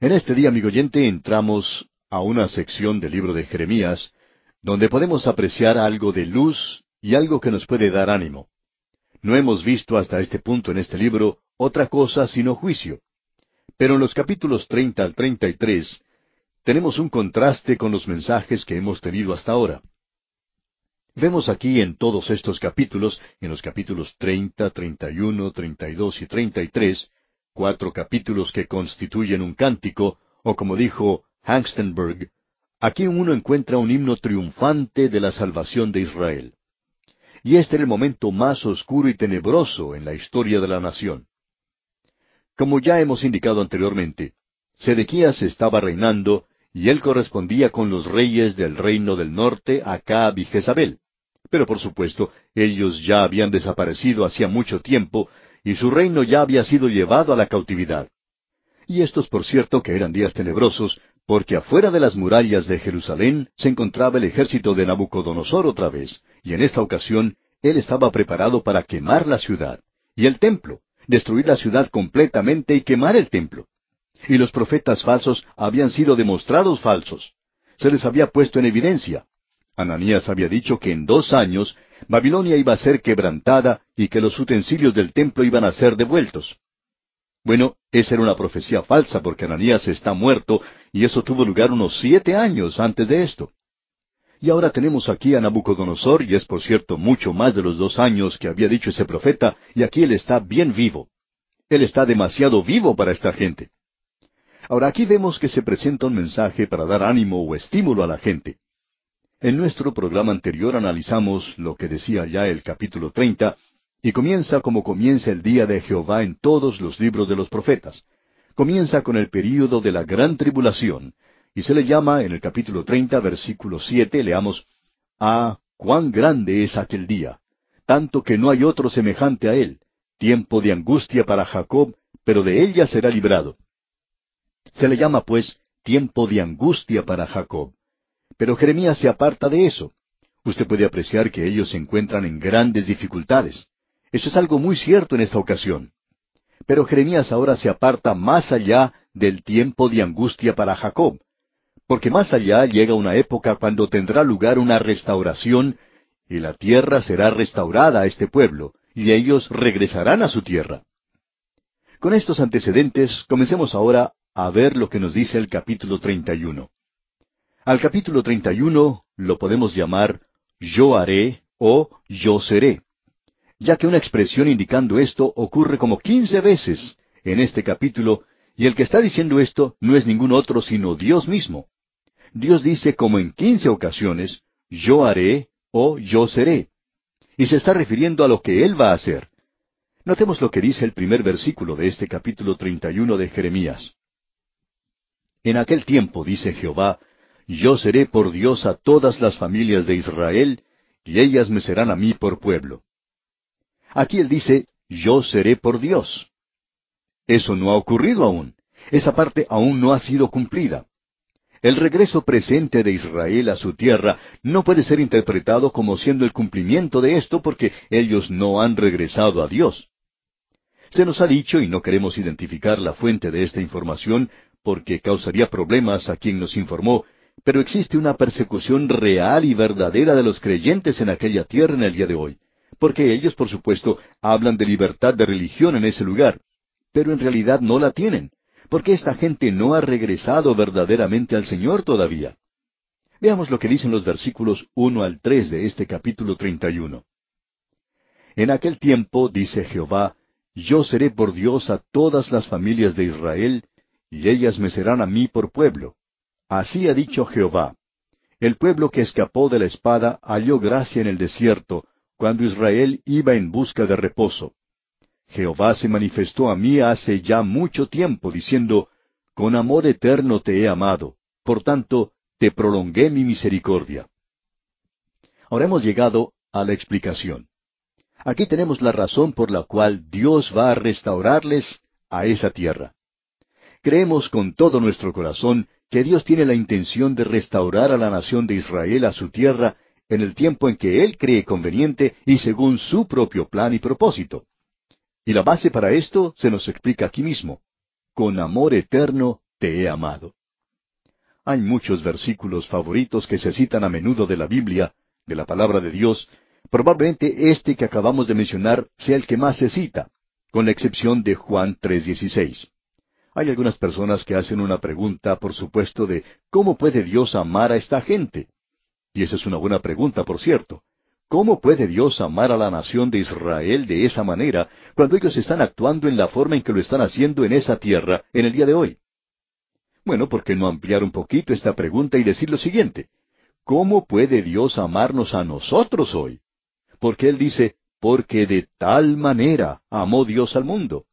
En este día, amigo oyente, entramos a una sección del libro de Jeremías, donde podemos apreciar algo de luz y algo que nos puede dar ánimo. No hemos visto hasta este punto en este libro otra cosa sino juicio. Pero en los capítulos 30 al 33 tenemos un contraste con los mensajes que hemos tenido hasta ahora. Vemos aquí en todos estos capítulos, en los capítulos 30, 31, 32 y 33, cuatro capítulos que constituyen un cántico, o como dijo Hangstenberg, aquí uno encuentra un himno triunfante de la salvación de Israel. Y este era el momento más oscuro y tenebroso en la historia de la nación. Como ya hemos indicado anteriormente, Sedequías estaba reinando y él correspondía con los reyes del reino del norte, Acab y Jezabel. Pero por supuesto, ellos ya habían desaparecido hacía mucho tiempo y su reino ya había sido llevado a la cautividad. Y estos, por cierto, que eran días tenebrosos, porque afuera de las murallas de Jerusalén se encontraba el ejército de Nabucodonosor otra vez, y en esta ocasión él estaba preparado para quemar la ciudad y el templo, destruir la ciudad completamente y quemar el templo. Y los profetas falsos habían sido demostrados falsos. Se les había puesto en evidencia. Ananías había dicho que en dos años Babilonia iba a ser quebrantada y que los utensilios del templo iban a ser devueltos. Bueno, esa era una profecía falsa porque Ananías está muerto y eso tuvo lugar unos siete años antes de esto. Y ahora tenemos aquí a Nabucodonosor, y es por cierto mucho más de los dos años que había dicho ese profeta, y aquí él está bien vivo. Él está demasiado vivo para esta gente. Ahora aquí vemos que se presenta un mensaje para dar ánimo o estímulo a la gente. En nuestro programa anterior analizamos lo que decía ya el capítulo 30, y comienza como comienza el día de Jehová en todos los libros de los profetas. Comienza con el período de la gran tribulación, y se le llama en el capítulo 30, versículo 7, leamos, Ah, cuán grande es aquel día, tanto que no hay otro semejante a él, tiempo de angustia para Jacob, pero de ella será librado. Se le llama, pues, tiempo de angustia para Jacob. Pero Jeremías se aparta de eso. Usted puede apreciar que ellos se encuentran en grandes dificultades. Eso es algo muy cierto en esta ocasión. Pero Jeremías ahora se aparta más allá del tiempo de angustia para Jacob, porque más allá llega una época cuando tendrá lugar una restauración, y la tierra será restaurada a este pueblo, y ellos regresarán a su tierra. Con estos antecedentes, comencemos ahora a ver lo que nos dice el capítulo 31. Al capítulo 31 lo podemos llamar yo haré o yo seré, ya que una expresión indicando esto ocurre como quince veces en este capítulo, y el que está diciendo esto no es ningún otro sino Dios mismo. Dios dice como en quince ocasiones, yo haré o yo seré. Y se está refiriendo a lo que Él va a hacer. Notemos lo que dice el primer versículo de este capítulo 31 de Jeremías. En aquel tiempo, dice Jehová, yo seré por Dios a todas las familias de Israel, y ellas me serán a mí por pueblo. Aquí él dice, yo seré por Dios. Eso no ha ocurrido aún. Esa parte aún no ha sido cumplida. El regreso presente de Israel a su tierra no puede ser interpretado como siendo el cumplimiento de esto porque ellos no han regresado a Dios. Se nos ha dicho, y no queremos identificar la fuente de esta información porque causaría problemas a quien nos informó, pero existe una persecución real y verdadera de los creyentes en aquella tierra en el día de hoy, porque ellos, por supuesto, hablan de libertad de religión en ese lugar, pero en realidad no la tienen porque esta gente no ha regresado verdaderamente al Señor todavía. Veamos lo que dicen los versículos uno al tres de este capítulo treinta y uno. En aquel tiempo, dice Jehová, yo seré por Dios a todas las familias de Israel, y ellas me serán a mí por pueblo. Así ha dicho Jehová. El pueblo que escapó de la espada halló gracia en el desierto, cuando Israel iba en busca de reposo. Jehová se manifestó a mí hace ya mucho tiempo, diciendo, Con amor eterno te he amado, por tanto, te prolongué mi misericordia. Ahora hemos llegado a la explicación. Aquí tenemos la razón por la cual Dios va a restaurarles a esa tierra. Creemos con todo nuestro corazón que Dios tiene la intención de restaurar a la nación de Israel a su tierra en el tiempo en que Él cree conveniente y según su propio plan y propósito. Y la base para esto se nos explica aquí mismo. Con amor eterno te he amado. Hay muchos versículos favoritos que se citan a menudo de la Biblia, de la palabra de Dios. Probablemente este que acabamos de mencionar sea el que más se cita, con la excepción de Juan 3:16. Hay algunas personas que hacen una pregunta, por supuesto, de ¿cómo puede Dios amar a esta gente? Y esa es una buena pregunta, por cierto. ¿Cómo puede Dios amar a la nación de Israel de esa manera cuando ellos están actuando en la forma en que lo están haciendo en esa tierra en el día de hoy? Bueno, ¿por qué no ampliar un poquito esta pregunta y decir lo siguiente? ¿Cómo puede Dios amarnos a nosotros hoy? Porque Él dice, porque de tal manera amó Dios al mundo.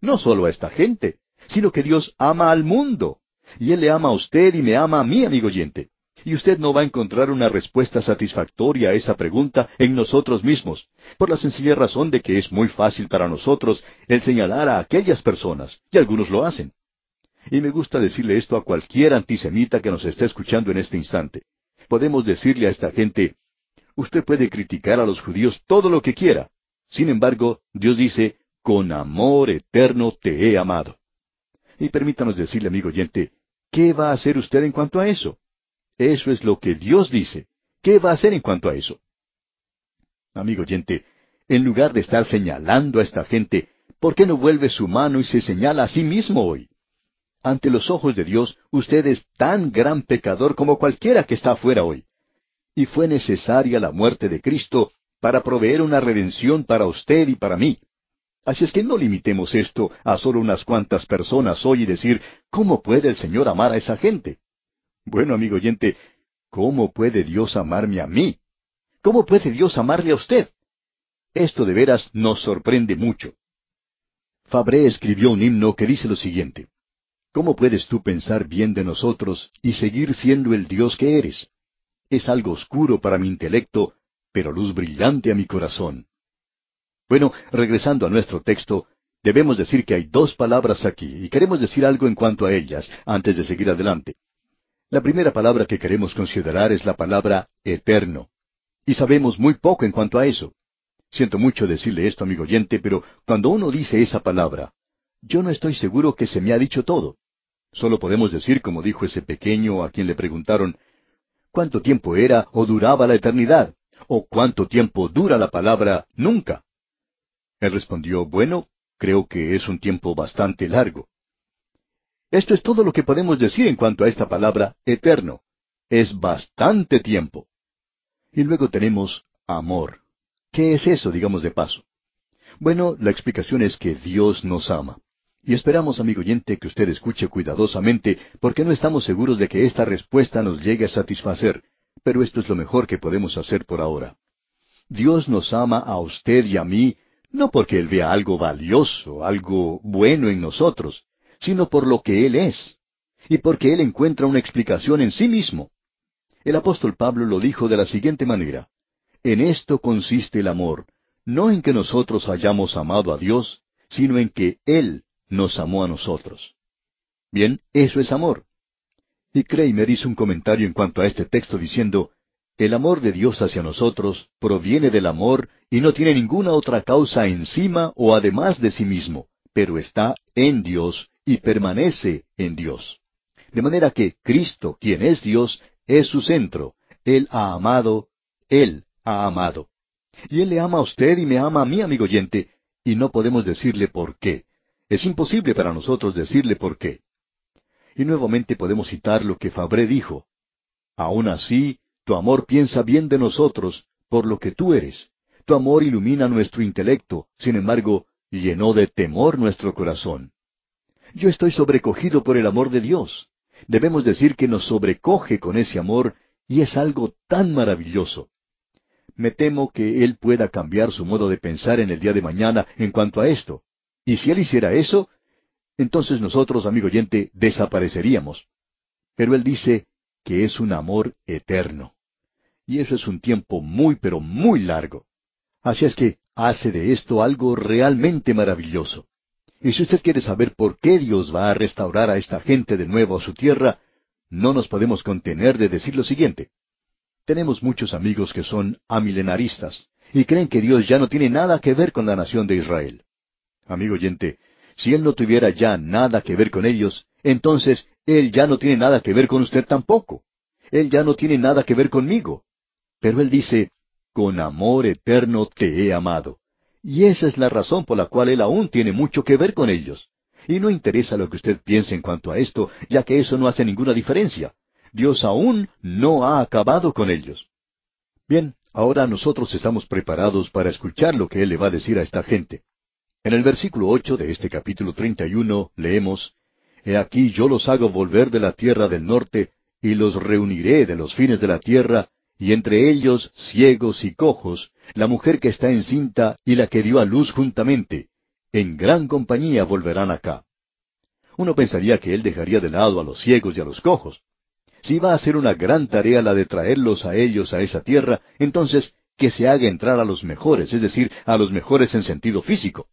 No solo a esta gente, sino que Dios ama al mundo. Y Él le ama a usted y me ama a mí, amigo oyente. Y usted no va a encontrar una respuesta satisfactoria a esa pregunta en nosotros mismos, por la sencilla razón de que es muy fácil para nosotros el señalar a aquellas personas, y algunos lo hacen. Y me gusta decirle esto a cualquier antisemita que nos esté escuchando en este instante. Podemos decirle a esta gente, usted puede criticar a los judíos todo lo que quiera. Sin embargo, Dios dice, con amor eterno te he amado. Y permítanos decirle, amigo oyente, ¿qué va a hacer usted en cuanto a eso? Eso es lo que Dios dice. ¿Qué va a hacer en cuanto a eso? Amigo oyente, en lugar de estar señalando a esta gente, ¿por qué no vuelve su mano y se señala a sí mismo hoy? Ante los ojos de Dios, usted es tan gran pecador como cualquiera que está afuera hoy. Y fue necesaria la muerte de Cristo para proveer una redención para usted y para mí. Así es que no limitemos esto a solo unas cuantas personas hoy y decir, ¿cómo puede el Señor amar a esa gente? Bueno, amigo oyente, ¿cómo puede Dios amarme a mí? ¿Cómo puede Dios amarle a usted? Esto de veras nos sorprende mucho. Fabré escribió un himno que dice lo siguiente. ¿Cómo puedes tú pensar bien de nosotros y seguir siendo el Dios que eres? Es algo oscuro para mi intelecto, pero luz brillante a mi corazón. Bueno, regresando a nuestro texto, debemos decir que hay dos palabras aquí, y queremos decir algo en cuanto a ellas, antes de seguir adelante. La primera palabra que queremos considerar es la palabra eterno. Y sabemos muy poco en cuanto a eso. Siento mucho decirle esto, amigo oyente, pero cuando uno dice esa palabra, yo no estoy seguro que se me ha dicho todo. Solo podemos decir, como dijo ese pequeño a quien le preguntaron, ¿cuánto tiempo era o duraba la eternidad? ¿O cuánto tiempo dura la palabra nunca? Él respondió, bueno, creo que es un tiempo bastante largo. Esto es todo lo que podemos decir en cuanto a esta palabra eterno. Es bastante tiempo. Y luego tenemos amor. ¿Qué es eso, digamos de paso? Bueno, la explicación es que Dios nos ama. Y esperamos, amigo oyente, que usted escuche cuidadosamente, porque no estamos seguros de que esta respuesta nos llegue a satisfacer, pero esto es lo mejor que podemos hacer por ahora. Dios nos ama a usted y a mí, no porque Él vea algo valioso, algo bueno en nosotros, sino por lo que Él es, y porque Él encuentra una explicación en sí mismo. El apóstol Pablo lo dijo de la siguiente manera, En esto consiste el amor, no en que nosotros hayamos amado a Dios, sino en que Él nos amó a nosotros. Bien, eso es amor. Y Kramer hizo un comentario en cuanto a este texto diciendo, El amor de Dios hacia nosotros proviene del amor y no tiene ninguna otra causa encima o además de sí mismo, pero está en Dios y permanece en Dios. De manera que Cristo, quien es Dios, es su centro. Él ha amado, Él ha amado. Y Él le ama a usted y me ama a mí, amigo oyente, y no podemos decirle por qué. Es imposible para nosotros decirle por qué. Y nuevamente podemos citar lo que Fabré dijo. Aún así, tu amor piensa bien de nosotros, por lo que tú eres. Tu amor ilumina nuestro intelecto, sin embargo, llenó de temor nuestro corazón. Yo estoy sobrecogido por el amor de Dios. Debemos decir que nos sobrecoge con ese amor y es algo tan maravilloso. Me temo que Él pueda cambiar su modo de pensar en el día de mañana en cuanto a esto. Y si Él hiciera eso, entonces nosotros, amigo oyente, desapareceríamos. Pero Él dice que es un amor eterno. Y eso es un tiempo muy, pero muy largo. Así es que hace de esto algo realmente maravilloso. Y si usted quiere saber por qué Dios va a restaurar a esta gente de nuevo a su tierra, no nos podemos contener de decir lo siguiente. Tenemos muchos amigos que son amilenaristas y creen que Dios ya no tiene nada que ver con la nación de Israel. Amigo oyente, si Él no tuviera ya nada que ver con ellos, entonces Él ya no tiene nada que ver con usted tampoco. Él ya no tiene nada que ver conmigo. Pero Él dice, con amor eterno te he amado. Y esa es la razón por la cual Él aún tiene mucho que ver con ellos. Y no interesa lo que usted piense en cuanto a esto, ya que eso no hace ninguna diferencia. Dios aún no ha acabado con ellos. Bien, ahora nosotros estamos preparados para escuchar lo que Él le va a decir a esta gente. En el versículo ocho de este capítulo treinta y uno leemos He aquí yo los hago volver de la tierra del norte, y los reuniré de los fines de la tierra, y entre ellos ciegos y cojos, la mujer que está encinta y la que dio a luz juntamente. En gran compañía volverán acá. Uno pensaría que él dejaría de lado a los ciegos y a los cojos. Si va a ser una gran tarea la de traerlos a ellos a esa tierra, entonces que se haga entrar a los mejores, es decir, a los mejores en sentido físico.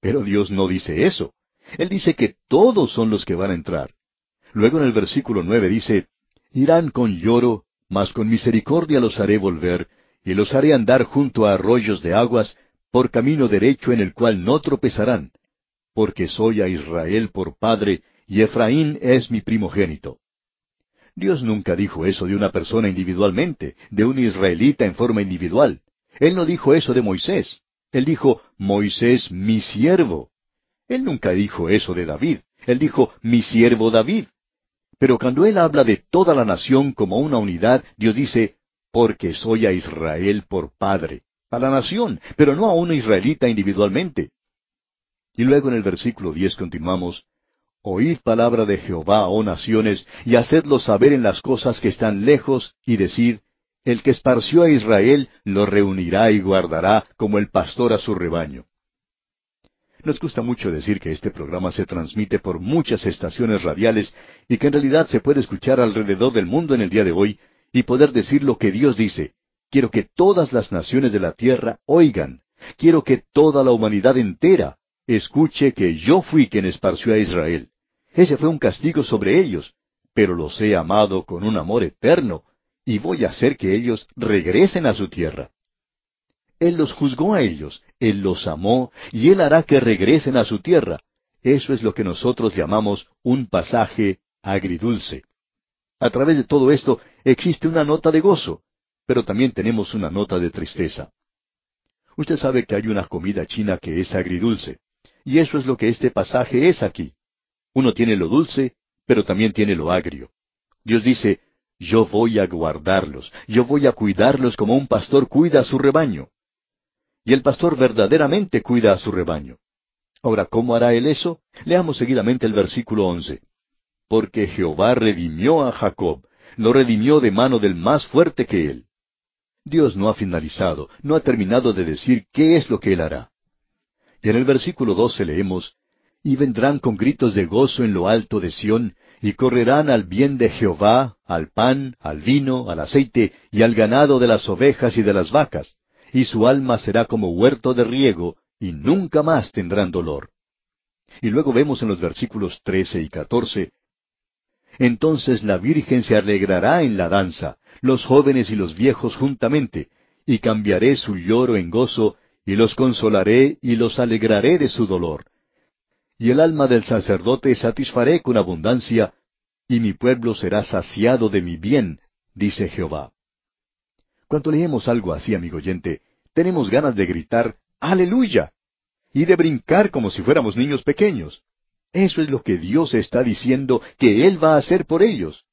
Pero Dios no dice eso. Él dice que todos son los que van a entrar. Luego en el versículo nueve dice, Irán con lloro, mas con misericordia los haré volver, y los haré andar junto a arroyos de aguas, por camino derecho en el cual no tropezarán, porque soy a Israel por padre, y Efraín es mi primogénito. Dios nunca dijo eso de una persona individualmente, de un israelita en forma individual. Él no dijo eso de Moisés. Él dijo, Moisés mi siervo. Él nunca dijo eso de David. Él dijo, mi siervo David. Pero cuando él habla de toda la nación como una unidad, Dios dice, porque soy a Israel por padre, a la nación, pero no a un israelita individualmente. Y luego en el versículo diez continuamos, Oíd palabra de Jehová, oh naciones, y hacedlo saber en las cosas que están lejos, y decid, el que esparció a Israel lo reunirá y guardará como el pastor a su rebaño. Nos gusta mucho decir que este programa se transmite por muchas estaciones radiales y que en realidad se puede escuchar alrededor del mundo en el día de hoy y poder decir lo que Dios dice. Quiero que todas las naciones de la tierra oigan. Quiero que toda la humanidad entera escuche que yo fui quien esparció a Israel. Ese fue un castigo sobre ellos, pero los he amado con un amor eterno, y voy a hacer que ellos regresen a su tierra. Él los juzgó a ellos, Él los amó, y Él hará que regresen a su tierra. Eso es lo que nosotros llamamos un pasaje agridulce. A través de todo esto existe una nota de gozo, pero también tenemos una nota de tristeza. Usted sabe que hay una comida china que es agridulce, y eso es lo que este pasaje es aquí. Uno tiene lo dulce, pero también tiene lo agrio. Dios dice, yo voy a guardarlos, yo voy a cuidarlos como un pastor cuida a su rebaño. Y el pastor verdaderamente cuida a su rebaño. Ahora, ¿cómo hará él eso? Leamos seguidamente el versículo once. Porque Jehová redimió a Jacob, lo redimió de mano del más fuerte que él. Dios no ha finalizado, no ha terminado de decir qué es lo que él hará. Y en el versículo doce leemos, y vendrán con gritos de gozo en lo alto de Sión, y correrán al bien de Jehová, al pan, al vino, al aceite, y al ganado de las ovejas y de las vacas, y su alma será como huerto de riego, y nunca más tendrán dolor. Y luego vemos en los versículos trece y catorce, Entonces la Virgen se alegrará en la danza, los jóvenes y los viejos juntamente, y cambiaré su lloro en gozo, y los consolaré y los alegraré de su dolor y el alma del sacerdote satisfaré con abundancia, y mi pueblo será saciado de mi bien, dice Jehová. Cuando leemos algo así, amigo oyente, tenemos ganas de gritar, aleluya, y de brincar como si fuéramos niños pequeños. Eso es lo que Dios está diciendo que Él va a hacer por ellos.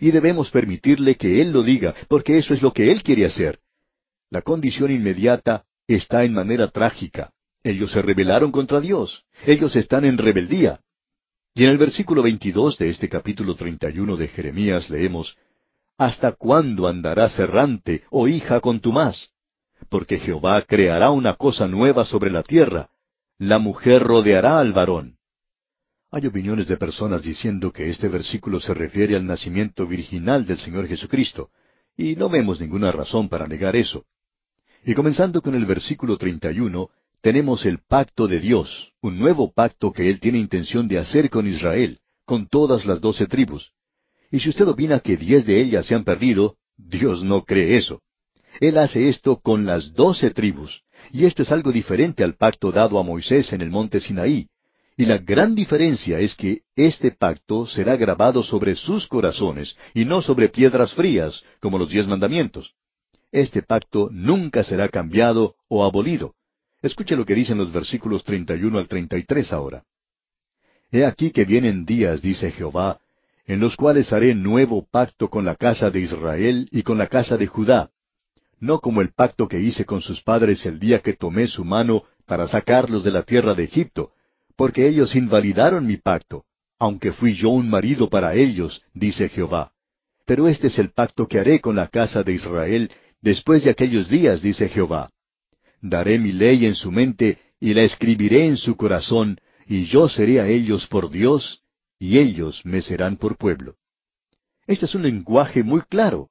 Y debemos permitirle que Él lo diga, porque eso es lo que Él quiere hacer. La condición inmediata está en manera trágica. Ellos se rebelaron contra Dios. Ellos están en rebeldía. Y en el versículo 22 de este capítulo 31 de Jeremías leemos, ¿Hasta cuándo andarás errante, oh hija contumaz? Porque Jehová creará una cosa nueva sobre la tierra. La mujer rodeará al varón. Hay opiniones de personas diciendo que este versículo se refiere al nacimiento virginal del Señor Jesucristo, y no vemos ninguna razón para negar eso. Y comenzando con el versículo 31, tenemos el pacto de Dios, un nuevo pacto que Él tiene intención de hacer con Israel, con todas las doce tribus. Y si usted opina que diez de ellas se han perdido, Dios no cree eso. Él hace esto con las doce tribus, y esto es algo diferente al pacto dado a Moisés en el monte Sinaí. Y la gran diferencia es que este pacto será grabado sobre sus corazones y no sobre piedras frías, como los diez mandamientos. Este pacto nunca será cambiado o abolido. Escuche lo que dicen los versículos 31 al 33 ahora. He aquí que vienen días, dice Jehová, en los cuales haré nuevo pacto con la casa de Israel y con la casa de Judá, no como el pacto que hice con sus padres el día que tomé su mano para sacarlos de la tierra de Egipto, porque ellos invalidaron mi pacto, aunque fui yo un marido para ellos, dice Jehová. Pero este es el pacto que haré con la casa de Israel después de aquellos días, dice Jehová. Daré mi ley en su mente y la escribiré en su corazón, y yo seré a ellos por Dios, y ellos me serán por pueblo. Este es un lenguaje muy claro.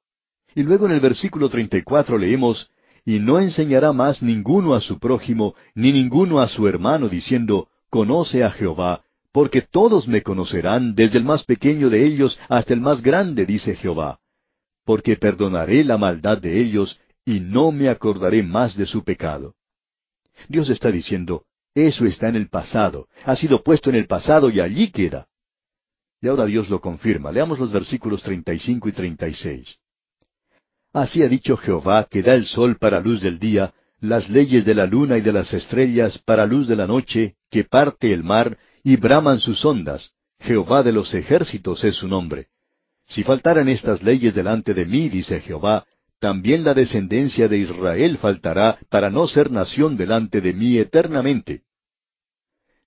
Y luego en el versículo 34 leemos, Y no enseñará más ninguno a su prójimo, ni ninguno a su hermano, diciendo, Conoce a Jehová, porque todos me conocerán, desde el más pequeño de ellos hasta el más grande, dice Jehová. Porque perdonaré la maldad de ellos, y no me acordaré más de su pecado. Dios está diciendo, eso está en el pasado, ha sido puesto en el pasado y allí queda. Y ahora Dios lo confirma. Leamos los versículos 35 y 36. Así ha dicho Jehová, que da el sol para luz del día, las leyes de la luna y de las estrellas para luz de la noche, que parte el mar, y braman sus ondas. Jehová de los ejércitos es su nombre. Si faltaran estas leyes delante de mí, dice Jehová, también la descendencia de Israel faltará para no ser nación delante de mí eternamente.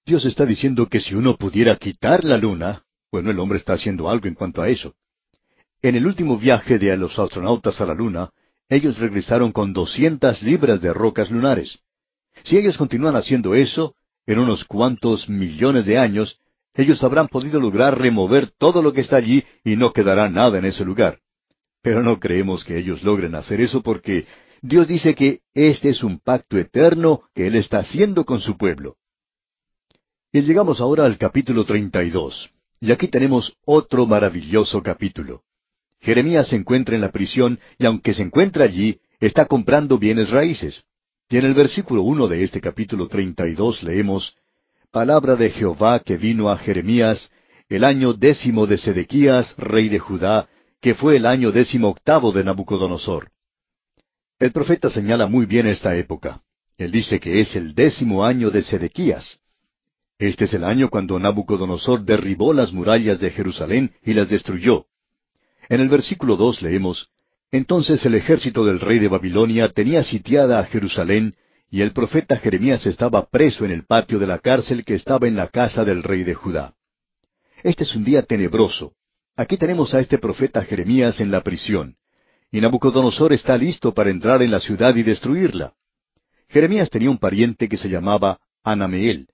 Dios está diciendo que si uno pudiera quitar la luna, bueno, el hombre está haciendo algo en cuanto a eso. En el último viaje de los astronautas a la Luna, ellos regresaron con doscientas libras de rocas lunares. Si ellos continúan haciendo eso, en unos cuantos millones de años, ellos habrán podido lograr remover todo lo que está allí y no quedará nada en ese lugar. Pero no creemos que ellos logren hacer eso porque Dios dice que este es un pacto eterno que Él está haciendo con su pueblo. Y llegamos ahora al capítulo 32. Y aquí tenemos otro maravilloso capítulo. Jeremías se encuentra en la prisión y aunque se encuentra allí, está comprando bienes raíces. Y en el versículo uno de este capítulo treinta y dos leemos Palabra de Jehová que vino a Jeremías el año décimo de Sedequías, rey de Judá, que fue el año décimo octavo de Nabucodonosor. El profeta señala muy bien esta época. Él dice que es el décimo año de Sedequías. Este es el año cuando Nabucodonosor derribó las murallas de Jerusalén y las destruyó. En el versículo dos leemos, Entonces el ejército del rey de Babilonia tenía sitiada a Jerusalén, y el profeta Jeremías estaba preso en el patio de la cárcel que estaba en la casa del rey de Judá. Este es un día tenebroso. Aquí tenemos a este profeta Jeremías en la prisión, y Nabucodonosor está listo para entrar en la ciudad y destruirla. Jeremías tenía un pariente que se llamaba Anameel,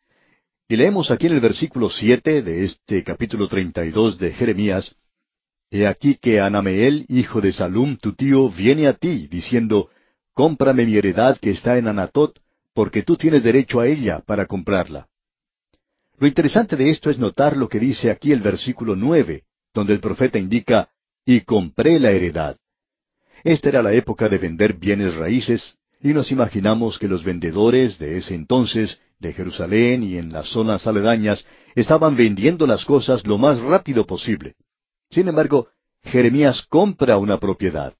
y leemos aquí en el versículo siete de este capítulo treinta y dos de Jeremías, He aquí que Anameel, hijo de Salum, tu tío, viene a ti, diciendo, Cómprame mi heredad que está en Anatot, porque tú tienes derecho a ella para comprarla. Lo interesante de esto es notar lo que dice aquí el versículo nueve, donde el profeta indica, y compré la heredad. Esta era la época de vender bienes raíces, y nos imaginamos que los vendedores de ese entonces de Jerusalén y en las zonas aledañas estaban vendiendo las cosas lo más rápido posible. Sin embargo, Jeremías compra una propiedad.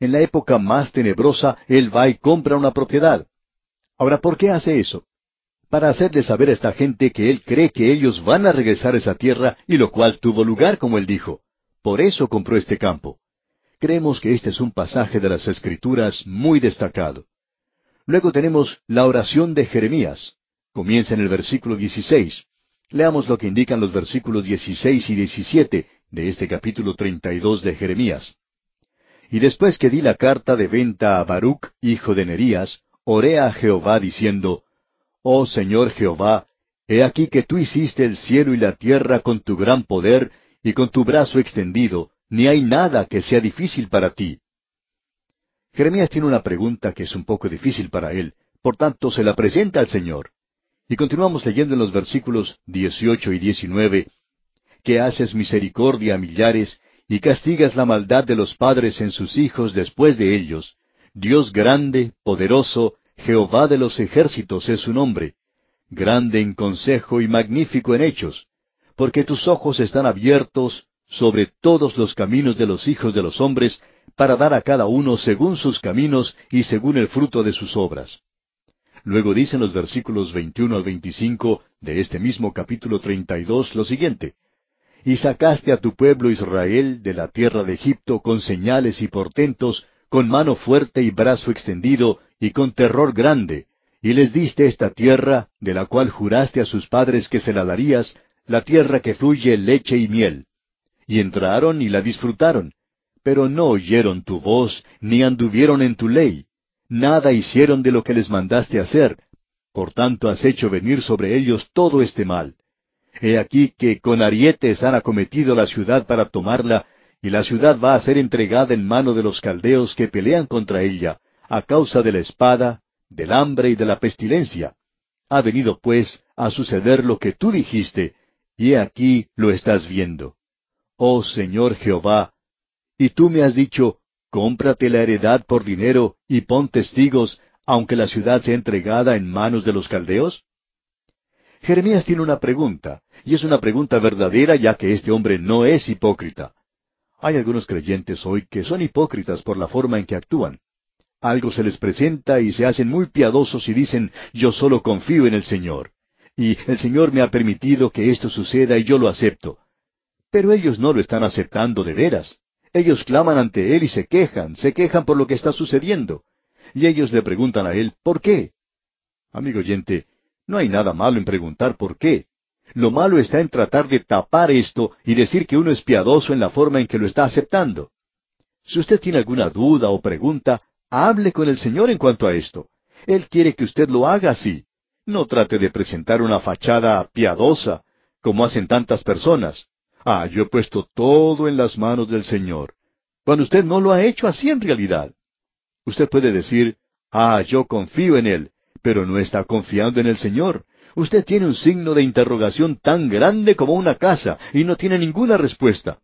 En la época más tenebrosa, él va y compra una propiedad. Ahora, ¿por qué hace eso? Para hacerle saber a esta gente que él cree que ellos van a regresar a esa tierra, y lo cual tuvo lugar, como él dijo. Por eso compró este campo. Creemos que este es un pasaje de las Escrituras muy destacado. Luego tenemos la oración de Jeremías. Comienza en el versículo 16. Leamos lo que indican los versículos 16 y 17 de este capítulo 32 de Jeremías. Y después que di la carta de venta a Baruch, hijo de Nerías, oré a Jehová diciendo, Oh Señor Jehová, he aquí que tú hiciste el cielo y la tierra con tu gran poder y con tu brazo extendido, ni hay nada que sea difícil para ti. Jeremías tiene una pregunta que es un poco difícil para él, por tanto se la presenta al Señor. Y continuamos leyendo en los versículos 18 y 19, que haces misericordia a millares y castigas la maldad de los padres en sus hijos después de ellos. Dios grande, poderoso, Jehová de los ejércitos es su nombre. grande en consejo y magnífico en hechos, porque tus ojos están abiertos sobre todos los caminos de los hijos de los hombres, para dar a cada uno según sus caminos y según el fruto de sus obras. Luego dicen los versículos 21 al 25 de este mismo capítulo 32 lo siguiente. Y sacaste a tu pueblo Israel de la tierra de Egipto con señales y portentos, con mano fuerte y brazo extendido, y con terror grande, y les diste esta tierra, de la cual juraste a sus padres que se la darías, la tierra que fluye leche y miel. Y entraron y la disfrutaron, pero no oyeron tu voz, ni anduvieron en tu ley, nada hicieron de lo que les mandaste hacer, por tanto has hecho venir sobre ellos todo este mal. He aquí que con arietes han acometido la ciudad para tomarla, y la ciudad va a ser entregada en mano de los caldeos que pelean contra ella, a causa de la espada, del hambre y de la pestilencia. Ha venido pues a suceder lo que tú dijiste, y he aquí lo estás viendo. Oh Señor Jehová, y tú me has dicho, cómprate la heredad por dinero y pon testigos, aunque la ciudad sea entregada en manos de los caldeos? Jeremías tiene una pregunta, y es una pregunta verdadera ya que este hombre no es hipócrita. Hay algunos creyentes hoy que son hipócritas por la forma en que actúan. Algo se les presenta y se hacen muy piadosos y dicen, yo solo confío en el Señor. Y el Señor me ha permitido que esto suceda y yo lo acepto. Pero ellos no lo están aceptando de veras. Ellos claman ante Él y se quejan, se quejan por lo que está sucediendo. Y ellos le preguntan a Él, ¿por qué? Amigo oyente, no hay nada malo en preguntar por qué. Lo malo está en tratar de tapar esto y decir que uno es piadoso en la forma en que lo está aceptando. Si usted tiene alguna duda o pregunta, hable con el Señor en cuanto a esto. Él quiere que usted lo haga así. No trate de presentar una fachada piadosa, como hacen tantas personas. Ah, yo he puesto todo en las manos del Señor. Cuando usted no lo ha hecho así en realidad. Usted puede decir, ah, yo confío en Él, pero no está confiando en el Señor. Usted tiene un signo de interrogación tan grande como una casa y no tiene ninguna respuesta.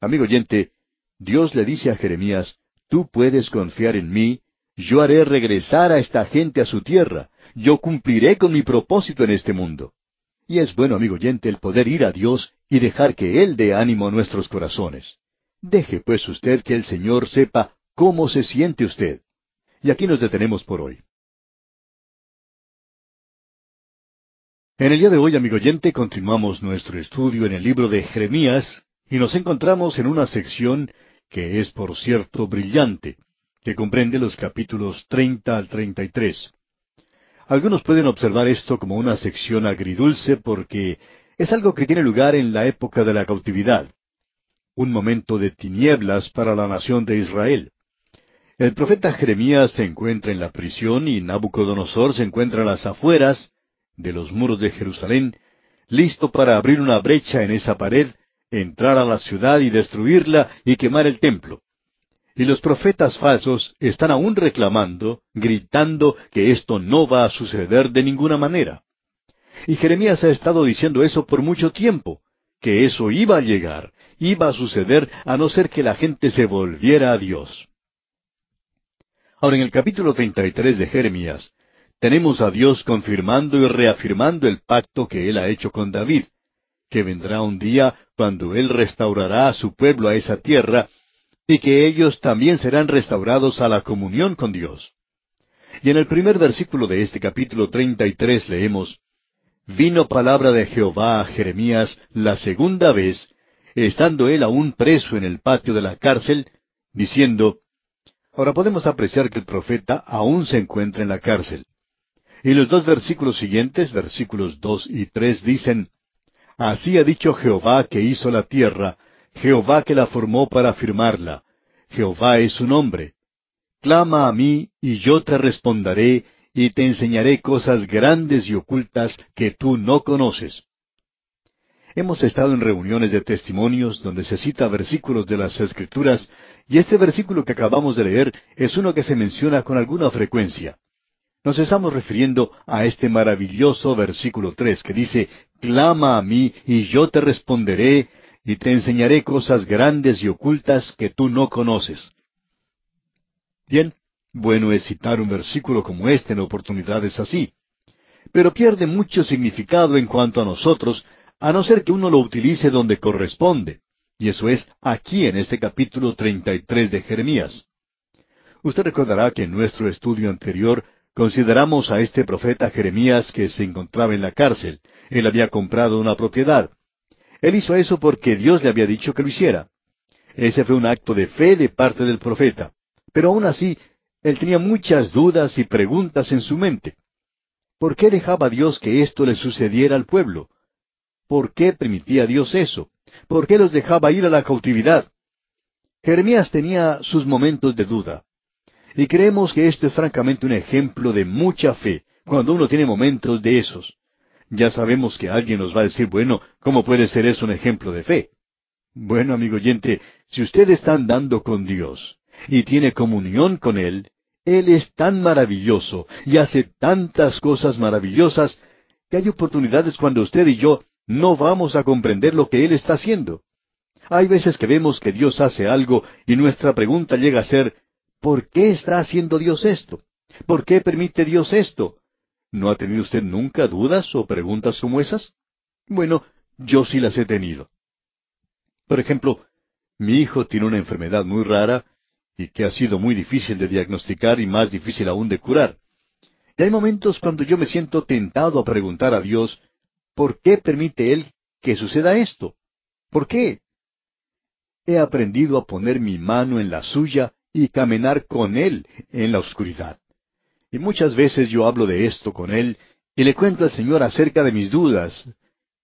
Amigo oyente, Dios le dice a Jeremías, tú puedes confiar en mí, yo haré regresar a esta gente a su tierra, yo cumpliré con mi propósito en este mundo. Y es bueno, amigo oyente, el poder ir a Dios y dejar que Él dé ánimo a nuestros corazones. Deje pues usted que el Señor sepa cómo se siente usted. Y aquí nos detenemos por hoy. En el día de hoy, amigo oyente, continuamos nuestro estudio en el libro de Jeremías y nos encontramos en una sección que es, por cierto, brillante, que comprende los capítulos 30 al 33. Algunos pueden observar esto como una sección agridulce porque es algo que tiene lugar en la época de la cautividad, un momento de tinieblas para la nación de Israel. El profeta Jeremías se encuentra en la prisión y Nabucodonosor se encuentra a las afueras de los muros de Jerusalén, listo para abrir una brecha en esa pared, entrar a la ciudad y destruirla y quemar el templo. Y los profetas falsos están aún reclamando, gritando que esto no va a suceder de ninguna manera. Y Jeremías ha estado diciendo eso por mucho tiempo, que eso iba a llegar, iba a suceder a no ser que la gente se volviera a Dios. Ahora en el capítulo 33 de Jeremías, tenemos a Dios confirmando y reafirmando el pacto que Él ha hecho con David, que vendrá un día cuando Él restaurará a su pueblo a esa tierra y que ellos también serán restaurados a la comunión con Dios. Y en el primer versículo de este capítulo treinta y tres leemos Vino palabra de Jehová a Jeremías la segunda vez, estando él aún preso en el patio de la cárcel, diciendo Ahora podemos apreciar que el profeta aún se encuentra en la cárcel. Y los dos versículos siguientes, versículos dos y tres, dicen Así ha dicho Jehová que hizo la tierra, Jehová que la formó para firmarla. Jehová es su nombre. Clama a mí, y yo te responderé, y te enseñaré cosas grandes y ocultas que tú no conoces. Hemos estado en reuniones de testimonios donde se cita versículos de las Escrituras, y este versículo que acabamos de leer es uno que se menciona con alguna frecuencia. Nos estamos refiriendo a este maravilloso versículo tres que dice, Clama a mí, y yo te responderé, y te enseñaré cosas grandes y ocultas que tú no conoces. Bien, bueno es citar un versículo como este en oportunidades así. pero pierde mucho significado en cuanto a nosotros, a no ser que uno lo utilice donde corresponde. Y eso es aquí en este capítulo 33 de Jeremías. Usted recordará que en nuestro estudio anterior consideramos a este profeta Jeremías que se encontraba en la cárcel. Él había comprado una propiedad. Él hizo eso porque Dios le había dicho que lo hiciera. Ese fue un acto de fe de parte del profeta. Pero aún así, él tenía muchas dudas y preguntas en su mente. ¿Por qué dejaba Dios que esto le sucediera al pueblo? ¿Por qué permitía Dios eso? ¿Por qué los dejaba ir a la cautividad? Jeremías tenía sus momentos de duda. Y creemos que esto es francamente un ejemplo de mucha fe, cuando uno tiene momentos de esos. Ya sabemos que alguien nos va a decir, bueno, ¿cómo puede ser eso un ejemplo de fe? Bueno, amigo oyente, si usted está andando con Dios y tiene comunión con Él, Él es tan maravilloso y hace tantas cosas maravillosas que hay oportunidades cuando usted y yo no vamos a comprender lo que Él está haciendo. Hay veces que vemos que Dios hace algo y nuestra pregunta llega a ser, ¿por qué está haciendo Dios esto? ¿Por qué permite Dios esto? ¿No ha tenido usted nunca dudas o preguntas como esas? Bueno, yo sí las he tenido. Por ejemplo, mi hijo tiene una enfermedad muy rara y que ha sido muy difícil de diagnosticar y más difícil aún de curar. Y hay momentos cuando yo me siento tentado a preguntar a Dios, ¿Por qué permite Él que suceda esto? ¿Por qué? He aprendido a poner mi mano en la suya y caminar con Él en la oscuridad. Y muchas veces yo hablo de esto con Él y le cuento al Señor acerca de mis dudas,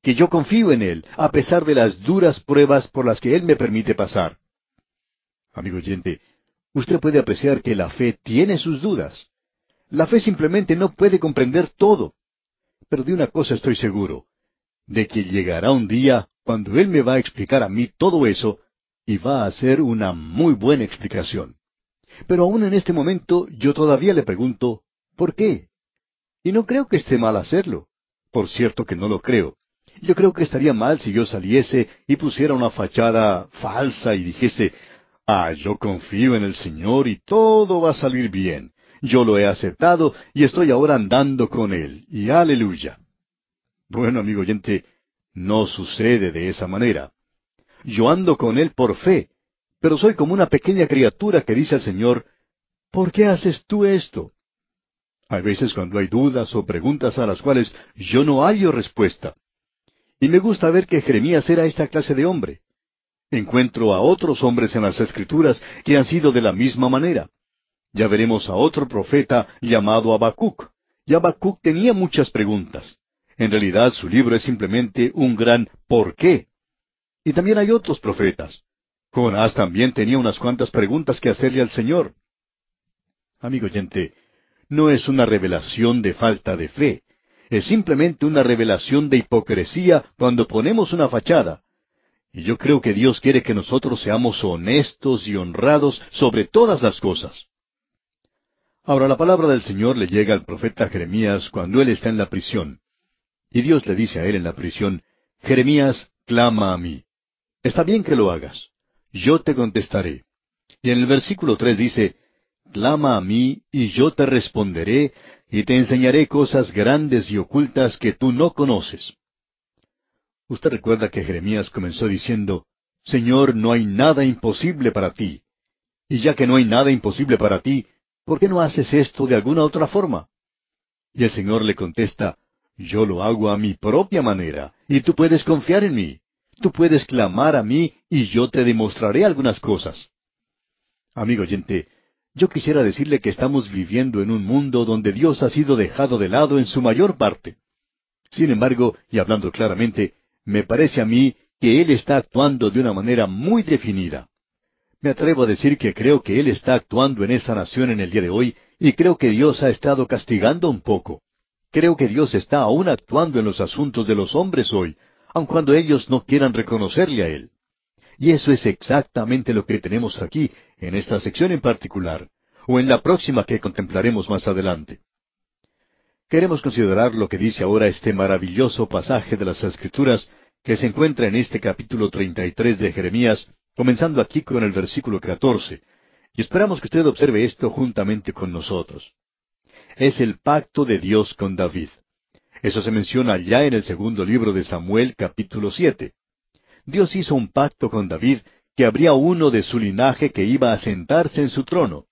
que yo confío en Él, a pesar de las duras pruebas por las que Él me permite pasar. Amigo oyente, usted puede apreciar que la fe tiene sus dudas. La fe simplemente no puede comprender todo. Pero de una cosa estoy seguro, de que llegará un día cuando Él me va a explicar a mí todo eso y va a hacer una muy buena explicación. Pero aún en este momento yo todavía le pregunto, ¿por qué? Y no creo que esté mal hacerlo. Por cierto que no lo creo. Yo creo que estaría mal si yo saliese y pusiera una fachada falsa y dijese, ah, yo confío en el Señor y todo va a salir bien. Yo lo he aceptado y estoy ahora andando con Él. Y aleluya. Bueno, amigo oyente, no sucede de esa manera. Yo ando con Él por fe, pero soy como una pequeña criatura que dice al Señor, ¿por qué haces tú esto? Hay veces cuando hay dudas o preguntas a las cuales yo no hallo respuesta. Y me gusta ver que Jeremías era esta clase de hombre. Encuentro a otros hombres en las Escrituras que han sido de la misma manera. Ya veremos a otro profeta llamado Habacuc. Y Habacuc tenía muchas preguntas. En realidad su libro es simplemente un gran ¿por qué? Y también hay otros profetas. Jonás también tenía unas cuantas preguntas que hacerle al Señor. Amigo oyente, no es una revelación de falta de fe, es simplemente una revelación de hipocresía cuando ponemos una fachada. Y yo creo que Dios quiere que nosotros seamos honestos y honrados sobre todas las cosas. Ahora la palabra del Señor le llega al profeta Jeremías cuando él está en la prisión. Y Dios le dice a él en la prisión, Jeremías, clama a mí. Está bien que lo hagas. Yo te contestaré. Y en el versículo tres dice, Clama a mí, y yo te responderé, y te enseñaré cosas grandes y ocultas que tú no conoces. Usted recuerda que Jeremías comenzó diciendo, Señor, no hay nada imposible para ti. Y ya que no hay nada imposible para ti, ¿por qué no haces esto de alguna otra forma? Y el Señor le contesta, yo lo hago a mi propia manera, y tú puedes confiar en mí. Tú puedes clamar a mí y yo te demostraré algunas cosas. Amigo oyente, yo quisiera decirle que estamos viviendo en un mundo donde Dios ha sido dejado de lado en su mayor parte. Sin embargo, y hablando claramente, me parece a mí que Él está actuando de una manera muy definida. Me atrevo a decir que creo que Él está actuando en esa nación en el día de hoy y creo que Dios ha estado castigando un poco. Creo que Dios está aún actuando en los asuntos de los hombres hoy, aun cuando ellos no quieran reconocerle a Él. Y eso es exactamente lo que tenemos aquí, en esta sección en particular, o en la próxima que contemplaremos más adelante. Queremos considerar lo que dice ahora este maravilloso pasaje de las Escrituras que se encuentra en este capítulo 33 de Jeremías, comenzando aquí con el versículo 14, y esperamos que usted observe esto juntamente con nosotros. Es el pacto de Dios con David. Eso se menciona ya en el segundo libro de Samuel capítulo siete. Dios hizo un pacto con David que habría uno de su linaje que iba a sentarse en su trono.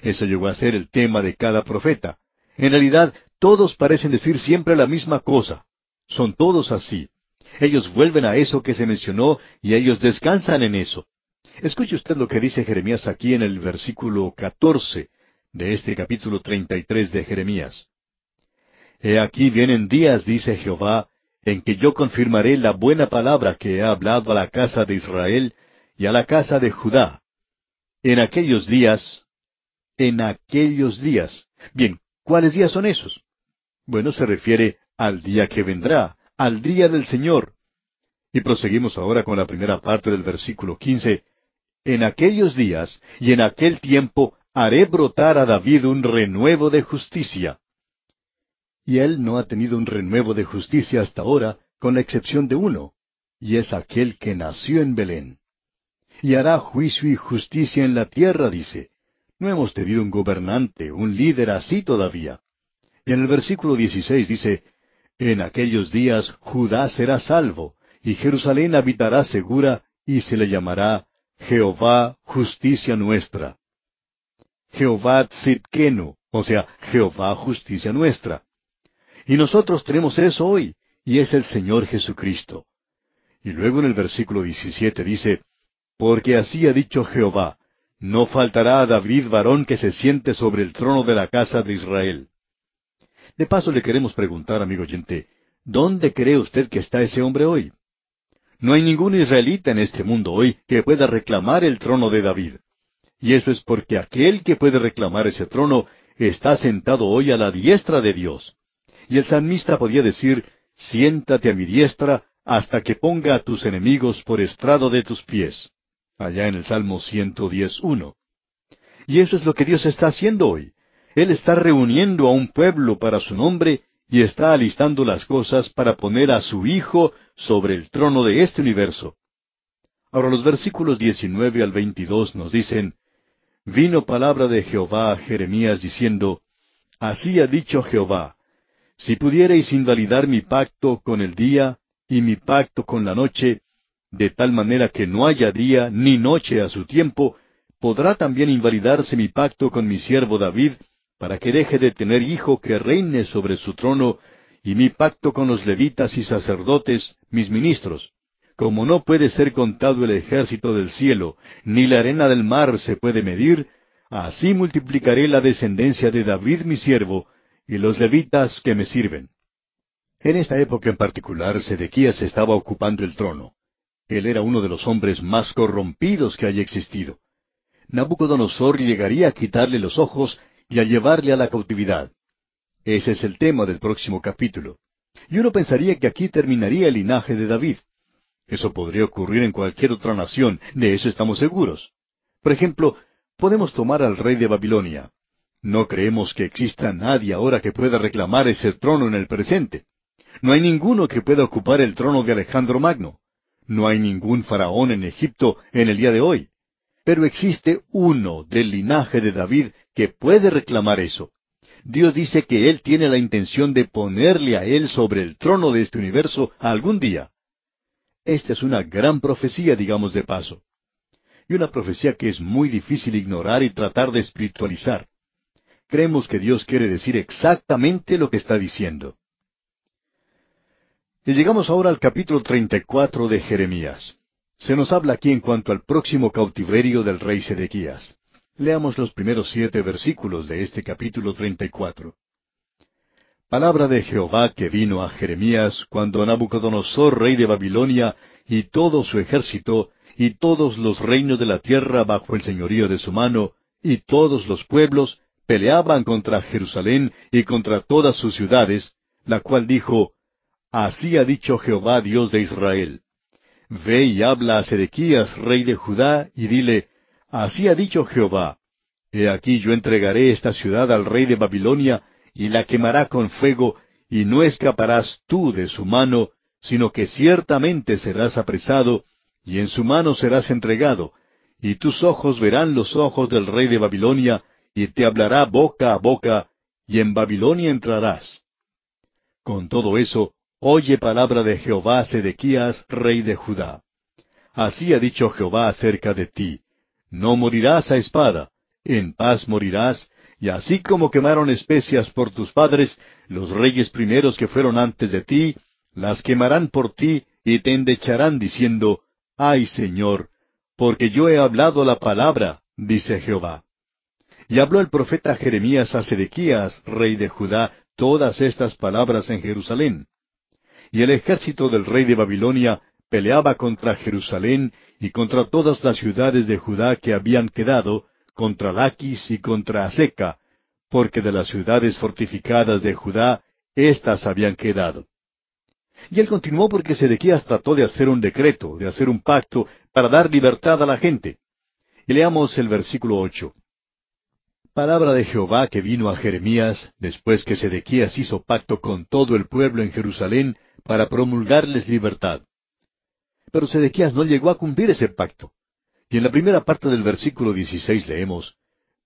Eso llegó a ser el tema de cada profeta. En realidad, todos parecen decir siempre la misma cosa. Son todos así. Ellos vuelven a eso que se mencionó y ellos descansan en eso. Escuche usted lo que dice Jeremías aquí en el versículo catorce de este capítulo treinta y tres de Jeremías. He aquí vienen días, dice Jehová, en que yo confirmaré la buena palabra que he hablado a la casa de Israel y a la casa de Judá. En aquellos días, en aquellos días. Bien, ¿cuáles días son esos? Bueno, se refiere al día que vendrá, al día del Señor. Y proseguimos ahora con la primera parte del versículo quince. En aquellos días y en aquel tiempo haré brotar a David un renuevo de justicia y él no ha tenido un renuevo de justicia hasta ahora, con la excepción de uno, y es aquel que nació en Belén. Y hará juicio y justicia en la tierra, dice. No hemos tenido un gobernante, un líder así todavía. Y en el versículo 16 dice, En aquellos días Judá será salvo, y Jerusalén habitará segura, y se le llamará Jehová justicia nuestra. Jehová Tzidkenu, o sea, Jehová justicia nuestra. Y nosotros tenemos eso hoy, y es el Señor Jesucristo. Y luego en el versículo 17 dice, Porque así ha dicho Jehová, no faltará a David varón que se siente sobre el trono de la casa de Israel. De paso le queremos preguntar, amigo oyente, ¿dónde cree usted que está ese hombre hoy? No hay ningún israelita en este mundo hoy que pueda reclamar el trono de David. Y eso es porque aquel que puede reclamar ese trono está sentado hoy a la diestra de Dios. Y el salmista podía decir, siéntate a mi diestra hasta que ponga a tus enemigos por estrado de tus pies. Allá en el Salmo 110.1. Y eso es lo que Dios está haciendo hoy. Él está reuniendo a un pueblo para su nombre y está alistando las cosas para poner a su Hijo sobre el trono de este universo. Ahora los versículos 19 al 22 nos dicen, Vino palabra de Jehová a Jeremías diciendo, Así ha dicho Jehová, si pudierais invalidar mi pacto con el día y mi pacto con la noche, de tal manera que no haya día ni noche a su tiempo, podrá también invalidarse mi pacto con mi siervo David, para que deje de tener hijo que reine sobre su trono, y mi pacto con los levitas y sacerdotes, mis ministros. Como no puede ser contado el ejército del cielo, ni la arena del mar se puede medir, así multiplicaré la descendencia de David mi siervo, y los levitas que me sirven. En esta época en particular, Sedequías estaba ocupando el trono. Él era uno de los hombres más corrompidos que haya existido. Nabucodonosor llegaría a quitarle los ojos y a llevarle a la cautividad. Ese es el tema del próximo capítulo. Y uno pensaría que aquí terminaría el linaje de David. Eso podría ocurrir en cualquier otra nación, de eso estamos seguros. Por ejemplo, podemos tomar al rey de Babilonia. No creemos que exista nadie ahora que pueda reclamar ese trono en el presente. No hay ninguno que pueda ocupar el trono de Alejandro Magno. No hay ningún faraón en Egipto en el día de hoy. Pero existe uno del linaje de David que puede reclamar eso. Dios dice que Él tiene la intención de ponerle a Él sobre el trono de este universo algún día. Esta es una gran profecía, digamos de paso. Y una profecía que es muy difícil ignorar y tratar de espiritualizar creemos que Dios quiere decir exactamente lo que está diciendo. Y llegamos ahora al capítulo 34 de Jeremías. Se nos habla aquí en cuanto al próximo cautiverio del rey Sedequías. Leamos los primeros siete versículos de este capítulo 34. Palabra de Jehová que vino a Jeremías cuando Nabucodonosor, rey de Babilonia, y todo su ejército, y todos los reinos de la tierra bajo el señorío de su mano, y todos los pueblos, peleaban contra Jerusalén y contra todas sus ciudades, la cual dijo, Así ha dicho Jehová Dios de Israel. Ve y habla a Sedequías, rey de Judá, y dile, Así ha dicho Jehová, He aquí yo entregaré esta ciudad al rey de Babilonia, y la quemará con fuego, y no escaparás tú de su mano, sino que ciertamente serás apresado, y en su mano serás entregado, y tus ojos verán los ojos del rey de Babilonia, y te hablará boca a boca, y en Babilonia entrarás. Con todo eso, oye palabra de Jehová Sedequías, rey de Judá. Así ha dicho Jehová acerca de ti. No morirás a espada, en paz morirás, y así como quemaron especias por tus padres, los reyes primeros que fueron antes de ti, las quemarán por ti y te endecharán diciendo, Ay Señor, porque yo he hablado la palabra, dice Jehová. Y habló el profeta Jeremías a Sedequías, rey de Judá, todas estas palabras en Jerusalén. Y el ejército del rey de Babilonia peleaba contra Jerusalén y contra todas las ciudades de Judá que habían quedado, contra Laquis y contra Aseca, porque de las ciudades fortificadas de Judá, éstas habían quedado. Y él continuó porque Sedequías trató de hacer un decreto, de hacer un pacto, para dar libertad a la gente. Y leamos el versículo ocho. Palabra de Jehová que vino a Jeremías después que Sedequías hizo pacto con todo el pueblo en Jerusalén para promulgarles libertad. Pero Sedequías no llegó a cumplir ese pacto. Y en la primera parte del versículo 16 leemos,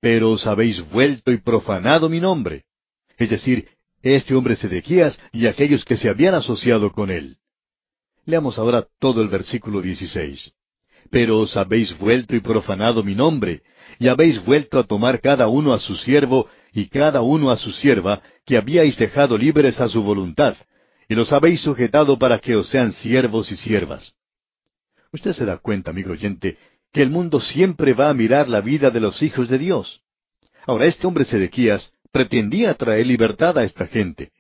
Pero os habéis vuelto y profanado mi nombre. Es decir, este hombre Sedequías y aquellos que se habían asociado con él. Leamos ahora todo el versículo 16. Pero os habéis vuelto y profanado mi nombre, y habéis vuelto a tomar cada uno a su siervo y cada uno a su sierva, que habíais dejado libres a su voluntad, y los habéis sujetado para que os sean siervos y siervas. Usted se da cuenta, amigo oyente, que el mundo siempre va a mirar la vida de los hijos de Dios. Ahora, este hombre Sedequías pretendía traer libertad a esta gente.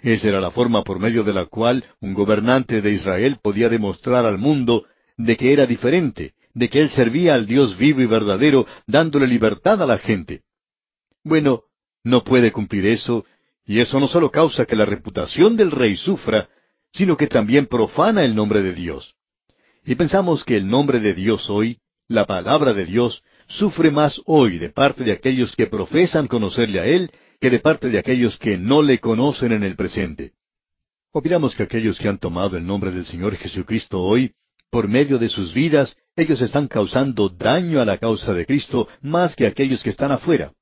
Esa era la forma por medio de la cual un gobernante de Israel podía demostrar al mundo de que era diferente, de que él servía al Dios vivo y verdadero, dándole libertad a la gente. Bueno, no puede cumplir eso, y eso no solo causa que la reputación del rey sufra, sino que también profana el nombre de Dios. Y pensamos que el nombre de Dios hoy la palabra de Dios sufre más hoy de parte de aquellos que profesan conocerle a Él que de parte de aquellos que no le conocen en el presente. Opinamos que aquellos que han tomado el nombre del Señor Jesucristo hoy, por medio de sus vidas, ellos están causando daño a la causa de Cristo más que aquellos que están afuera.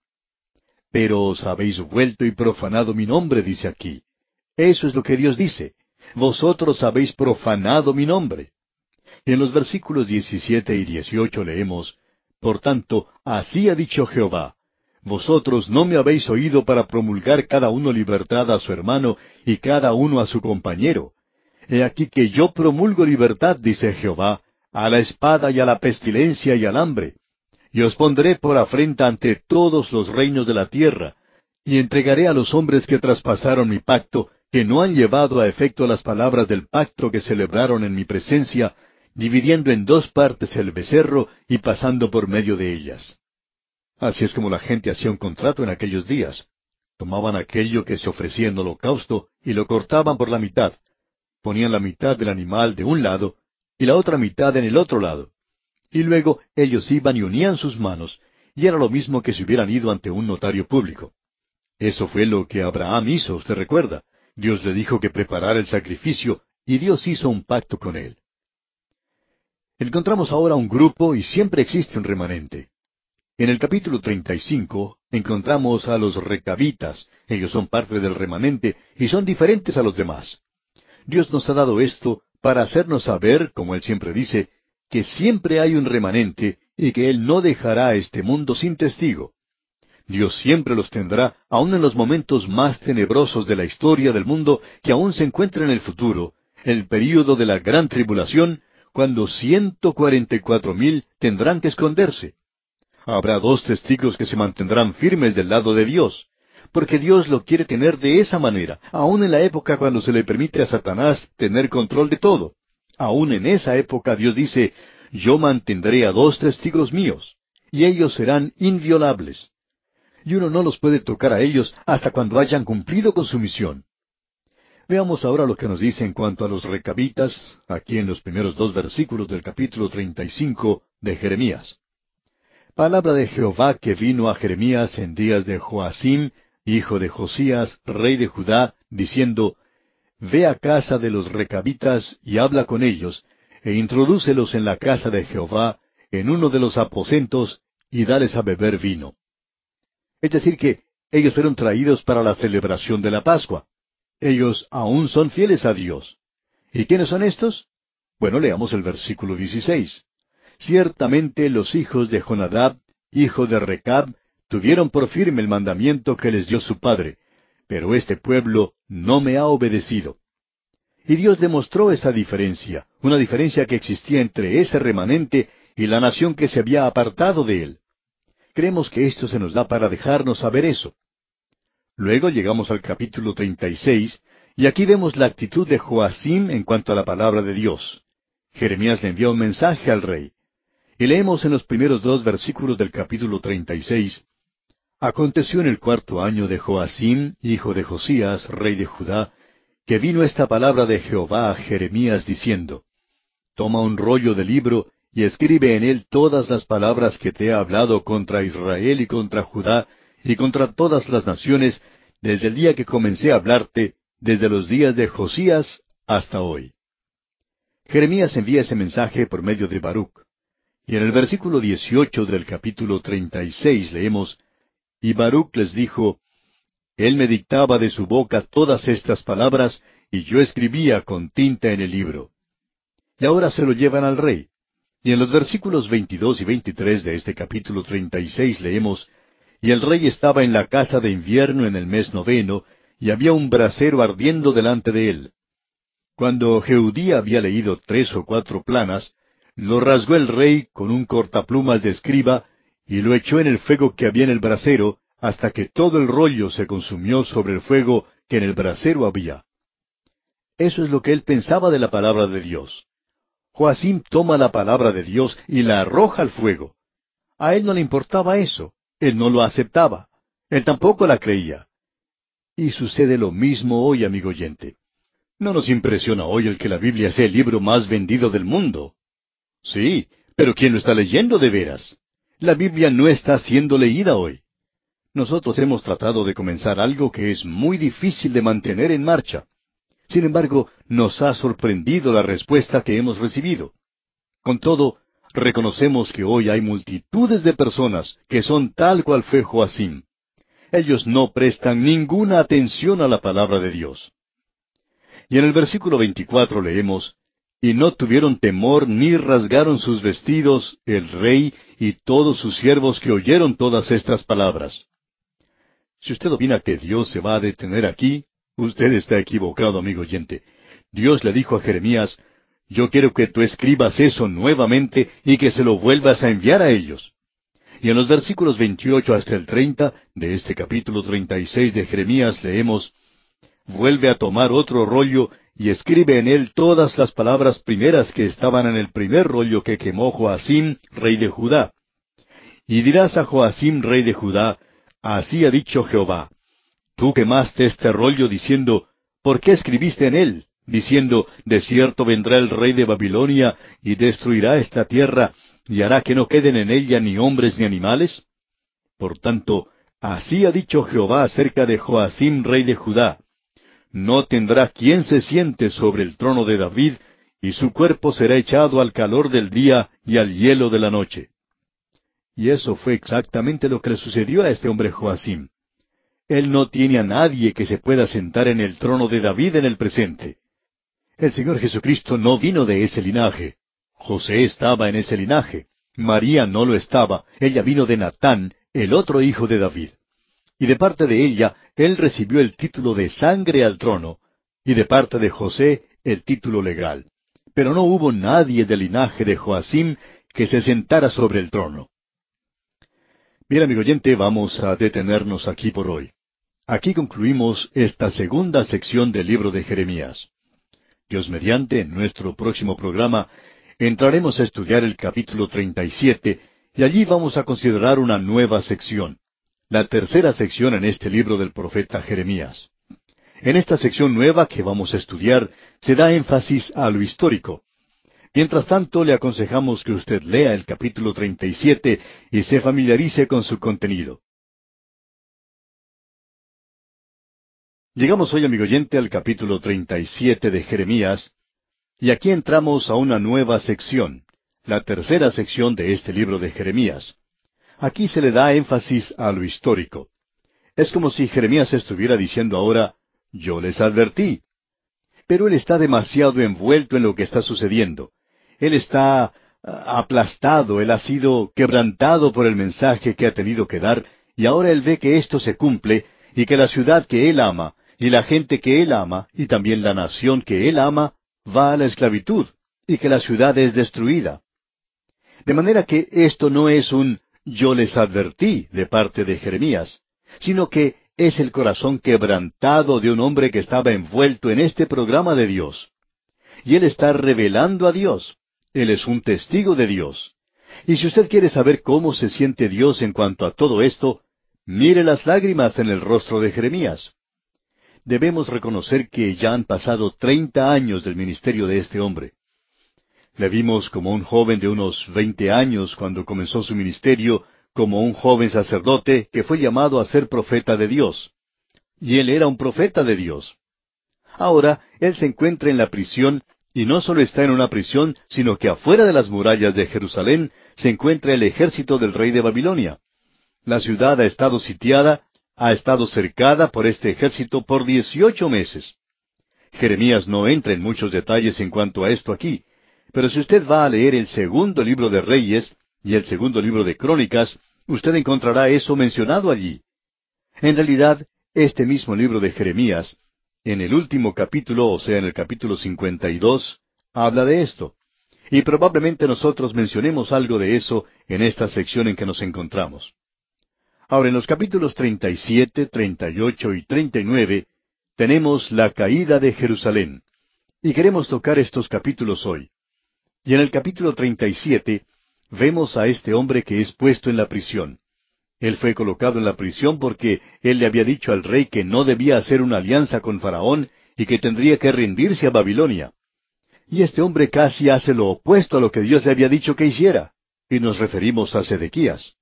Pero os habéis vuelto y profanado mi nombre, dice aquí. Eso es lo que Dios dice. Vosotros habéis profanado mi nombre. En los versículos 17 y 18 leemos, Por tanto, así ha dicho Jehová, Vosotros no me habéis oído para promulgar cada uno libertad a su hermano y cada uno a su compañero. He aquí que yo promulgo libertad, dice Jehová, a la espada y a la pestilencia y al hambre. Y os pondré por afrenta ante todos los reinos de la tierra, y entregaré a los hombres que traspasaron mi pacto, que no han llevado a efecto las palabras del pacto que celebraron en mi presencia, dividiendo en dos partes el becerro y pasando por medio de ellas. Así es como la gente hacía un contrato en aquellos días. Tomaban aquello que se ofrecía en holocausto y lo cortaban por la mitad. Ponían la mitad del animal de un lado y la otra mitad en el otro lado. Y luego ellos iban y unían sus manos, y era lo mismo que si hubieran ido ante un notario público. Eso fue lo que Abraham hizo, usted recuerda. Dios le dijo que preparara el sacrificio, y Dios hizo un pacto con él. Encontramos ahora un grupo y siempre existe un remanente. En el capítulo 35 encontramos a los recabitas. Ellos son parte del remanente y son diferentes a los demás. Dios nos ha dado esto para hacernos saber, como Él siempre dice, que siempre hay un remanente y que Él no dejará este mundo sin testigo. Dios siempre los tendrá, aun en los momentos más tenebrosos de la historia del mundo que aún se encuentra en el futuro, el período de la gran tribulación, cuando ciento cuarenta y cuatro mil tendrán que esconderse. Habrá dos testigos que se mantendrán firmes del lado de Dios, porque Dios lo quiere tener de esa manera, aun en la época cuando se le permite a Satanás tener control de todo. Aun en esa época Dios dice, yo mantendré a dos testigos míos, y ellos serán inviolables. Y uno no los puede tocar a ellos hasta cuando hayan cumplido con su misión. Veamos ahora lo que nos dice en cuanto a los recabitas, aquí en los primeros dos versículos del capítulo 35 de Jeremías. Palabra de Jehová que vino a Jeremías en días de Joacim, hijo de Josías, rey de Judá, diciendo, Ve a casa de los recabitas y habla con ellos, e introdúcelos en la casa de Jehová, en uno de los aposentos, y dales a beber vino. Es decir, que ellos fueron traídos para la celebración de la Pascua. Ellos aún son fieles a Dios. ¿Y quiénes son estos? Bueno, leamos el versículo 16. Ciertamente los hijos de Jonadab, hijo de Recab, tuvieron por firme el mandamiento que les dio su padre, pero este pueblo no me ha obedecido. Y Dios demostró esa diferencia, una diferencia que existía entre ese remanente y la nación que se había apartado de él. Creemos que esto se nos da para dejarnos saber eso. Luego llegamos al capítulo 36, y aquí vemos la actitud de Joacim en cuanto a la palabra de Dios. Jeremías le envió un mensaje al rey. Y leemos en los primeros dos versículos del capítulo 36, Aconteció en el cuarto año de Joacim, hijo de Josías, rey de Judá, que vino esta palabra de Jehová a Jeremías diciendo, Toma un rollo de libro y escribe en él todas las palabras que te he hablado contra Israel y contra Judá y contra todas las naciones desde el día que comencé a hablarte, desde los días de Josías hasta hoy. Jeremías envía ese mensaje por medio de Baruch. Y en el versículo 18 del capítulo 36 leemos, Y Baruch les dijo, Él me dictaba de su boca todas estas palabras, y yo escribía con tinta en el libro. Y ahora se lo llevan al rey. Y en los versículos 22 y 23 de este capítulo 36 leemos, Y el rey estaba en la casa de invierno en el mes noveno, y había un brasero ardiendo delante de él. Cuando Jeudí había leído tres o cuatro planas, lo rasgó el rey con un cortaplumas de escriba y lo echó en el fuego que había en el brasero, hasta que todo el rollo se consumió sobre el fuego que en el brasero había. Eso es lo que él pensaba de la palabra de Dios. Joacim toma la palabra de Dios y la arroja al fuego. A él no le importaba eso, él no lo aceptaba, él tampoco la creía. Y sucede lo mismo hoy, amigo oyente. No nos impresiona hoy el que la Biblia sea el libro más vendido del mundo. Sí, pero ¿quién lo está leyendo de veras? La Biblia no está siendo leída hoy. Nosotros hemos tratado de comenzar algo que es muy difícil de mantener en marcha. Sin embargo, nos ha sorprendido la respuesta que hemos recibido. Con todo, reconocemos que hoy hay multitudes de personas que son tal cual fue Joacim. Ellos no prestan ninguna atención a la palabra de Dios. Y en el versículo 24 leemos, Y no tuvieron temor ni rasgaron sus vestidos el rey y todos sus siervos que oyeron todas estas palabras. Si usted opina que Dios se va a detener aquí, usted está equivocado, amigo oyente. Dios le dijo a Jeremías, Yo quiero que tú escribas eso nuevamente y que se lo vuelvas a enviar a ellos. Y en los versículos 28 hasta el 30 de este capítulo 36 de Jeremías leemos, vuelve a tomar otro rollo y escribe en él todas las palabras primeras que estaban en el primer rollo que quemó Joacim, rey de Judá. Y dirás a Joacim, rey de Judá, así ha dicho Jehová, tú quemaste este rollo diciendo, ¿por qué escribiste en él? Diciendo, de cierto vendrá el rey de Babilonia y destruirá esta tierra y hará que no queden en ella ni hombres ni animales? Por tanto, así ha dicho Jehová acerca de Joacim, rey de Judá, no tendrá quien se siente sobre el trono de David, y su cuerpo será echado al calor del día y al hielo de la noche. Y eso fue exactamente lo que le sucedió a este hombre Joacim. Él no tiene a nadie que se pueda sentar en el trono de David en el presente. El Señor Jesucristo no vino de ese linaje. José estaba en ese linaje. María no lo estaba. Ella vino de Natán, el otro hijo de David y de parte de ella él recibió el título de sangre al trono, y de parte de José el título legal. Pero no hubo nadie del linaje de Joacim que se sentara sobre el trono. Bien, amigo oyente, vamos a detenernos aquí por hoy. Aquí concluimos esta segunda sección del libro de Jeremías. Dios mediante, en nuestro próximo programa, entraremos a estudiar el capítulo 37 y allí vamos a considerar una nueva sección la tercera sección en este libro del profeta Jeremías. En esta sección nueva que vamos a estudiar se da énfasis a lo histórico. Mientras tanto, le aconsejamos que usted lea el capítulo 37 y se familiarice con su contenido. Llegamos hoy, amigo oyente, al capítulo 37 de Jeremías, y aquí entramos a una nueva sección, la tercera sección de este libro de Jeremías. Aquí se le da énfasis a lo histórico. Es como si Jeremías estuviera diciendo ahora, yo les advertí. Pero él está demasiado envuelto en lo que está sucediendo. Él está ah, aplastado, él ha sido quebrantado por el mensaje que ha tenido que dar, y ahora él ve que esto se cumple, y que la ciudad que él ama, y la gente que él ama, y también la nación que él ama, va a la esclavitud, y que la ciudad es destruida. De manera que esto no es un yo les advertí de parte de Jeremías, sino que es el corazón quebrantado de un hombre que estaba envuelto en este programa de Dios. Y él está revelando a Dios. Él es un testigo de Dios. Y si usted quiere saber cómo se siente Dios en cuanto a todo esto, mire las lágrimas en el rostro de Jeremías. Debemos reconocer que ya han pasado treinta años del ministerio de este hombre. Le vimos como un joven de unos veinte años cuando comenzó su ministerio como un joven sacerdote que fue llamado a ser profeta de Dios. Y él era un profeta de Dios. Ahora, él se encuentra en la prisión, y no solo está en una prisión, sino que afuera de las murallas de Jerusalén se encuentra el ejército del rey de Babilonia. La ciudad ha estado sitiada, ha estado cercada por este ejército por dieciocho meses. Jeremías no entra en muchos detalles en cuanto a esto aquí, pero si usted va a leer el segundo libro de Reyes, y el segundo libro de Crónicas, usted encontrará eso mencionado allí. En realidad, este mismo libro de Jeremías, en el último capítulo, o sea, en el capítulo 52, habla de esto. Y probablemente nosotros mencionemos algo de eso en esta sección en que nos encontramos. Ahora, en los capítulos 37, 38 y 39, tenemos la caída de Jerusalén. Y queremos tocar estos capítulos hoy. Y en el capítulo 37 vemos a este hombre que es puesto en la prisión. Él fue colocado en la prisión porque él le había dicho al rey que no debía hacer una alianza con Faraón y que tendría que rendirse a Babilonia. Y este hombre casi hace lo opuesto a lo que Dios le había dicho que hiciera. Y nos referimos a Sedequías.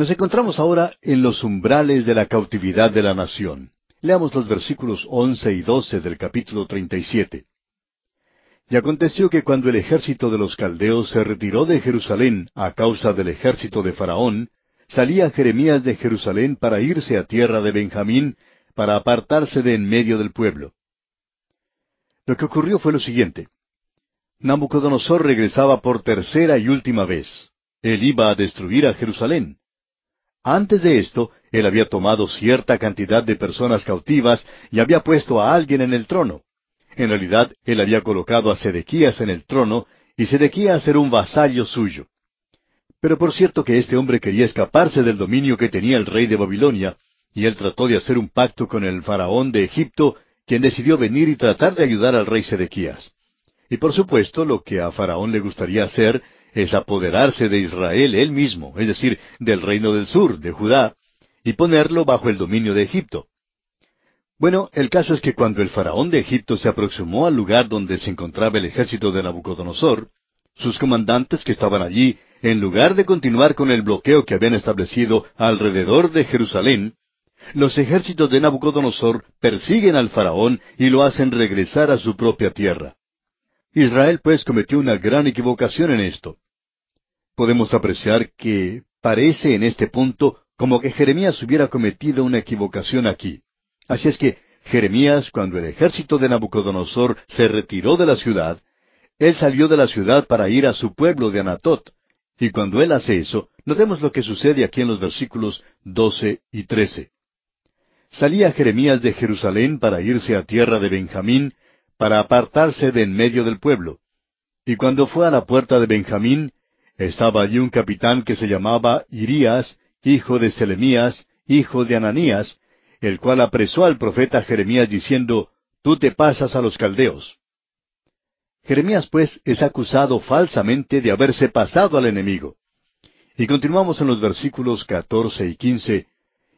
Nos encontramos ahora en los umbrales de la cautividad de la nación. Leamos los versículos once y doce del capítulo treinta y siete. Y aconteció que cuando el ejército de los caldeos se retiró de Jerusalén a causa del ejército de Faraón, salía Jeremías de Jerusalén para irse a tierra de Benjamín, para apartarse de en medio del pueblo. Lo que ocurrió fue lo siguiente. Nabucodonosor regresaba por tercera y última vez. Él iba a destruir a Jerusalén. Antes de esto, él había tomado cierta cantidad de personas cautivas y había puesto a alguien en el trono. En realidad, él había colocado a Sedequías en el trono, y Sedequías era un vasallo suyo. Pero por cierto que este hombre quería escaparse del dominio que tenía el rey de Babilonia, y él trató de hacer un pacto con el faraón de Egipto, quien decidió venir y tratar de ayudar al rey Sedequías. Y por supuesto, lo que a Faraón le gustaría hacer es apoderarse de Israel él mismo, es decir, del reino del sur, de Judá, y ponerlo bajo el dominio de Egipto. Bueno, el caso es que cuando el faraón de Egipto se aproximó al lugar donde se encontraba el ejército de Nabucodonosor, sus comandantes que estaban allí, en lugar de continuar con el bloqueo que habían establecido alrededor de Jerusalén, los ejércitos de Nabucodonosor persiguen al faraón y lo hacen regresar a su propia tierra. Israel pues cometió una gran equivocación en esto. Podemos apreciar que parece en este punto como que Jeremías hubiera cometido una equivocación aquí. Así es que Jeremías, cuando el ejército de Nabucodonosor se retiró de la ciudad, él salió de la ciudad para ir a su pueblo de Anatot. Y cuando él hace eso, notemos lo que sucede aquí en los versículos doce y trece. Salía Jeremías de Jerusalén para irse a tierra de Benjamín, para apartarse de en medio del pueblo. Y cuando fue a la puerta de Benjamín, estaba allí un capitán que se llamaba Irías, hijo de Selemías, hijo de Ananías, el cual apresó al profeta Jeremías diciendo, Tú te pasas a los caldeos. Jeremías pues es acusado falsamente de haberse pasado al enemigo. Y continuamos en los versículos catorce y quince,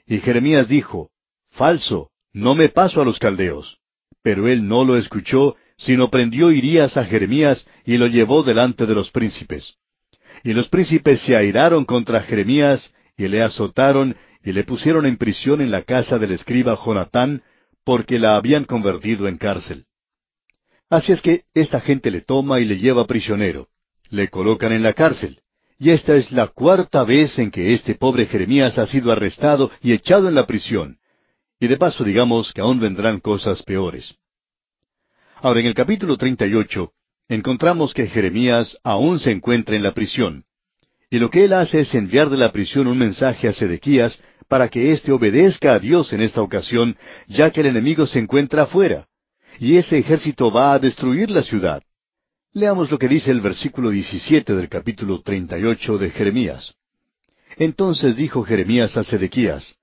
y Jeremías dijo, Falso, no me paso a los caldeos. Pero él no lo escuchó, sino prendió Irías a Jeremías y lo llevó delante de los príncipes. Y los príncipes se airaron contra Jeremías y le azotaron y le pusieron en prisión en la casa del escriba Jonatán, porque la habían convertido en cárcel. Así es que esta gente le toma y le lleva prisionero. Le colocan en la cárcel. Y esta es la cuarta vez en que este pobre Jeremías ha sido arrestado y echado en la prisión. Y de paso digamos que aún vendrán cosas peores. Ahora, en el capítulo 38, encontramos que Jeremías aún se encuentra en la prisión. Y lo que él hace es enviar de la prisión un mensaje a Sedequías para que éste obedezca a Dios en esta ocasión, ya que el enemigo se encuentra afuera. Y ese ejército va a destruir la ciudad. Leamos lo que dice el versículo 17 del capítulo 38 de Jeremías. Entonces dijo Jeremías a Sedequías,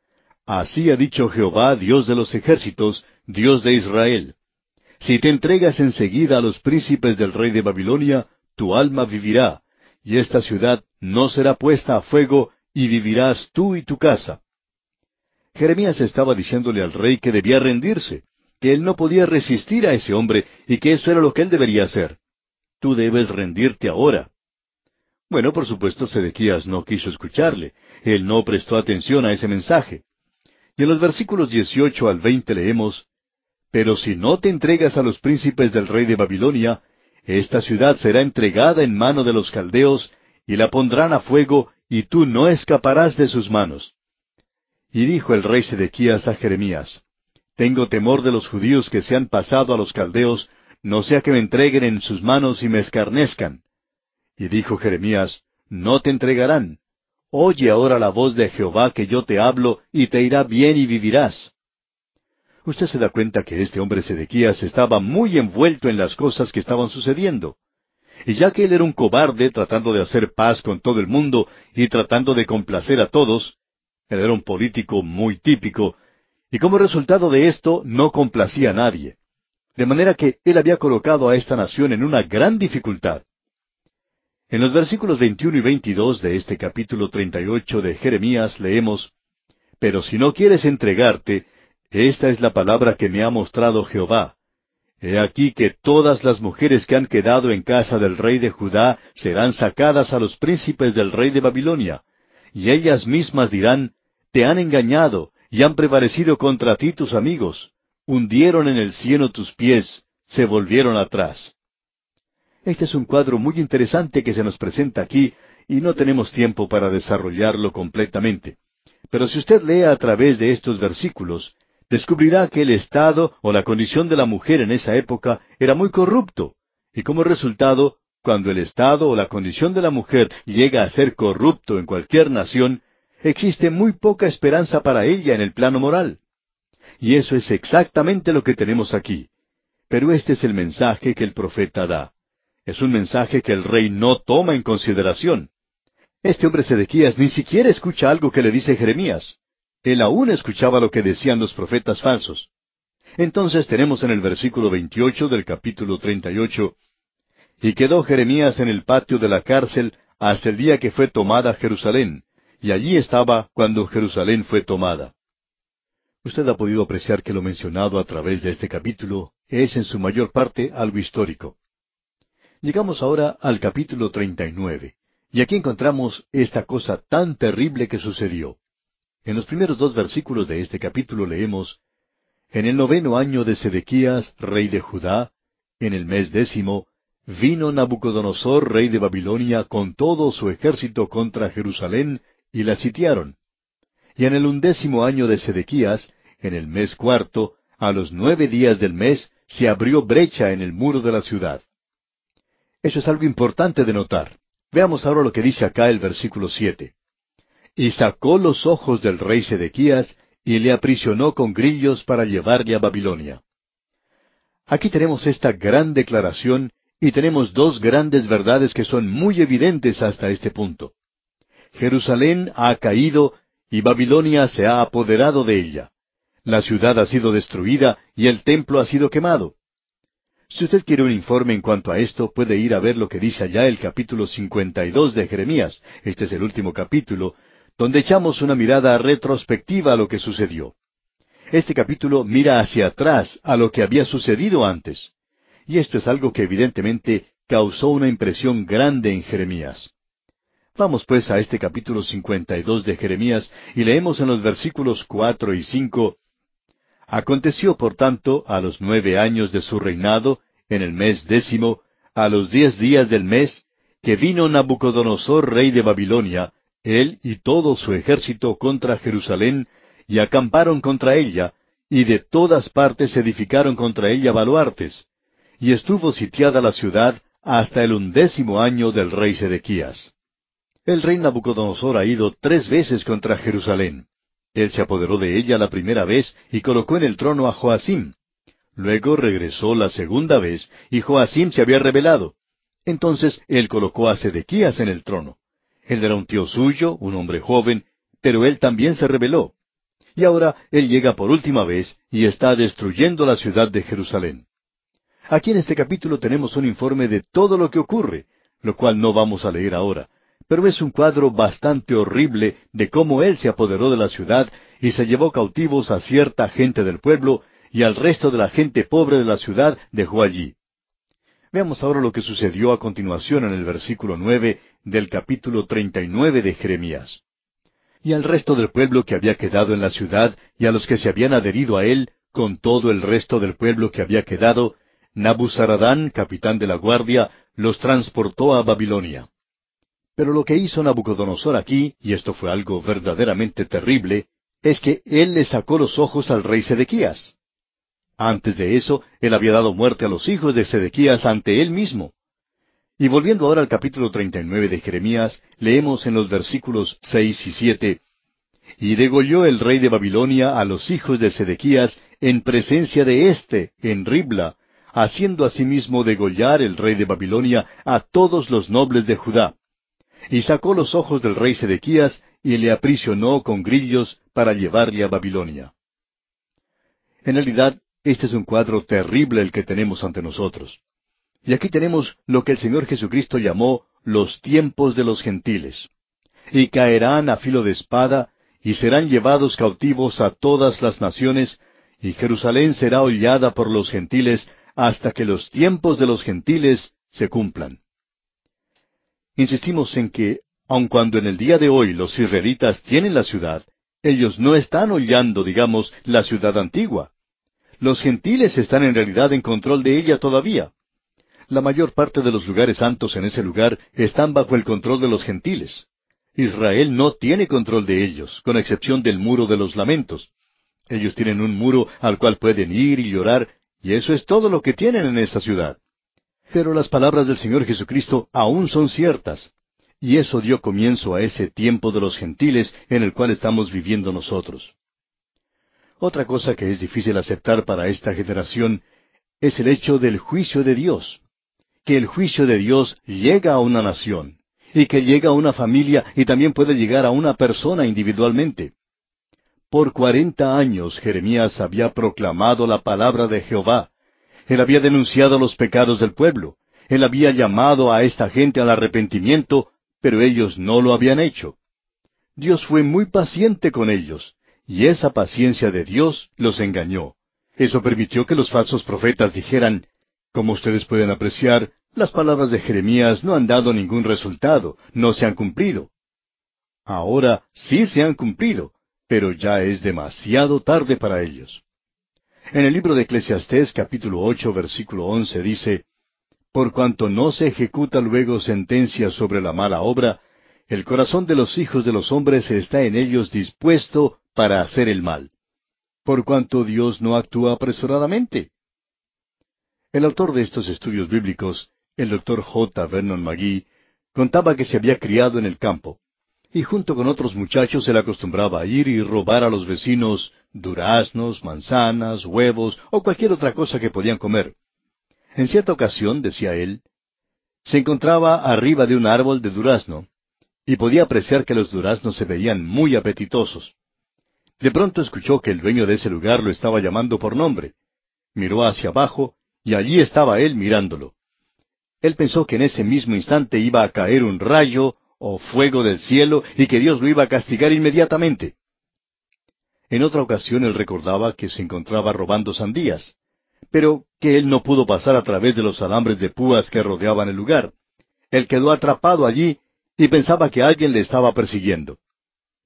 Así ha dicho Jehová, Dios de los ejércitos, Dios de Israel. Si te entregas enseguida a los príncipes del rey de Babilonia, tu alma vivirá, y esta ciudad no será puesta a fuego, y vivirás tú y tu casa. Jeremías estaba diciéndole al rey que debía rendirse, que él no podía resistir a ese hombre y que eso era lo que él debería hacer. Tú debes rendirte ahora. Bueno, por supuesto, Sedequías no quiso escucharle. Él no prestó atención a ese mensaje. Y en los versículos 18 al 20 leemos, Pero si no te entregas a los príncipes del rey de Babilonia, esta ciudad será entregada en mano de los caldeos, y la pondrán a fuego, y tú no escaparás de sus manos. Y dijo el rey Sedequías a Jeremías, Tengo temor de los judíos que se han pasado a los caldeos, no sea que me entreguen en sus manos y me escarnezcan. Y dijo Jeremías, No te entregarán. Oye ahora la voz de Jehová que yo te hablo, y te irá bien y vivirás. Usted se da cuenta que este hombre Sedequías estaba muy envuelto en las cosas que estaban sucediendo. Y ya que él era un cobarde tratando de hacer paz con todo el mundo y tratando de complacer a todos, él era un político muy típico, y como resultado de esto no complacía a nadie. De manera que él había colocado a esta nación en una gran dificultad. En los versículos 21 y 22 de este capítulo 38 de Jeremías leemos, Pero si no quieres entregarte, esta es la palabra que me ha mostrado Jehová. He aquí que todas las mujeres que han quedado en casa del rey de Judá serán sacadas a los príncipes del rey de Babilonia, y ellas mismas dirán, te han engañado y han prevalecido contra ti tus amigos. Hundieron en el cielo tus pies, se volvieron atrás. Este es un cuadro muy interesante que se nos presenta aquí y no tenemos tiempo para desarrollarlo completamente. Pero si usted lee a través de estos versículos, descubrirá que el estado o la condición de la mujer en esa época era muy corrupto, y como resultado, cuando el estado o la condición de la mujer llega a ser corrupto en cualquier nación, existe muy poca esperanza para ella en el plano moral. Y eso es exactamente lo que tenemos aquí. Pero este es el mensaje que el profeta da. Es un mensaje que el rey no toma en consideración. Este hombre Sedequías ni siquiera escucha algo que le dice Jeremías. Él aún escuchaba lo que decían los profetas falsos. Entonces tenemos en el versículo 28 del capítulo 38, Y quedó Jeremías en el patio de la cárcel hasta el día que fue tomada Jerusalén, y allí estaba cuando Jerusalén fue tomada. Usted ha podido apreciar que lo mencionado a través de este capítulo es en su mayor parte algo histórico. Llegamos ahora al capítulo 39, y aquí encontramos esta cosa tan terrible que sucedió. En los primeros dos versículos de este capítulo leemos, En el noveno año de Sedequías, rey de Judá, en el mes décimo, vino Nabucodonosor, rey de Babilonia, con todo su ejército contra Jerusalén y la sitiaron. Y en el undécimo año de Sedequías, en el mes cuarto, a los nueve días del mes, se abrió brecha en el muro de la ciudad. Eso es algo importante de notar. Veamos ahora lo que dice acá el versículo siete. Y sacó los ojos del rey Sedequías y le aprisionó con grillos para llevarle a Babilonia. Aquí tenemos esta gran declaración y tenemos dos grandes verdades que son muy evidentes hasta este punto. Jerusalén ha caído y Babilonia se ha apoderado de ella. La ciudad ha sido destruida y el templo ha sido quemado. Si usted quiere un informe en cuanto a esto, puede ir a ver lo que dice allá el capítulo 52 de Jeremías. Este es el último capítulo, donde echamos una mirada retrospectiva a lo que sucedió. Este capítulo mira hacia atrás a lo que había sucedido antes. Y esto es algo que evidentemente causó una impresión grande en Jeremías. Vamos pues a este capítulo 52 de Jeremías y leemos en los versículos cuatro y cinco. Aconteció, por tanto, a los nueve años de su reinado, en el mes décimo, a los diez días del mes, que vino Nabucodonosor, rey de Babilonia, él y todo su ejército contra Jerusalén, y acamparon contra ella, y de todas partes edificaron contra ella baluartes, y estuvo sitiada la ciudad hasta el undécimo año del rey Sedequías. El rey Nabucodonosor ha ido tres veces contra Jerusalén. Él se apoderó de ella la primera vez y colocó en el trono a Joacim. Luego regresó la segunda vez y Joacim se había rebelado. Entonces él colocó a Sedequías en el trono. Él era un tío suyo, un hombre joven, pero él también se rebeló. Y ahora él llega por última vez y está destruyendo la ciudad de Jerusalén. Aquí en este capítulo tenemos un informe de todo lo que ocurre, lo cual no vamos a leer ahora, pero es un cuadro bastante horrible de cómo él se apoderó de la ciudad y se llevó cautivos a cierta gente del pueblo y al resto de la gente pobre de la ciudad dejó allí. Veamos ahora lo que sucedió a continuación en el versículo nueve del capítulo treinta y nueve de Jeremías. Y al resto del pueblo que había quedado en la ciudad y a los que se habían adherido a él, con todo el resto del pueblo que había quedado, Nabuzaradán, capitán de la guardia, los transportó a Babilonia. Pero lo que hizo Nabucodonosor aquí, y esto fue algo verdaderamente terrible, es que él le sacó los ojos al rey Sedequías. Antes de eso, él había dado muerte a los hijos de Sedequías ante él mismo. Y volviendo ahora al capítulo 39 de Jeremías, leemos en los versículos seis y siete, Y degolló el rey de Babilonia a los hijos de Sedequías en presencia de éste, en Ribla, haciendo asimismo degollar el rey de Babilonia a todos los nobles de Judá. Y sacó los ojos del rey Sedequías y le aprisionó con grillos para llevarle a Babilonia. En realidad, este es un cuadro terrible el que tenemos ante nosotros. Y aquí tenemos lo que el Señor Jesucristo llamó los tiempos de los gentiles. Y caerán a filo de espada, y serán llevados cautivos a todas las naciones, y Jerusalén será hollada por los gentiles hasta que los tiempos de los gentiles se cumplan. Insistimos en que, aun cuando en el día de hoy los israelitas tienen la ciudad, ellos no están hollando, digamos, la ciudad antigua. Los gentiles están en realidad en control de ella todavía. La mayor parte de los lugares santos en ese lugar están bajo el control de los gentiles. Israel no tiene control de ellos, con excepción del muro de los lamentos. Ellos tienen un muro al cual pueden ir y llorar, y eso es todo lo que tienen en esa ciudad. Pero las palabras del Señor Jesucristo aún son ciertas, y eso dio comienzo a ese tiempo de los gentiles en el cual estamos viviendo nosotros. Otra cosa que es difícil aceptar para esta generación es el hecho del juicio de Dios. Que el juicio de Dios llega a una nación, y que llega a una familia y también puede llegar a una persona individualmente. Por cuarenta años Jeremías había proclamado la palabra de Jehová. Él había denunciado los pecados del pueblo. Él había llamado a esta gente al arrepentimiento, pero ellos no lo habían hecho. Dios fue muy paciente con ellos, y esa paciencia de Dios los engañó. Eso permitió que los falsos profetas dijeran, como ustedes pueden apreciar, las palabras de Jeremías no han dado ningún resultado, no se han cumplido. Ahora sí se han cumplido, pero ya es demasiado tarde para ellos. En el libro de Eclesiastés capítulo ocho versículo once dice, Por cuanto no se ejecuta luego sentencia sobre la mala obra, el corazón de los hijos de los hombres está en ellos dispuesto para hacer el mal, por cuanto Dios no actúa apresuradamente. El autor de estos estudios bíblicos, el doctor J. Vernon McGee, contaba que se había criado en el campo, y junto con otros muchachos él acostumbraba a ir y robar a los vecinos duraznos, manzanas, huevos o cualquier otra cosa que podían comer. En cierta ocasión, decía él, se encontraba arriba de un árbol de durazno, y podía apreciar que los duraznos se veían muy apetitosos. De pronto escuchó que el dueño de ese lugar lo estaba llamando por nombre. Miró hacia abajo y allí estaba él mirándolo. Él pensó que en ese mismo instante iba a caer un rayo o fuego del cielo y que Dios lo iba a castigar inmediatamente. En otra ocasión él recordaba que se encontraba robando sandías, pero que él no pudo pasar a través de los alambres de púas que rodeaban el lugar. Él quedó atrapado allí y pensaba que alguien le estaba persiguiendo.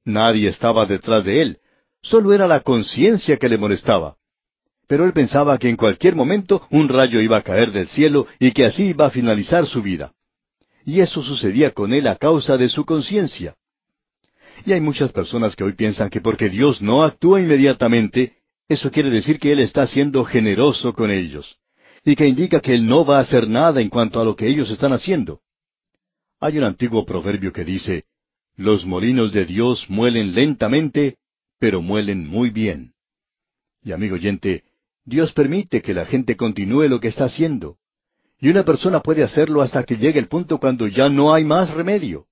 Nadie estaba detrás de él, Solo era la conciencia que le molestaba. Pero él pensaba que en cualquier momento un rayo iba a caer del cielo y que así iba a finalizar su vida. Y eso sucedía con él a causa de su conciencia. Y hay muchas personas que hoy piensan que porque Dios no actúa inmediatamente, Eso quiere decir que Él está siendo generoso con ellos, y que indica que Él no va a hacer nada en cuanto a lo que ellos están haciendo. Hay un antiguo proverbio que dice, Los molinos de Dios muelen lentamente, pero muelen muy bien. Y amigo oyente, Dios permite que la gente continúe lo que está haciendo. Y una persona puede hacerlo hasta que llegue el punto cuando ya no hay más remedio.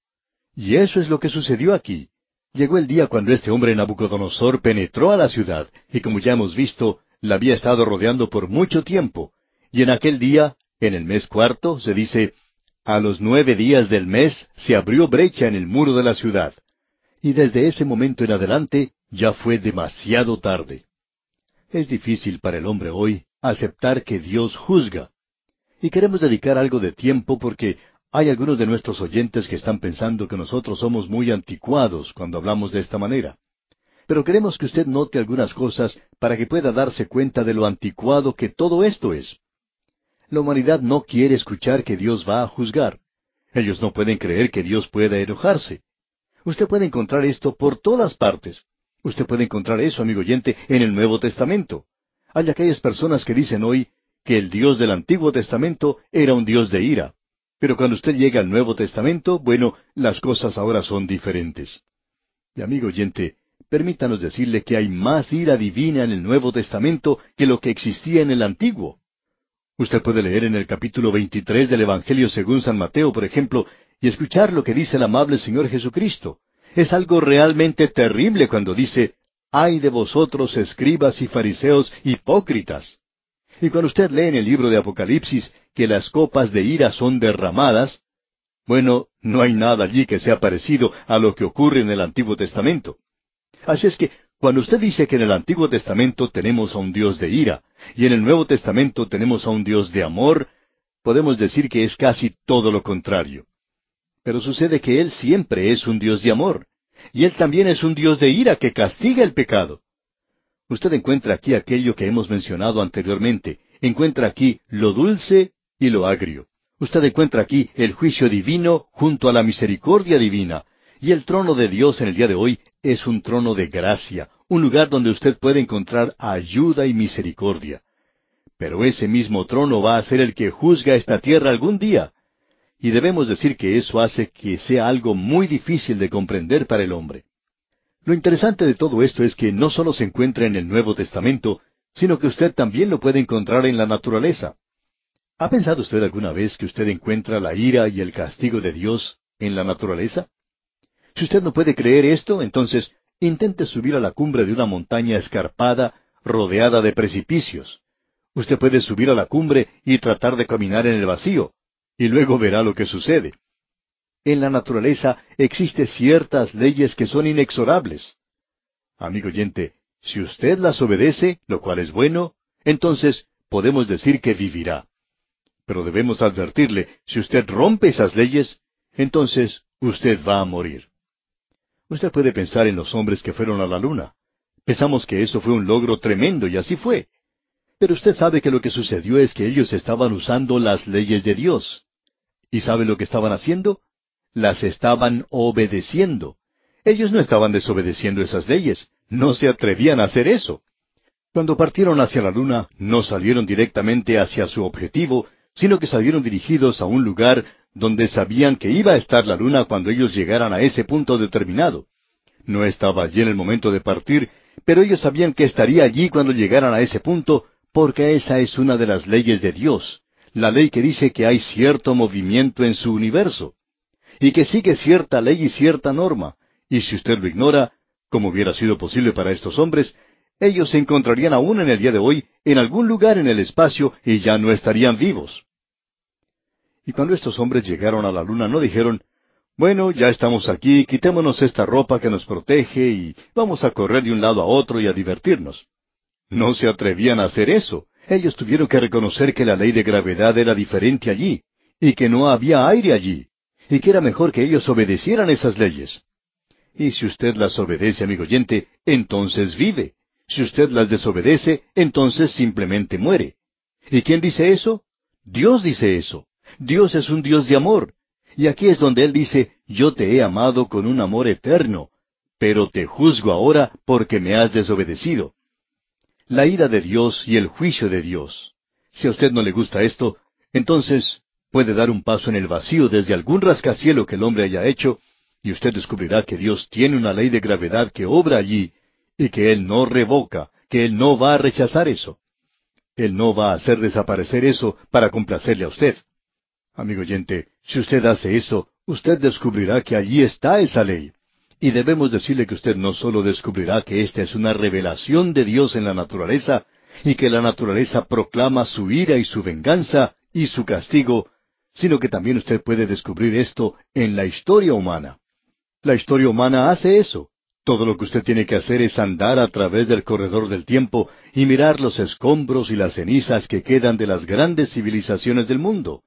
Y eso es lo que sucedió aquí. Llegó el día cuando este hombre Nabucodonosor penetró a la ciudad, y como ya hemos visto, la había estado rodeando por mucho tiempo. Y en aquel día, en el mes cuarto, se dice, a los nueve días del mes se abrió brecha en el muro de la ciudad. Y desde ese momento en adelante ya fue demasiado tarde. Es difícil para el hombre hoy aceptar que Dios juzga. Y queremos dedicar algo de tiempo porque hay algunos de nuestros oyentes que están pensando que nosotros somos muy anticuados cuando hablamos de esta manera. Pero queremos que usted note algunas cosas para que pueda darse cuenta de lo anticuado que todo esto es. La humanidad no quiere escuchar que Dios va a juzgar. Ellos no pueden creer que Dios pueda enojarse. Usted puede encontrar esto por todas partes. Usted puede encontrar eso, amigo oyente, en el Nuevo Testamento. Hay aquellas personas que dicen hoy que el Dios del Antiguo Testamento era un Dios de ira. Pero cuando usted llega al Nuevo Testamento, bueno, las cosas ahora son diferentes. Y amigo oyente, permítanos decirle que hay más ira divina en el Nuevo Testamento que lo que existía en el Antiguo. Usted puede leer en el capítulo 23 del Evangelio según San Mateo, por ejemplo, y escuchar lo que dice el amable Señor Jesucristo. Es algo realmente terrible cuando dice, ay de vosotros escribas y fariseos hipócritas. Y cuando usted lee en el libro de Apocalipsis que las copas de ira son derramadas, bueno, no hay nada allí que sea parecido a lo que ocurre en el Antiguo Testamento. Así es que cuando usted dice que en el Antiguo Testamento tenemos a un Dios de ira y en el Nuevo Testamento tenemos a un Dios de amor, podemos decir que es casi todo lo contrario. Pero sucede que Él siempre es un Dios de amor, y Él también es un Dios de ira que castiga el pecado. Usted encuentra aquí aquello que hemos mencionado anteriormente, encuentra aquí lo dulce y lo agrio. Usted encuentra aquí el juicio divino junto a la misericordia divina. Y el trono de Dios en el día de hoy es un trono de gracia, un lugar donde usted puede encontrar ayuda y misericordia. Pero ese mismo trono va a ser el que juzga esta tierra algún día. Y debemos decir que eso hace que sea algo muy difícil de comprender para el hombre. Lo interesante de todo esto es que no solo se encuentra en el Nuevo Testamento, sino que usted también lo puede encontrar en la naturaleza. ¿Ha pensado usted alguna vez que usted encuentra la ira y el castigo de Dios en la naturaleza? Si usted no puede creer esto, entonces intente subir a la cumbre de una montaña escarpada, rodeada de precipicios. Usted puede subir a la cumbre y tratar de caminar en el vacío, y luego verá lo que sucede. En la naturaleza existen ciertas leyes que son inexorables. Amigo oyente, si usted las obedece, lo cual es bueno, entonces podemos decir que vivirá. Pero debemos advertirle, si usted rompe esas leyes, entonces usted va a morir. Usted puede pensar en los hombres que fueron a la luna. Pensamos que eso fue un logro tremendo y así fue. Pero usted sabe que lo que sucedió es que ellos estaban usando las leyes de Dios. ¿Y sabe lo que estaban haciendo? Las estaban obedeciendo. Ellos no estaban desobedeciendo esas leyes. No se atrevían a hacer eso. Cuando partieron hacia la luna, no salieron directamente hacia su objetivo, sino que salieron dirigidos a un lugar donde sabían que iba a estar la luna cuando ellos llegaran a ese punto determinado. No estaba allí en el momento de partir, pero ellos sabían que estaría allí cuando llegaran a ese punto, porque esa es una de las leyes de Dios, la ley que dice que hay cierto movimiento en su universo, y que sigue cierta ley y cierta norma, y si usted lo ignora, como hubiera sido posible para estos hombres, ellos se encontrarían aún en el día de hoy en algún lugar en el espacio y ya no estarían vivos. Y cuando estos hombres llegaron a la luna no dijeron, bueno, ya estamos aquí, quitémonos esta ropa que nos protege y vamos a correr de un lado a otro y a divertirnos. No se atrevían a hacer eso. Ellos tuvieron que reconocer que la ley de gravedad era diferente allí, y que no había aire allí, y que era mejor que ellos obedecieran esas leyes. Y si usted las obedece, amigo oyente, entonces vive. Si usted las desobedece, entonces simplemente muere. ¿Y quién dice eso? Dios dice eso. Dios es un Dios de amor. Y aquí es donde Él dice, yo te he amado con un amor eterno, pero te juzgo ahora porque me has desobedecido. la ira de Dios y el juicio de Dios. Si a usted no le gusta esto, entonces puede dar un paso en el vacío desde algún rascacielo que el hombre haya hecho, y usted descubrirá que Dios tiene una ley de gravedad que obra allí, y que Él no revoca, que Él no va a rechazar eso. Él no va a hacer desaparecer eso para complacerle a usted. Amigo oyente, si usted hace eso, usted descubrirá que allí está esa ley. Y debemos decirle que usted no solo descubrirá que esta es una revelación de Dios en la naturaleza, y que la naturaleza proclama su ira y su venganza y su castigo, sino que también usted puede descubrir esto en la historia humana. La historia humana hace eso. Todo lo que usted tiene que hacer es andar a través del corredor del tiempo y mirar los escombros y las cenizas que quedan de las grandes civilizaciones del mundo.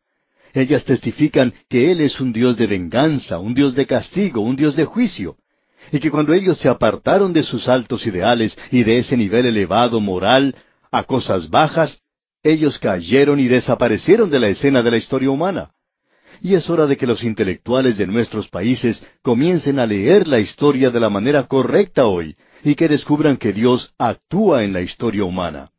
Ellas testifican que Él es un Dios de venganza, un Dios de castigo, un Dios de juicio, y que cuando ellos se apartaron de sus altos ideales y de ese nivel elevado moral a cosas bajas, ellos cayeron y desaparecieron de la escena de la historia humana. Y es hora de que los intelectuales de nuestros países comiencen a leer la historia de la manera correcta hoy y que descubran que Dios actúa en la historia humana.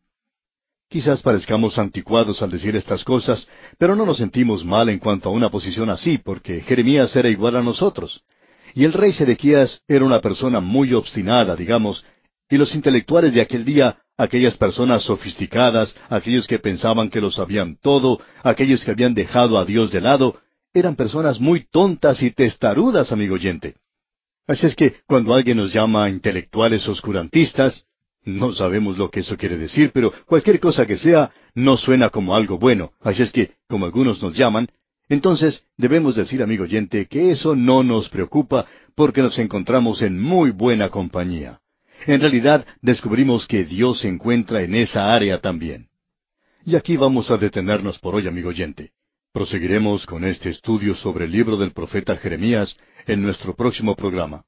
Quizás parezcamos anticuados al decir estas cosas, pero no nos sentimos mal en cuanto a una posición así, porque Jeremías era igual a nosotros. Y el rey Sedequías era una persona muy obstinada, digamos, y los intelectuales de aquel día, aquellas personas sofisticadas, aquellos que pensaban que lo sabían todo, aquellos que habían dejado a Dios de lado, eran personas muy tontas y testarudas, amigo oyente. Así es que cuando alguien nos llama intelectuales oscurantistas, no sabemos lo que eso quiere decir, pero cualquier cosa que sea no suena como algo bueno. Así es que, como algunos nos llaman, entonces debemos decir, amigo oyente, que eso no nos preocupa porque nos encontramos en muy buena compañía. En realidad descubrimos que Dios se encuentra en esa área también. Y aquí vamos a detenernos por hoy, amigo oyente. Proseguiremos con este estudio sobre el libro del profeta Jeremías en nuestro próximo programa.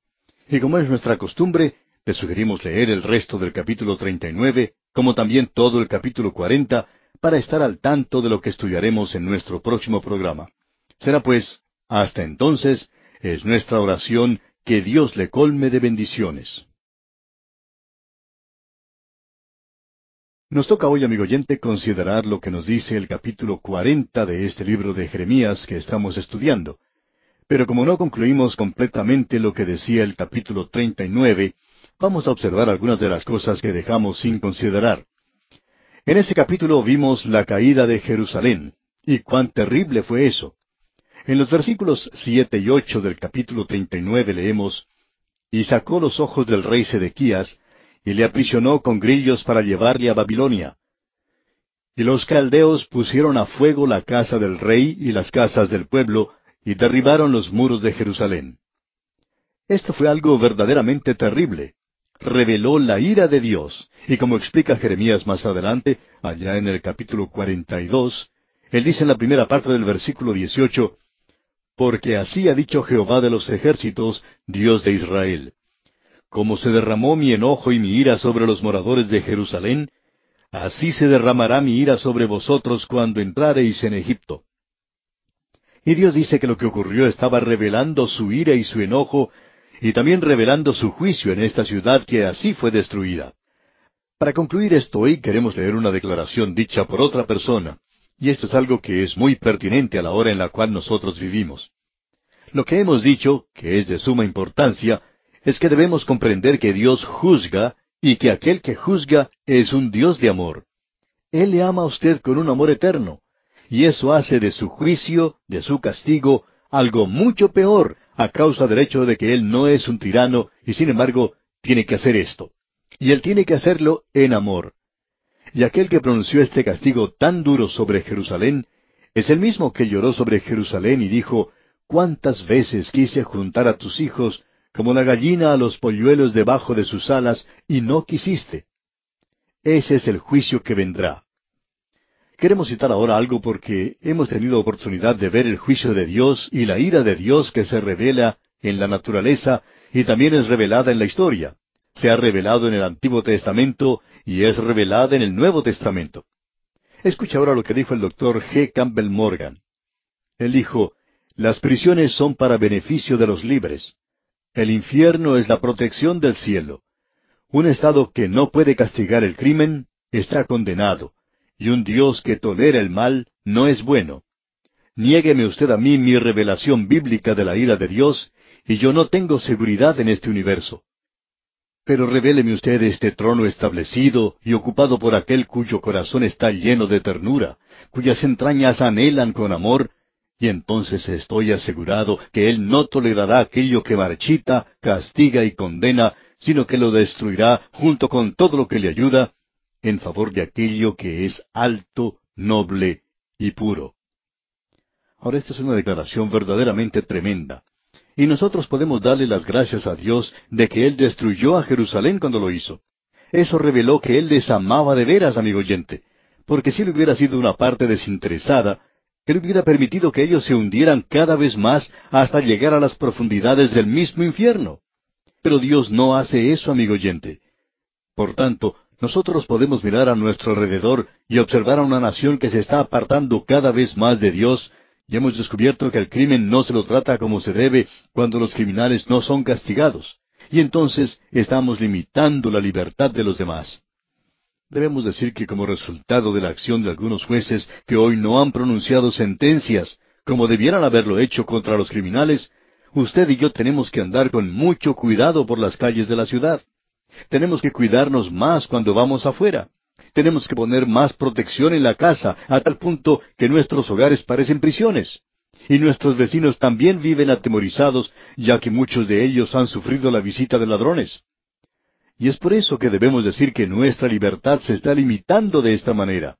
Y como es nuestra costumbre, le sugerimos leer el resto del capítulo 39, como también todo el capítulo 40, para estar al tanto de lo que estudiaremos en nuestro próximo programa. Será pues, hasta entonces, es nuestra oración que Dios le colme de bendiciones. Nos toca hoy, amigo oyente, considerar lo que nos dice el capítulo cuarenta de este libro de Jeremías que estamos estudiando. Pero como no concluimos completamente lo que decía el capítulo treinta y nueve, vamos a observar algunas de las cosas que dejamos sin considerar. En ese capítulo vimos la caída de Jerusalén, y cuán terrible fue eso. En los versículos siete y ocho del capítulo treinta y nueve leemos, Y sacó los ojos del rey Sedequías, y le aprisionó con grillos para llevarle a Babilonia. Y los caldeos pusieron a fuego la casa del rey y las casas del pueblo, y derribaron los muros de Jerusalén. Esto fue algo verdaderamente terrible. Reveló la ira de Dios, y como explica Jeremías más adelante, allá en el capítulo cuarenta y dos, él dice en la primera parte del versículo dieciocho, Porque así ha dicho Jehová de los ejércitos, Dios de Israel como se derramó mi enojo y mi ira sobre los moradores de Jerusalén, así se derramará mi ira sobre vosotros cuando entrareis en Egipto. Y Dios dice que lo que ocurrió estaba revelando su ira y su enojo, y también revelando su juicio en esta ciudad que así fue destruida. Para concluir esto hoy queremos leer una declaración dicha por otra persona, y esto es algo que es muy pertinente a la hora en la cual nosotros vivimos. Lo que hemos dicho, que es de suma importancia, es que debemos comprender que Dios juzga y que aquel que juzga es un Dios de amor. Él le ama a usted con un amor eterno, y eso hace de su juicio, de su castigo, algo mucho peor a causa del hecho de que Él no es un tirano y sin embargo tiene que hacer esto. Y Él tiene que hacerlo en amor. Y aquel que pronunció este castigo tan duro sobre Jerusalén es el mismo que lloró sobre Jerusalén y dijo, ¿Cuántas veces quise juntar a tus hijos como la gallina a los polluelos debajo de sus alas, y no quisiste. Ese es el juicio que vendrá. Queremos citar ahora algo porque hemos tenido oportunidad de ver el juicio de Dios y la ira de Dios que se revela en la naturaleza y también es revelada en la historia. Se ha revelado en el Antiguo Testamento y es revelada en el Nuevo Testamento. Escucha ahora lo que dijo el doctor G. Campbell Morgan. Él dijo, las prisiones son para beneficio de los libres. El infierno es la protección del cielo. Un Estado que no puede castigar el crimen está condenado, y un Dios que tolera el mal no es bueno. Niégueme usted a mí mi revelación bíblica de la ira de Dios, y yo no tengo seguridad en este universo. Pero revéleme usted este trono establecido y ocupado por aquel cuyo corazón está lleno de ternura, cuyas entrañas anhelan con amor, y entonces estoy asegurado que Él no tolerará aquello que marchita, castiga y condena, sino que lo destruirá junto con todo lo que le ayuda, en favor de aquello que es alto, noble y puro. Ahora esta es una declaración verdaderamente tremenda. Y nosotros podemos darle las gracias a Dios de que Él destruyó a Jerusalén cuando lo hizo. Eso reveló que Él les amaba de veras, amigo oyente, porque si Él hubiera sido una parte desinteresada, Él hubiera permitido que ellos se hundieran cada vez más hasta llegar a las profundidades del mismo infierno. Pero Dios no hace eso, amigo oyente. Por tanto, nosotros podemos mirar a nuestro alrededor y observar a una nación que se está apartando cada vez más de Dios y hemos descubierto que el crimen no se lo trata como se debe cuando los criminales no son castigados. Y entonces estamos limitando la libertad de los demás. Debemos decir que como resultado de la acción de algunos jueces que hoy no han pronunciado sentencias como debieran haberlo hecho contra los criminales, usted y yo tenemos que andar con mucho cuidado por las calles de la ciudad. Tenemos que cuidarnos más cuando vamos afuera. Tenemos que poner más protección en la casa, a tal punto que nuestros hogares parecen prisiones. Y nuestros vecinos también viven atemorizados, ya que muchos de ellos han sufrido la visita de ladrones. Y es por eso que debemos decir que nuestra libertad se está limitando de esta manera.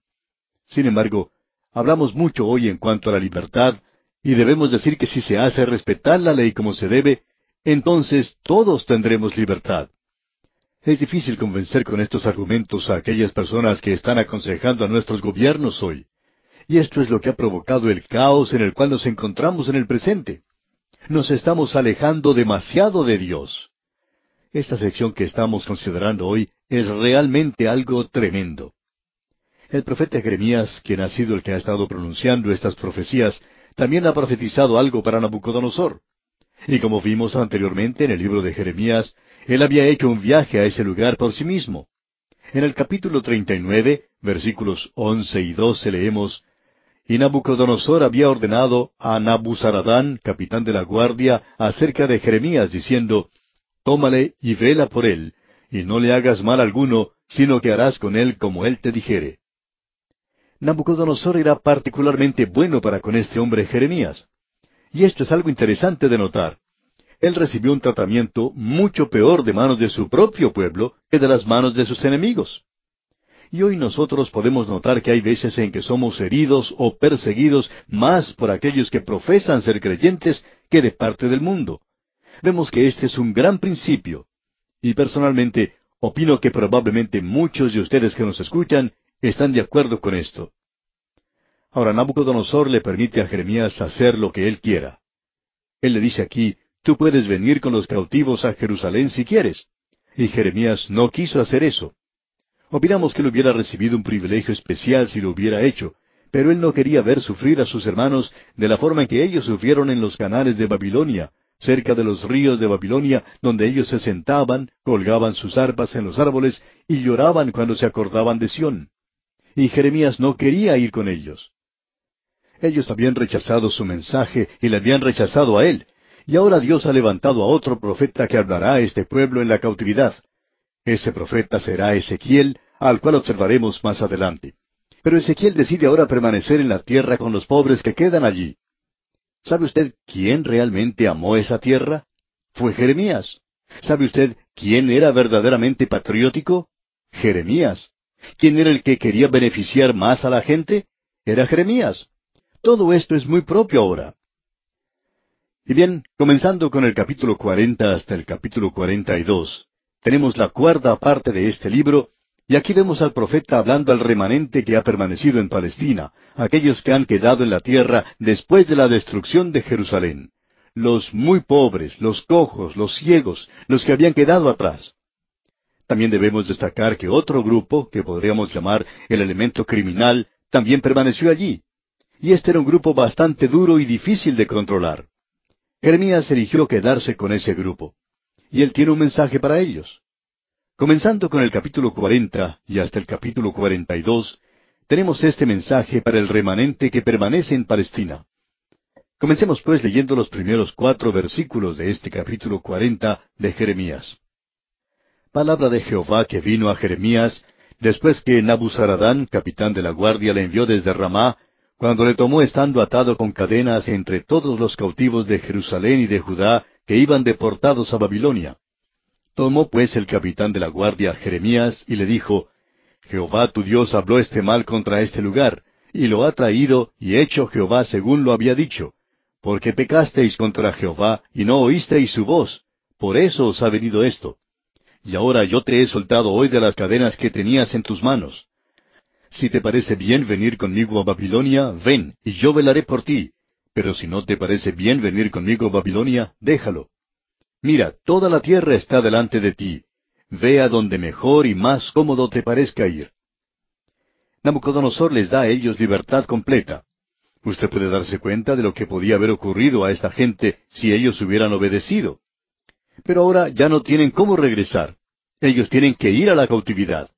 Sin embargo, hablamos mucho hoy en cuanto a la libertad, y debemos decir que si se hace respetar la ley como se debe, entonces todos tendremos libertad. Es difícil convencer con estos argumentos a aquellas personas que están aconsejando a nuestros gobiernos hoy. Y esto es lo que ha provocado el caos en el cual nos encontramos en el presente. Nos estamos alejando demasiado de Dios. Esta sección que estamos considerando hoy es realmente algo tremendo. El profeta Jeremías, quien ha sido el que ha estado pronunciando estas profecías, también ha profetizado algo para Nabucodonosor. Y como vimos anteriormente en el libro de Jeremías, él había hecho un viaje a ese lugar por sí mismo. En el capítulo 39, versículos once y doce leemos, Y Nabucodonosor había ordenado a Nabuzaradán, capitán de la guardia, acerca de Jeremías, diciendo, Tómale y vela por él, y no le hagas mal alguno, sino que harás con él como él te dijere. Nabucodonosor era particularmente bueno para con este hombre Jeremías. Y esto es algo interesante de notar él recibió un tratamiento mucho peor de manos de su propio pueblo que de las manos de sus enemigos. Y hoy nosotros podemos notar que hay veces en que somos heridos o perseguidos más por aquellos que profesan ser creyentes que de parte del mundo. Vemos que este es un gran principio. Y personalmente opino que probablemente muchos de ustedes que nos escuchan están de acuerdo con esto. Ahora Nabucodonosor le permite a Jeremías hacer lo que él quiera. Él le dice aquí, Tú puedes venir con los cautivos a Jerusalén si quieres. Y Jeremías no quiso hacer eso. Opinamos que él hubiera recibido un privilegio especial si lo hubiera hecho, pero él no quería ver sufrir a sus hermanos de la forma en que ellos sufrieron en los canales de Babilonia, cerca de los ríos de Babilonia, donde ellos se sentaban, colgaban sus arpas en los árboles y lloraban cuando se acordaban de Sión. Y Jeremías no quería ir con ellos. Ellos habían rechazado su mensaje y le habían rechazado a él, y ahora Dios ha levantado a otro profeta que hablará a este pueblo en la cautividad. Ese profeta será Ezequiel, al cual observaremos más adelante. Pero Ezequiel decide ahora permanecer en la tierra con los pobres que quedan allí. ¿Sabe usted quién realmente amó esa tierra? Fue Jeremías. ¿Sabe usted quién era verdaderamente patriótico? Jeremías. ¿Quién era el que quería beneficiar más a la gente? Era Jeremías. Todo esto es muy propio ahora. Y bien, comenzando con el capítulo cuarenta hasta el capítulo cuarenta y dos, tenemos la cuarta parte de este libro, y aquí vemos al profeta hablando al remanente que ha permanecido en Palestina, aquellos que han quedado en la tierra después de la destrucción de Jerusalén, los muy pobres, los cojos, los ciegos, los que habían quedado atrás. También debemos destacar que otro grupo, que podríamos llamar el elemento criminal, también permaneció allí. Y este era un grupo bastante duro y difícil de controlar. Jeremías eligió quedarse con ese grupo. Y él tiene un mensaje para ellos. Comenzando con el capítulo cuarenta y hasta el capítulo cuarenta y dos, tenemos este mensaje para el remanente que permanece en Palestina. Comencemos pues leyendo los primeros cuatro versículos de este capítulo cuarenta de Jeremías. Palabra de Jehová que vino a Jeremías después que Nabuzaradán, capitán de la guardia, le envió desde Ramá, cuando le tomó estando atado con cadenas entre todos los cautivos de Jerusalén y de Judá que iban deportados a Babilonia. Tomó pues el capitán de la guardia Jeremías y le dijo, Jehová tu Dios habló este mal contra este lugar, y lo ha traído y hecho Jehová según lo había dicho, porque pecasteis contra Jehová y no oísteis su voz, por eso os ha venido esto. Y ahora yo te he soltado hoy de las cadenas que tenías en tus manos. Si te parece bien venir conmigo a Babilonia, ven, y yo velaré por ti. Pero si no te parece bien venir conmigo a Babilonia, déjalo. Mira, toda la tierra está delante de ti. Ve a donde mejor y más cómodo te parezca ir. Nabucodonosor les da a ellos libertad completa. Usted puede darse cuenta de lo que podía haber ocurrido a esta gente si ellos hubieran obedecido. Pero ahora ya no tienen cómo regresar. Ellos tienen que ir a la cautividad.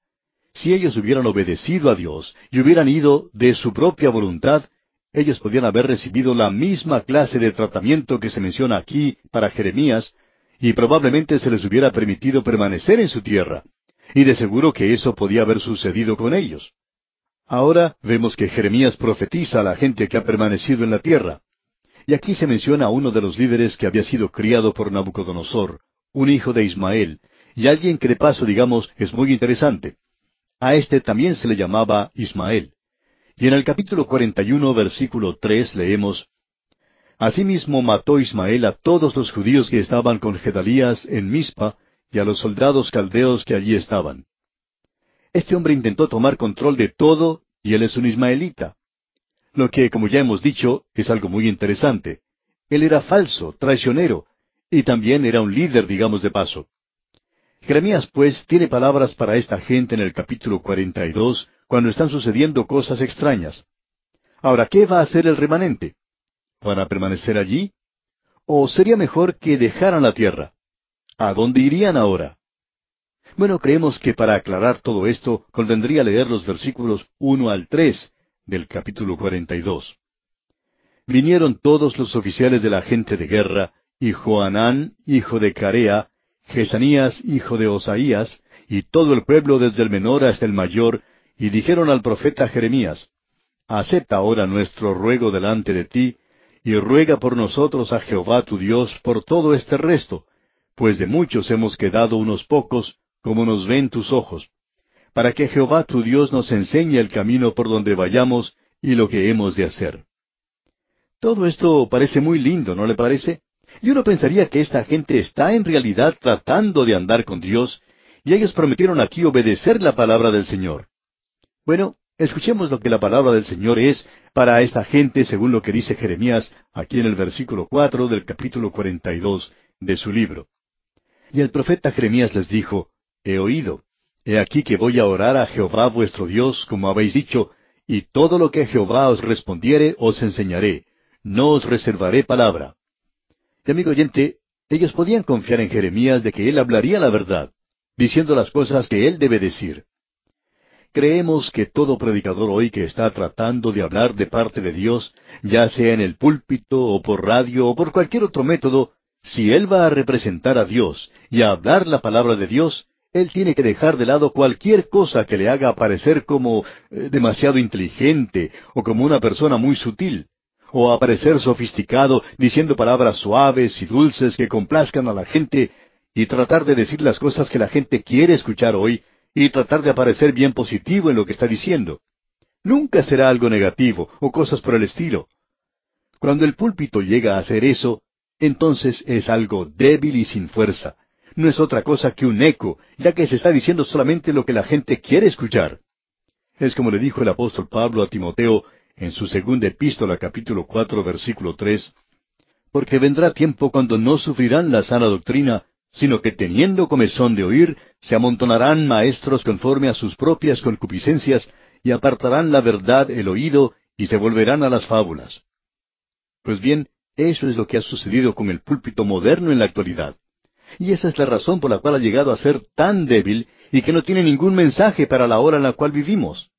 Si ellos hubieran obedecido a Dios y hubieran ido de su propia voluntad, ellos podían haber recibido la misma clase de tratamiento que se menciona aquí para Jeremías, y probablemente se les hubiera permitido permanecer en su tierra. Y de seguro que eso podía haber sucedido con ellos. Ahora vemos que Jeremías profetiza a la gente que ha permanecido en la tierra. Y aquí se menciona a uno de los líderes que había sido criado por Nabucodonosor, un hijo de Ismael, y alguien que de paso, digamos, es muy interesante. A este también se le llamaba Ismael. Y en el capítulo 41, versículo 3 leemos, Asimismo mató Ismael a todos los judíos que estaban con Gedalías en Mizpa y a los soldados caldeos que allí estaban. Este hombre intentó tomar control de todo y él es un ismaelita. Lo que, como ya hemos dicho, es algo muy interesante. Él era falso, traicionero, y también era un líder, digamos de paso. Jeremías, pues, tiene palabras para esta gente en el capítulo 42, cuando están sucediendo cosas extrañas. Ahora, ¿qué va a hacer el remanente? ¿Para permanecer allí? ¿O sería mejor que dejaran la tierra? ¿A dónde irían ahora? Bueno, creemos que para aclarar todo esto convendría leer los versículos uno al tres del capítulo cuarenta y dos. Vinieron todos los oficiales de la gente de guerra, y Joanán, hijo de Carea, Jesanías, hijo de Osaías, y todo el pueblo desde el menor hasta el mayor, y dijeron al profeta Jeremías, Acepta ahora nuestro ruego delante de ti, y ruega por nosotros a Jehová tu Dios por todo este resto, pues de muchos hemos quedado unos pocos, como nos ven tus ojos, para que Jehová tu Dios nos enseñe el camino por donde vayamos y lo que hemos de hacer. Todo esto parece muy lindo, ¿no le parece? Y uno pensaría que esta gente está en realidad tratando de andar con Dios, y ellos prometieron aquí obedecer la palabra del Señor. Bueno, Escuchemos lo que la palabra del Señor es para esta gente según lo que dice Jeremías aquí en el versículo cuatro del capítulo cuarenta y dos de su libro. Y el profeta Jeremías les dijo, He oído, he aquí que voy a orar a Jehová vuestro Dios, como habéis dicho, y todo lo que Jehová os respondiere os enseñaré, no os reservaré palabra. Y amigo oyente, ellos podían confiar en Jeremías de que él hablaría la verdad, diciendo las cosas que él debe decir. Creemos que todo predicador hoy que está tratando de hablar de parte de Dios, ya sea en el púlpito o por radio o por cualquier otro método, si él va a representar a Dios y a hablar la palabra de Dios, él tiene que dejar de lado cualquier cosa que le haga parecer como eh, demasiado inteligente o como una persona muy sutil, o aparecer sofisticado diciendo palabras suaves y dulces que complazcan a la gente y tratar de decir las cosas que la gente quiere escuchar hoy y tratar de aparecer bien positivo en lo que está diciendo. Nunca será algo negativo o cosas por el estilo. Cuando el púlpito llega a hacer eso, entonces es algo débil y sin fuerza. No es otra cosa que un eco, ya que se está diciendo solamente lo que la gente quiere escuchar. Es como le dijo el apóstol Pablo a Timoteo en su segunda epístola capítulo cuatro versículo tres, porque vendrá tiempo cuando no sufrirán la sana doctrina, sino que teniendo comezón de oír, se amontonarán maestros conforme a sus propias concupiscencias, y apartarán la verdad el oído, y se volverán a las fábulas. Pues bien, eso es lo que ha sucedido con el púlpito moderno en la actualidad. Y esa es la razón por la cual ha llegado a ser tan débil y que no tiene ningún mensaje para la hora en la cual vivimos.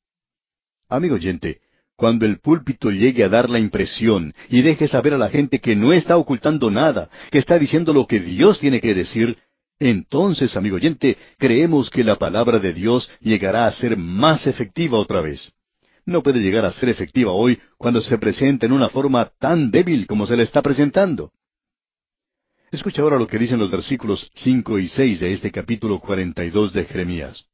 Amigo oyente, cuando el púlpito llegue a dar la impresión y deje saber a la gente que no está ocultando nada, que está diciendo lo que Dios tiene que decir, entonces, amigo oyente, creemos que la palabra de Dios llegará a ser más efectiva otra vez. No puede llegar a ser efectiva hoy cuando se presenta en una forma tan débil como se le está presentando. Escucha ahora lo que dicen los versículos cinco y seis de este capítulo cuarenta y dos de Jeremías.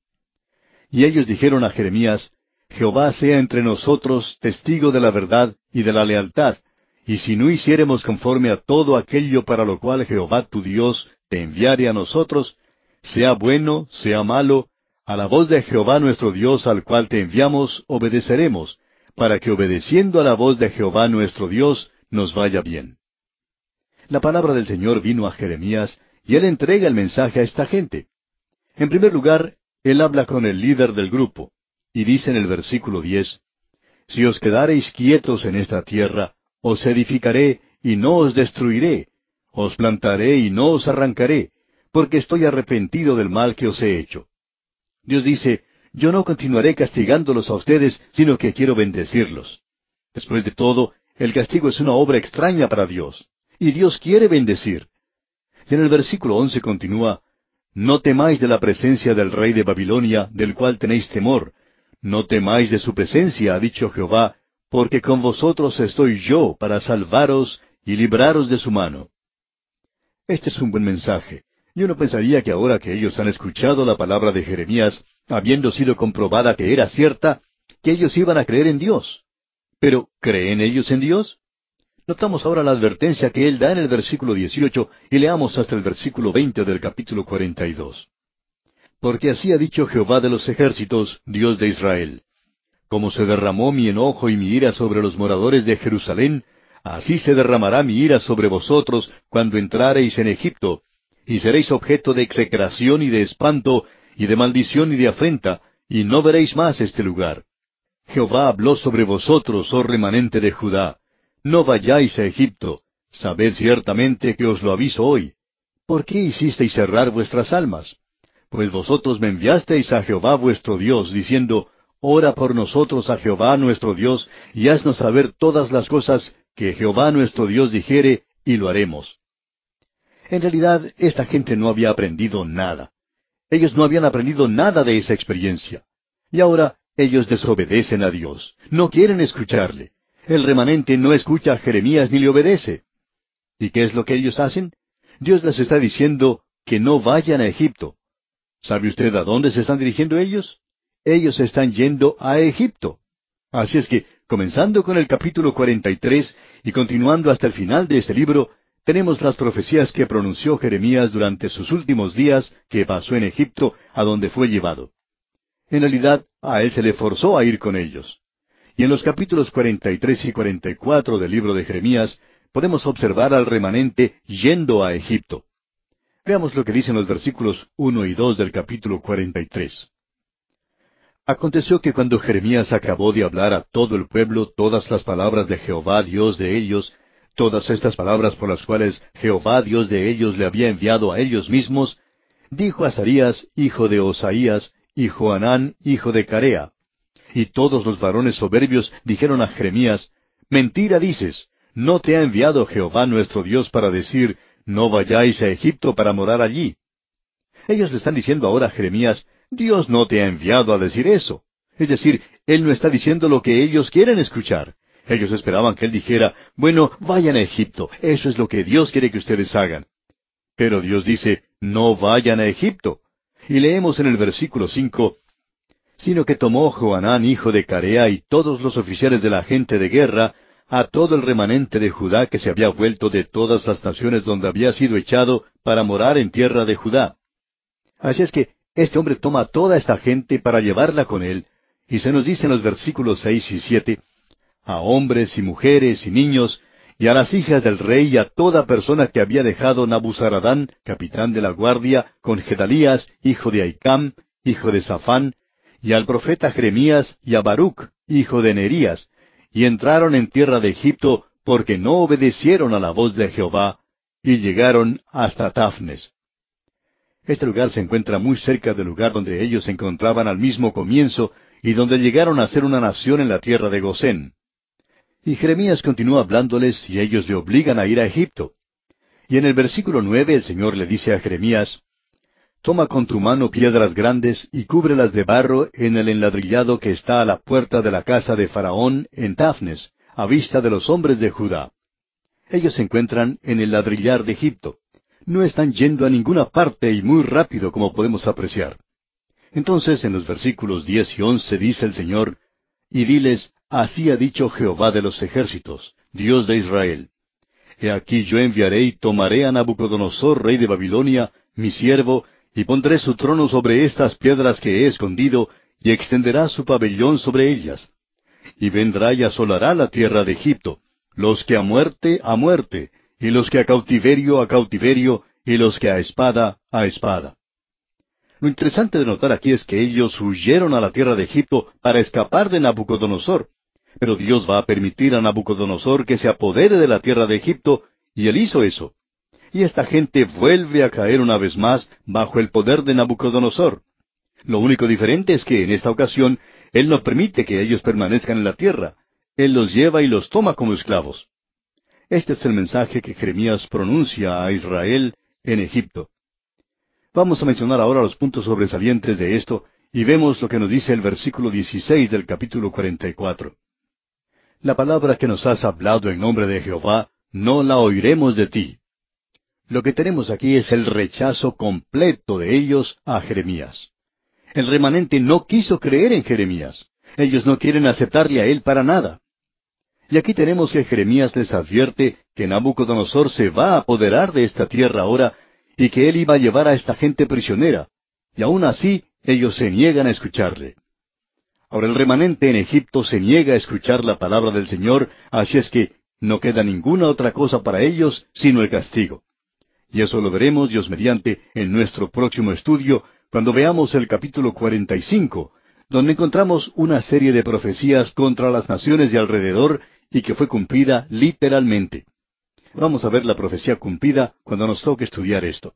Y ellos dijeron a Jeremías, Jehová sea entre nosotros testigo de la verdad y de la lealtad, y si no hiciéremos conforme a todo aquello para lo cual Jehová tu Dios te enviare a nosotros, sea bueno, sea malo, a la voz de Jehová nuestro Dios al cual te enviamos, obedeceremos, para que obedeciendo a la voz de Jehová nuestro Dios nos vaya bien. La palabra del Señor vino a Jeremías y él entrega el mensaje a esta gente. En primer lugar, él habla con el líder del grupo y dice en el versículo diez, Si os quedareis quietos en esta tierra, os edificaré y no os destruiré, os plantaré y no os arrancaré, porque estoy arrepentido del mal que os he hecho. Dios dice, yo no continuaré castigándolos a ustedes, sino que quiero bendecirlos. Después de todo, el castigo es una obra extraña para Dios, y Dios quiere bendecir. En el versículo once continúa, No temáis de la presencia del rey de Babilonia, del cual tenéis temor. No temáis de su presencia, ha dicho Jehová, porque con vosotros estoy yo para salvaros y libraros de su mano. Este es un buen mensaje. Yo no pensaría que ahora que ellos han escuchado la palabra de Jeremías, habiendo sido comprobada que era cierta, que ellos iban a creer en Dios. Pero, ¿creen ellos en Dios? Notamos ahora la advertencia que él da en el versículo 18 y leamos hasta el versículo 20 del capítulo 42. Porque así ha dicho Jehová de los ejércitos, Dios de Israel. Como se derramó mi enojo y mi ira sobre los moradores de Jerusalén, Así se derramará mi ira sobre vosotros cuando entrareis en Egipto, y seréis objeto de execración y de espanto, y de maldición y de afrenta, y no veréis más este lugar. Jehová habló sobre vosotros, oh remanente de Judá. No vayáis a Egipto, sabed ciertamente que os lo aviso hoy. ¿Por qué hicisteis cerrar vuestras almas? Pues vosotros me enviasteis a Jehová vuestro Dios, diciendo, Ora por nosotros a Jehová nuestro Dios, y haznos saber todas las cosas que Jehová nuestro Dios dijere, y lo haremos. En realidad, esta gente no había aprendido nada. Ellos no habían aprendido nada de esa experiencia. Y ahora ellos desobedecen a Dios. No quieren escucharle. El remanente no escucha a Jeremías ni le obedece. ¿Y qué es lo que ellos hacen? Dios les está diciendo que no vayan a Egipto. ¿Sabe usted a dónde se están dirigiendo ellos? Ellos están yendo a Egipto. Así es que Comenzando con el capítulo 43 y continuando hasta el final de este libro, tenemos las profecías que pronunció Jeremías durante sus últimos días que pasó en Egipto, a donde fue llevado. En realidad, a él se le forzó a ir con ellos. Y en los capítulos 43 y 44 del libro de Jeremías, podemos observar al remanente yendo a Egipto. Veamos lo que dicen los versículos 1 y 2 del capítulo 43. Aconteció que cuando Jeremías acabó de hablar a todo el pueblo todas las palabras de Jehová Dios de ellos, todas estas palabras por las cuales Jehová Dios de ellos le había enviado a ellos mismos, dijo Azarías, hijo de Osaías, y Joanán, hijo de Carea. Y todos los varones soberbios dijeron a Jeremías, Mentira dices, no te ha enviado Jehová nuestro Dios para decir, No vayáis a Egipto para morar allí. Ellos le están diciendo ahora a Jeremías, Dios no te ha enviado a decir eso. Es decir, Él no está diciendo lo que ellos quieren escuchar. Ellos esperaban que Él dijera, bueno, vayan a Egipto, eso es lo que Dios quiere que ustedes hagan. Pero Dios dice, no vayan a Egipto. Y leemos en el versículo cinco, sino que tomó Joanán, hijo de Carea, y todos los oficiales de la gente de guerra, a todo el remanente de Judá que se había vuelto de todas las naciones donde había sido echado para morar en tierra de Judá. Así es que este hombre toma a toda esta gente para llevarla con él, y se nos dice en los versículos seis y siete, a hombres y mujeres y niños, y a las hijas del rey y a toda persona que había dejado Nabuzaradán, capitán de la guardia, con Gedalías, hijo de Aicam, hijo de Safán, y al profeta Jeremías y a Baruch, hijo de Nerías, y entraron en tierra de Egipto porque no obedecieron a la voz de Jehová, y llegaron hasta Tafnes. Este lugar se encuentra muy cerca del lugar donde ellos se encontraban al mismo comienzo y donde llegaron a ser una nación en la tierra de Gosén. Y Jeremías continúa hablándoles y ellos le obligan a ir a Egipto. Y en el versículo nueve el Señor le dice a Jeremías, Toma con tu mano piedras grandes y cúbrelas de barro en el enladrillado que está a la puerta de la casa de Faraón en Tafnes, a vista de los hombres de Judá. Ellos se encuentran en el ladrillar de Egipto. No están yendo a ninguna parte y muy rápido como podemos apreciar. Entonces en los versículos diez y once dice el Señor, y diles, Así ha dicho Jehová de los ejércitos, Dios de Israel. He aquí yo enviaré y tomaré a Nabucodonosor, rey de Babilonia, mi siervo, y pondré su trono sobre estas piedras que he escondido, y extenderá su pabellón sobre ellas. Y vendrá y asolará la tierra de Egipto, los que a muerte, a muerte, y los que a cautiverio, a cautiverio, y los que a espada, a espada. Lo interesante de notar aquí es que ellos huyeron a la tierra de Egipto para escapar de Nabucodonosor, pero Dios va a permitir a Nabucodonosor que se apodere de la tierra de Egipto, y él hizo eso. Y esta gente vuelve a caer una vez más bajo el poder de Nabucodonosor. Lo único diferente es que en esta ocasión Él no permite que ellos permanezcan en la tierra. Él los lleva y los toma como esclavos. Este es el mensaje que Jeremías pronuncia a Israel en Egipto. Vamos a mencionar ahora los puntos sobresalientes de esto y vemos lo que nos dice el versículo 16 del capítulo 44. La palabra que nos has hablado en nombre de Jehová, no la oiremos de ti. Lo que tenemos aquí es el rechazo completo de ellos a Jeremías. El remanente no quiso creer en Jeremías. Ellos no quieren aceptarle a él para nada. Y aquí tenemos que Jeremías les advierte que Nabucodonosor se va a apoderar de esta tierra ahora y que él iba a llevar a esta gente prisionera. Y aún así ellos se niegan a escucharle. Ahora el remanente en Egipto se niega a escuchar la palabra del Señor, así es que no queda ninguna otra cosa para ellos sino el castigo. Y eso lo veremos, Dios mediante, en nuestro próximo estudio, cuando veamos el capítulo 45, donde encontramos una serie de profecías contra las naciones de alrededor y que fue cumplida literalmente. Vamos a ver la profecía cumplida cuando nos toque estudiar esto.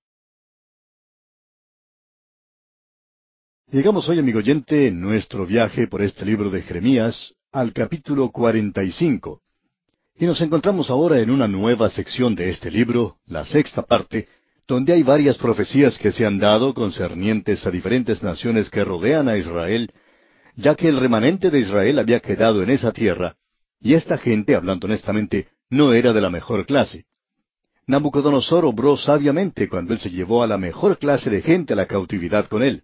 Llegamos hoy, amigo oyente, en nuestro viaje por este libro de Jeremías, al capítulo 45. Y nos encontramos ahora en una nueva sección de este libro, la sexta parte, donde hay varias profecías que se han dado concernientes a diferentes naciones que rodean a Israel, ya que el remanente de Israel había quedado en esa tierra, y esta gente, hablando honestamente, no era de la mejor clase. Nabucodonosor obró sabiamente cuando él se llevó a la mejor clase de gente a la cautividad con él.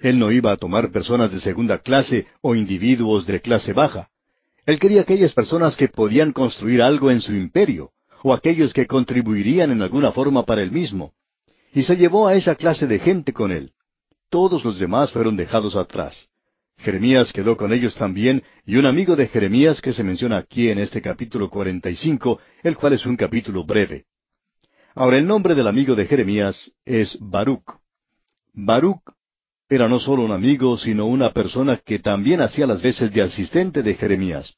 Él no iba a tomar personas de segunda clase o individuos de clase baja. Él quería aquellas personas que podían construir algo en su imperio, o aquellos que contribuirían en alguna forma para él mismo. Y se llevó a esa clase de gente con él. Todos los demás fueron dejados atrás. Jeremías quedó con ellos también, y un amigo de Jeremías que se menciona aquí en este capítulo 45, el cual es un capítulo breve. Ahora el nombre del amigo de Jeremías es Baruch. Baruch era no solo un amigo, sino una persona que también hacía las veces de asistente de Jeremías.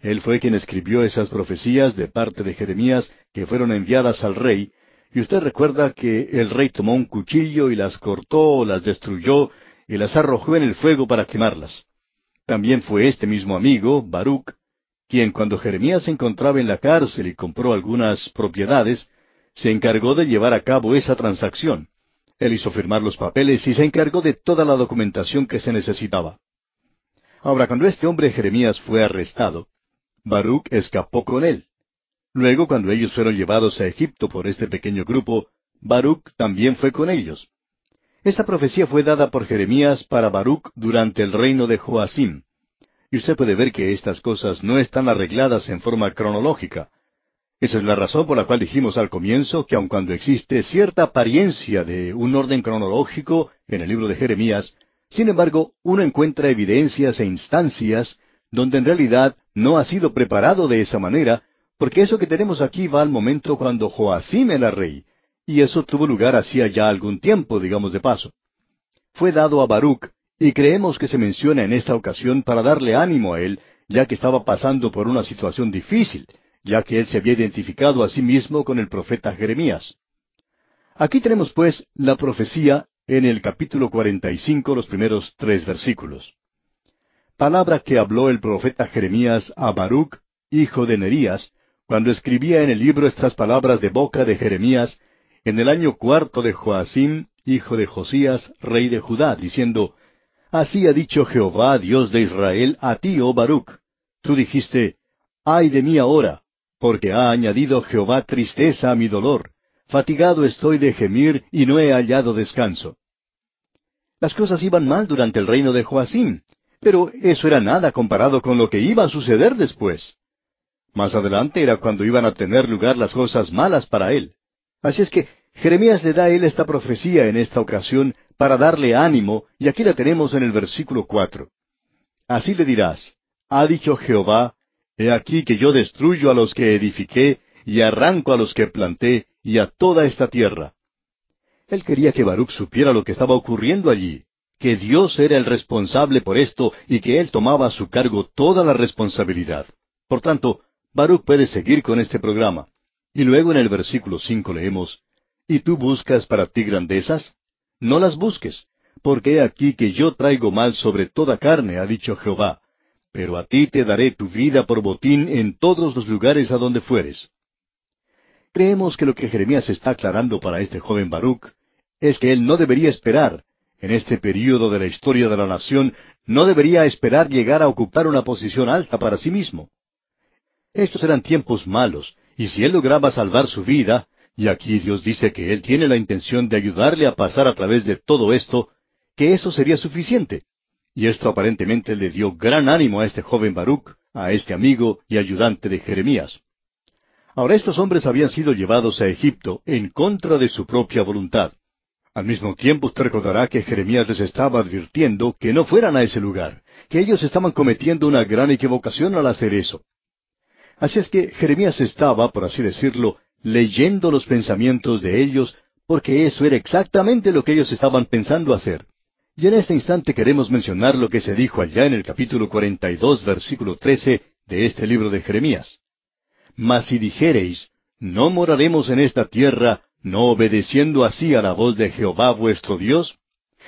Él fue quien escribió esas profecías de parte de Jeremías que fueron enviadas al rey, y usted recuerda que el rey tomó un cuchillo y las cortó, las destruyó, y las arrojó en el fuego para quemarlas. También fue este mismo amigo, Baruch, quien cuando Jeremías se encontraba en la cárcel y compró algunas propiedades, se encargó de llevar a cabo esa transacción. Él hizo firmar los papeles y se encargó de toda la documentación que se necesitaba. Ahora, cuando este hombre Jeremías fue arrestado, Baruch escapó con él. Luego, cuando ellos fueron llevados a Egipto por este pequeño grupo, Baruch también fue con ellos. Esta profecía fue dada por Jeremías para Baruch durante el reino de Joacim. Y usted puede ver que estas cosas no están arregladas en forma cronológica. Esa es la razón por la cual dijimos al comienzo que aun cuando existe cierta apariencia de un orden cronológico en el libro de Jeremías, sin embargo, uno encuentra evidencias e instancias donde en realidad no ha sido preparado de esa manera, porque eso que tenemos aquí va al momento cuando Joacim era rey, y eso tuvo lugar hacía ya algún tiempo, digamos de paso. Fue dado a Baruch, y creemos que se menciona en esta ocasión para darle ánimo a él, ya que estaba pasando por una situación difícil, ya que él se había identificado a sí mismo con el profeta Jeremías. Aquí tenemos pues la profecía en el capítulo 45, los primeros tres versículos. Palabra que habló el profeta Jeremías a Baruch, hijo de Nerías, cuando escribía en el libro estas palabras de boca de Jeremías, en el año cuarto de Joacim, hijo de Josías, rey de Judá, diciendo, Así ha dicho Jehová, Dios de Israel, a ti, oh Baruch. Tú dijiste, Ay de mí ahora, porque ha añadido Jehová tristeza a mi dolor. Fatigado estoy de gemir y no he hallado descanso. Las cosas iban mal durante el reino de Joacim, pero eso era nada comparado con lo que iba a suceder después. Más adelante era cuando iban a tener lugar las cosas malas para él. Así es que Jeremías le da a él esta profecía en esta ocasión para darle ánimo, y aquí la tenemos en el versículo cuatro. Así le dirás, ha dicho Jehová, he aquí que yo destruyo a los que edifiqué, y arranco a los que planté, y a toda esta tierra. Él quería que Baruch supiera lo que estaba ocurriendo allí, que Dios era el responsable por esto y que Él tomaba a su cargo toda la responsabilidad. Por tanto, Baruch puede seguir con este programa. Y luego en el versículo cinco leemos, ¿Y tú buscas para ti grandezas? No las busques, porque he aquí que yo traigo mal sobre toda carne, ha dicho Jehová, pero a ti te daré tu vida por botín en todos los lugares a donde fueres. Creemos que lo que Jeremías está aclarando para este joven Baruch es que él no debería esperar, en este período de la historia de la nación, no debería esperar llegar a ocupar una posición alta para sí mismo. Estos eran tiempos malos, y si él lograba salvar su vida, y aquí Dios dice que él tiene la intención de ayudarle a pasar a través de todo esto, que eso sería suficiente. Y esto aparentemente le dio gran ánimo a este joven Baruch, a este amigo y ayudante de Jeremías. Ahora estos hombres habían sido llevados a Egipto en contra de su propia voluntad. Al mismo tiempo usted recordará que Jeremías les estaba advirtiendo que no fueran a ese lugar, que ellos estaban cometiendo una gran equivocación al hacer eso. Así es que Jeremías estaba, por así decirlo, leyendo los pensamientos de ellos, porque eso era exactamente lo que ellos estaban pensando hacer. Y en este instante queremos mencionar lo que se dijo allá en el capítulo 42, versículo 13 de este libro de Jeremías. Mas si dijereis, no moraremos en esta tierra, no obedeciendo así a la voz de Jehová vuestro Dios?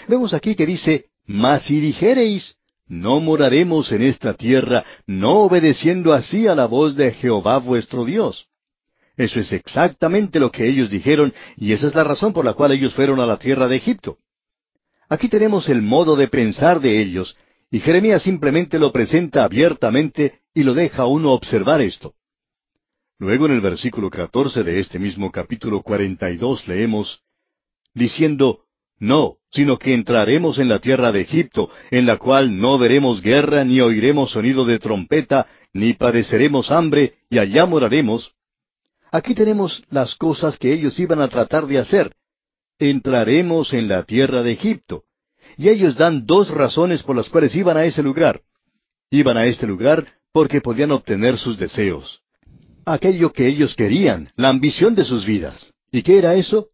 Vemos aquí que dice, mas si dijereis, no moraremos en esta tierra, no obedeciendo así a la voz de Jehová vuestro Dios. Eso es exactamente lo que ellos dijeron, y esa es la razón por la cual ellos fueron a la tierra de Egipto. Aquí tenemos el modo de pensar de ellos, y Jeremías simplemente lo presenta abiertamente y lo deja a uno observar esto. Luego en el versículo catorce de este mismo capítulo cuarenta y dos leemos, diciendo, No, sino que entraremos en la tierra de Egipto, en la cual no veremos guerra, ni oiremos sonido de trompeta, ni padeceremos hambre, y allá moraremos. Aquí tenemos las cosas que ellos iban a tratar de hacer. Entraremos en la tierra de Egipto. Y ellos dan dos razones por las cuales iban a ese lugar. Iban a este lugar porque podían obtener sus deseos aquello que ellos querían, la ambición de sus vidas. ¿Y qué era eso?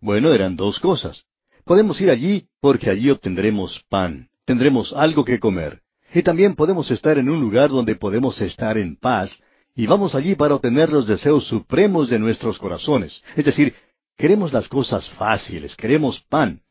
Bueno, eran dos cosas. Podemos ir allí porque allí obtendremos pan, tendremos algo que comer. Y también podemos estar en un lugar donde podemos estar en paz, y vamos allí para obtener los deseos supremos de nuestros corazones. Es decir, queremos las cosas fáciles, queremos pan.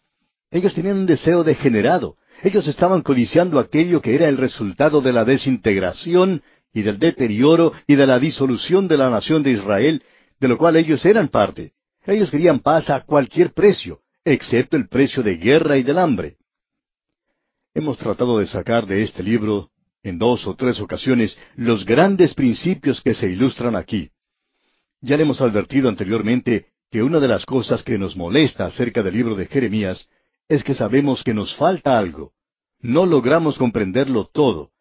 Ellos tenían un deseo degenerado. Ellos estaban codiciando aquello que era el resultado de la desintegración y del deterioro y de la disolución de la nación de Israel, de lo cual ellos eran parte. Ellos querían paz a cualquier precio, excepto el precio de guerra y del hambre. Hemos tratado de sacar de este libro, en dos o tres ocasiones, los grandes principios que se ilustran aquí. Ya le hemos advertido anteriormente que una de las cosas que nos molesta acerca del libro de Jeremías es que sabemos que nos falta algo. No logramos comprenderlo todo.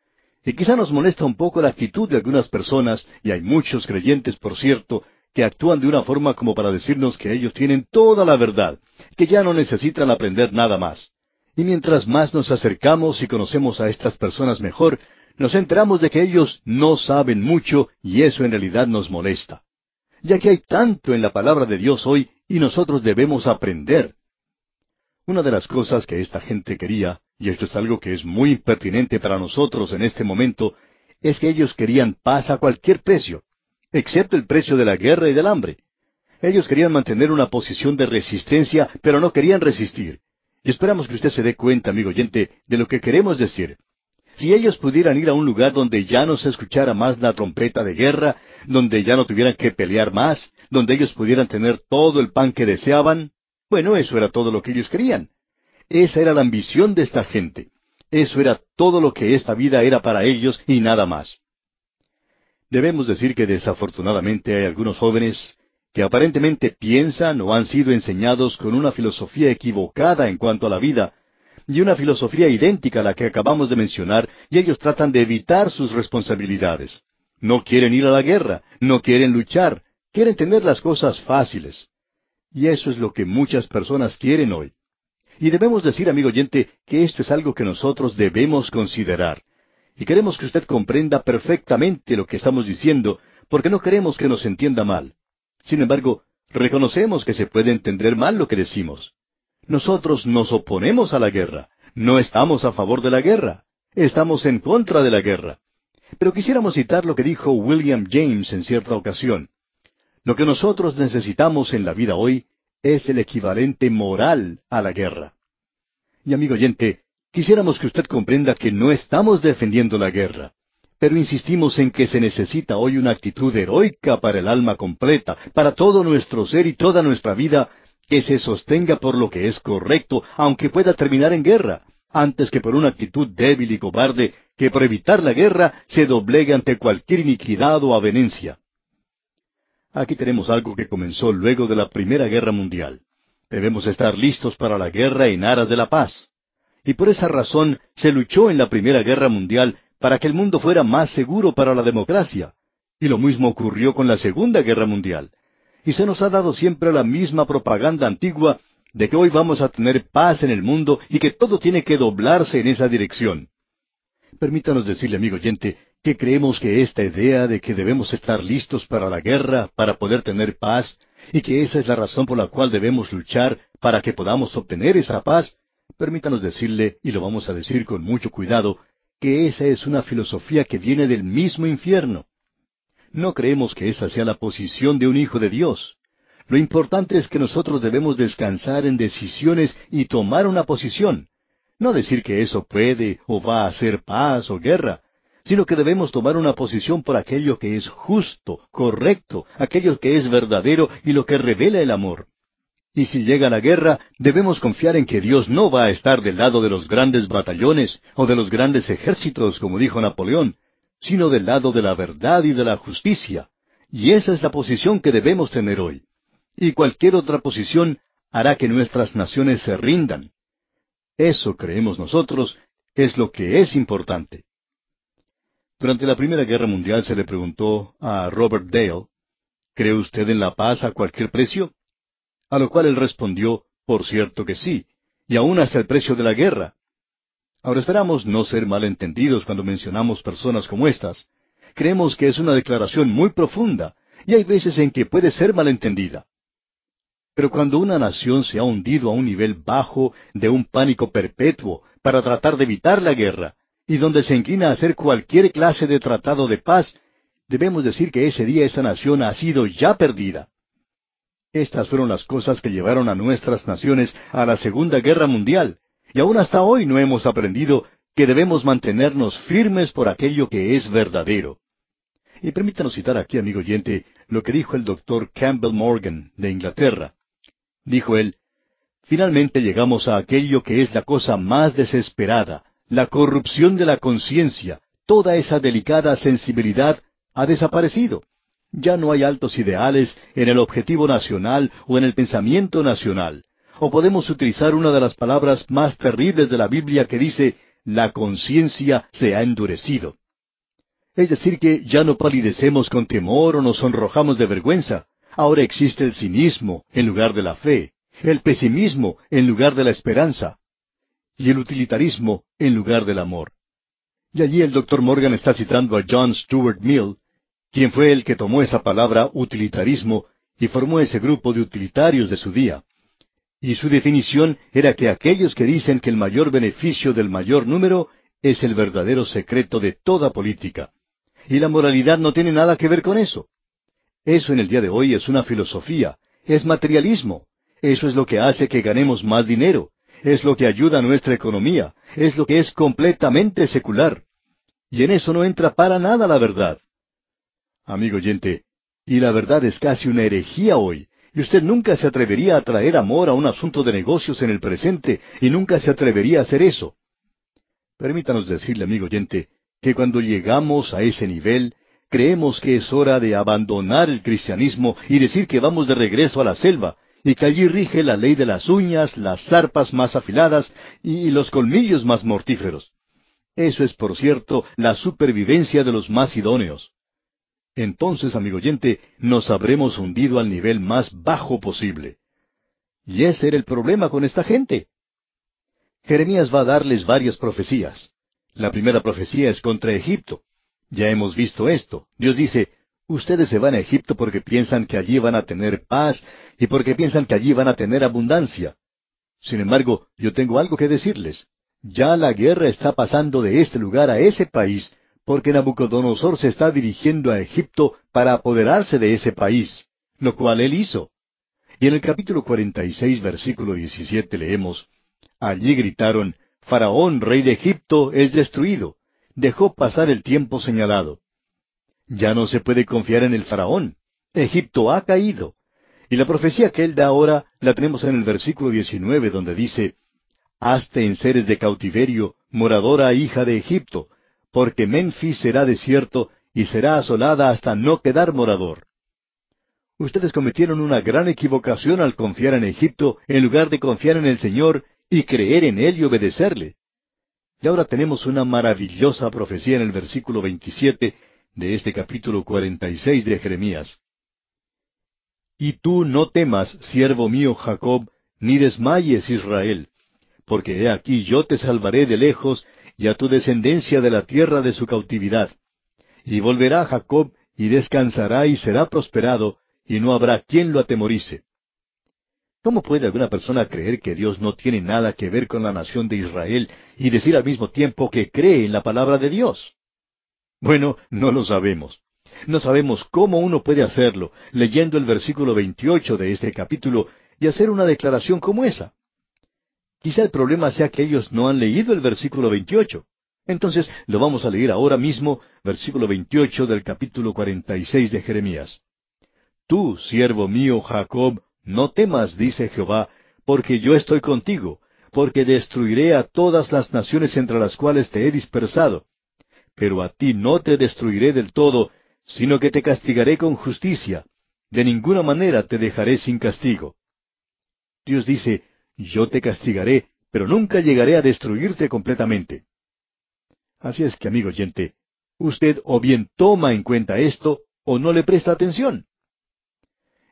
Y quizá nos molesta un poco la actitud de algunas personas, y hay muchos creyentes, por cierto, que actúan de una forma como para decirnos que ellos tienen toda la verdad, que ya no necesitan aprender nada más. Y mientras más nos acercamos y conocemos a estas personas mejor, nos enteramos de que ellos no saben mucho y eso en realidad nos molesta. Ya que hay tanto en la palabra de Dios hoy y nosotros debemos aprender. Una de las cosas que esta gente quería y esto es algo que es muy pertinente para nosotros en este momento, es que ellos querían paz a cualquier precio, excepto el precio de la guerra y del hambre. Ellos querían mantener una posición de resistencia, pero no querían resistir. Y esperamos que usted se dé cuenta, amigo oyente, de lo que queremos decir. Si ellos pudieran ir a un lugar donde ya no se escuchara más la trompeta de guerra, donde ya no tuvieran que pelear más, donde ellos pudieran tener todo el pan que deseaban, bueno, eso era todo lo que ellos querían. Esa era la ambición de esta gente. Eso era todo lo que esta vida era para ellos y nada más. Debemos decir que desafortunadamente hay algunos jóvenes que aparentemente piensan o han sido enseñados con una filosofía equivocada en cuanto a la vida, y una filosofía idéntica a la que acabamos de mencionar, y ellos tratan de evitar sus responsabilidades. No quieren ir a la guerra, no quieren luchar, quieren tener las cosas fáciles. Y eso es lo que muchas personas quieren hoy. Y debemos decir, amigo oyente, que esto es algo que nosotros debemos considerar. Y queremos que usted comprenda perfectamente lo que estamos diciendo, porque no queremos que nos entienda mal. Sin embargo, reconocemos que se puede entender mal lo que decimos. Nosotros nos oponemos a la guerra. No estamos a favor de la guerra. Estamos en contra de la guerra. Pero quisiéramos citar lo que dijo William James en cierta ocasión. Lo que nosotros necesitamos en la vida hoy es el equivalente moral a la guerra. Y amigo oyente, quisiéramos que usted comprenda que no estamos defendiendo la guerra pero insistimos en que se necesita hoy una actitud heroica para el alma completa, para todo nuestro ser y toda nuestra vida, que se sostenga por lo que es correcto, aunque pueda terminar en guerra, antes que por una actitud débil y cobarde que por evitar la guerra se doblegue ante cualquier iniquidad o avenencia. Aquí tenemos algo que comenzó luego de la Primera Guerra Mundial. Debemos estar listos para la guerra en aras de la paz. Y por esa razón se luchó en la Primera Guerra Mundial para que el mundo fuera más seguro para la democracia. Y lo mismo ocurrió con la Segunda Guerra Mundial. Y se nos ha dado siempre la misma propaganda antigua de que hoy vamos a tener paz en el mundo y que todo tiene que doblarse en esa dirección. Permítanos decirle, amigo oyente, que creemos que esta idea de que debemos estar listos para la guerra, para poder tener paz, y que esa es la razón por la cual debemos luchar para que podamos obtener esa paz, permítanos decirle, y lo vamos a decir con mucho cuidado, que esa es una filosofía que viene del mismo infierno. No creemos que esa sea la posición de un hijo de Dios. Lo importante es que nosotros debemos descansar en decisiones y tomar una posición. No decir que eso puede o va a hacer paz o guerra, sino que debemos tomar una posición por aquello que es justo, correcto, aquello que es verdadero y lo que revela el amor. Y si llega la guerra, debemos confiar en que Dios no va a estar del lado de los grandes batallones o de los grandes ejércitos, como dijo Napoleón, sino del lado de la verdad y de la justicia. Y esa es la posición que debemos tener hoy. Y cualquier otra posición hará que nuestras naciones se rindan. Eso creemos nosotros es lo que es importante. Durante la Primera Guerra Mundial se le preguntó a Robert Dale, ¿Cree usted en la paz a cualquier precio? A lo cual él respondió, por cierto que sí, y aún hasta el precio de la guerra. Ahora esperamos no ser malentendidos cuando mencionamos personas como estas. Creemos que es una declaración muy profunda, y hay veces en que puede ser malentendida. Pero cuando una nación se ha hundido a un nivel bajo de un pánico perpetuo para tratar de evitar la guerra, y donde se inclina a hacer cualquier clase de tratado de paz, debemos decir que ese día esa nación ha sido ya perdida. Estas fueron las cosas que llevaron a nuestras naciones a la Segunda Guerra Mundial, y aún hasta hoy no hemos aprendido que debemos mantenernos firmes por aquello que es verdadero. Y permítanos citar aquí, amigo oyente, lo que dijo el doctor Campbell Morgan de Inglaterra. Dijo él, Finalmente llegamos a aquello que es la cosa más desesperada, la corrupción de la conciencia, toda esa delicada sensibilidad ha desaparecido. Ya no hay altos ideales en el objetivo nacional o en el pensamiento nacional. O podemos utilizar una de las palabras más terribles de la Biblia que dice, la conciencia se ha endurecido. Es decir, que ya no palidecemos con temor o nos sonrojamos de vergüenza. Ahora existe el cinismo en lugar de la fe, el pesimismo en lugar de la esperanza, y el utilitarismo en lugar del amor. Y allí el doctor Morgan está citando a John Stuart Mill, quien fue el que tomó esa palabra utilitarismo y formó ese grupo de utilitarios de su día. Y su definición era que aquellos que dicen que el mayor beneficio del mayor número es el verdadero secreto de toda política. Y la moralidad no tiene nada que ver con eso. Eso en el día de hoy es una filosofía, es materialismo. Eso es lo que hace que ganemos más dinero. Es lo que ayuda a nuestra economía. Es lo que es completamente secular. Y en eso no entra para nada la verdad. Amigo oyente, y la verdad es casi una herejía hoy. Y usted nunca se atrevería a traer amor a un asunto de negocios en el presente, y nunca se atrevería a hacer eso. Permítanos decirle, amigo oyente, que cuando llegamos a ese nivel, creemos que es hora de abandonar el cristianismo y decir que vamos de regreso a la selva, y que allí rige la ley de las uñas, las zarpas más afiladas y los colmillos más mortíferos. Eso es, por cierto, la supervivencia de los más idóneos. Entonces, amigo oyente, nos habremos hundido al nivel más bajo posible. Y ese era el problema con esta gente. Jeremías va a darles varias profecías. La primera profecía es contra Egipto. Ya hemos visto esto. Dios dice, ustedes se van a Egipto porque piensan que allí van a tener paz y porque piensan que allí van a tener abundancia. Sin embargo, yo tengo algo que decirles. Ya la guerra está pasando de este lugar a ese país porque Nabucodonosor se está dirigiendo a Egipto para apoderarse de ese país, lo cual él hizo. Y en el capítulo 46, versículo 17 leemos, Allí gritaron, Faraón, rey de Egipto, es destruido. Dejó pasar el tiempo señalado. Ya no se puede confiar en el Faraón. Egipto ha caído. Y la profecía que él da ahora la tenemos en el versículo 19, donde dice, Hazte en seres de cautiverio, moradora hija de Egipto, porque Menfis será desierto y será asolada hasta no quedar morador. Ustedes cometieron una gran equivocación al confiar en Egipto en lugar de confiar en el Señor y creer en Él y obedecerle. Y ahora tenemos una maravillosa profecía en el versículo 27 de este capítulo 46 de Jeremías. Y tú no temas, siervo mío Jacob, ni desmayes Israel, porque he aquí yo te salvaré de lejos y a tu descendencia de la tierra de su cautividad. Y volverá Jacob y descansará y será prosperado, y no habrá quien lo atemorice. ¿Cómo puede alguna persona creer que Dios no tiene nada que ver con la nación de Israel y decir al mismo tiempo que cree en la palabra de Dios? Bueno, no lo sabemos. No sabemos cómo uno puede hacerlo leyendo el versículo 28 de este capítulo y hacer una declaración como esa. Quizá el problema sea que ellos no han leído el versículo 28. Entonces lo vamos a leer ahora mismo, versículo 28 del capítulo 46 de Jeremías. Tú, siervo mío Jacob, no temas, dice Jehová, porque yo estoy contigo, porque destruiré a todas las naciones entre las cuales te he dispersado. Pero a ti no te destruiré del todo, sino que te castigaré con justicia. De ninguna manera te dejaré sin castigo. Dios dice, yo te castigaré, pero nunca llegaré a destruirte completamente. Así es que, amigo oyente, usted o bien toma en cuenta esto, o no le presta atención.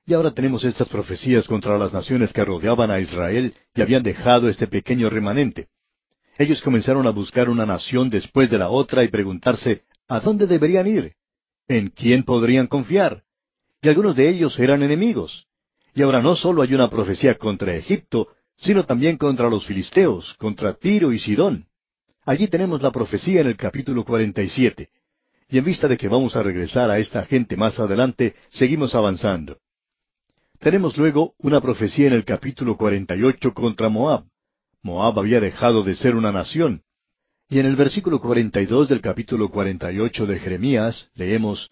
Y ahora tenemos estas profecías contra las naciones que rodeaban a Israel y habían dejado este pequeño remanente. Ellos comenzaron a buscar una nación después de la otra y preguntarse, ¿a dónde deberían ir? ¿En quién podrían confiar? Y algunos de ellos eran enemigos. Y ahora no solo hay una profecía contra Egipto, sino también contra los filisteos, contra Tiro y Sidón. Allí tenemos la profecía en el capítulo 47. Y en vista de que vamos a regresar a esta gente más adelante, seguimos avanzando. Tenemos luego una profecía en el capítulo 48 contra Moab. Moab había dejado de ser una nación. Y en el versículo 42 del capítulo 48 de Jeremías leemos,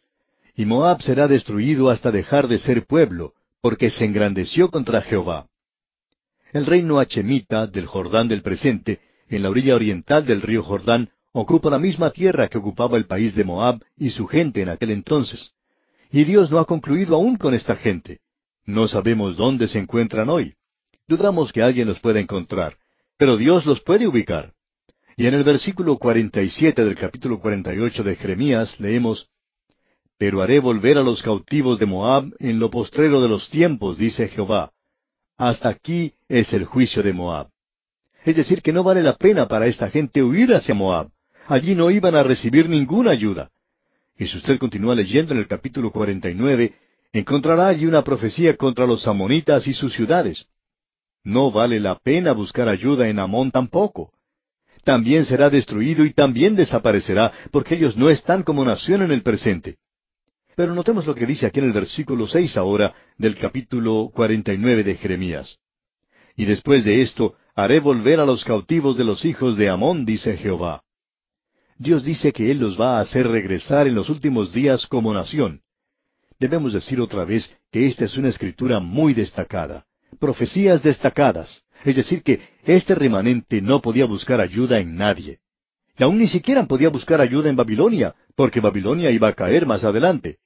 Y Moab será destruido hasta dejar de ser pueblo, porque se engrandeció contra Jehová. El reino hachemita del Jordán del presente, en la orilla oriental del río Jordán, ocupa la misma tierra que ocupaba el país de Moab y su gente en aquel entonces. Y Dios no ha concluido aún con esta gente. No sabemos dónde se encuentran hoy. Dudamos que alguien los pueda encontrar, pero Dios los puede ubicar. Y en el versículo 47 del capítulo 48 de Jeremías leemos, Pero haré volver a los cautivos de Moab en lo postrero de los tiempos, dice Jehová. Hasta aquí es el juicio de Moab. Es decir, que no vale la pena para esta gente huir hacia Moab. Allí no iban a recibir ninguna ayuda. Y si usted continúa leyendo en el capítulo 49, encontrará allí una profecía contra los amonitas y sus ciudades. No vale la pena buscar ayuda en Amón tampoco. También será destruido y también desaparecerá, porque ellos no están como nación en el presente. Pero notemos lo que dice aquí en el versículo seis ahora del capítulo cuarenta y nueve de Jeremías. Y después de esto haré volver a los cautivos de los hijos de Amón, dice Jehová. Dios dice que Él los va a hacer regresar en los últimos días como nación. Debemos decir otra vez que esta es una escritura muy destacada, profecías destacadas, es decir, que este remanente no podía buscar ayuda en nadie. Y aún ni siquiera podía buscar ayuda en Babilonia, porque Babilonia iba a caer más adelante.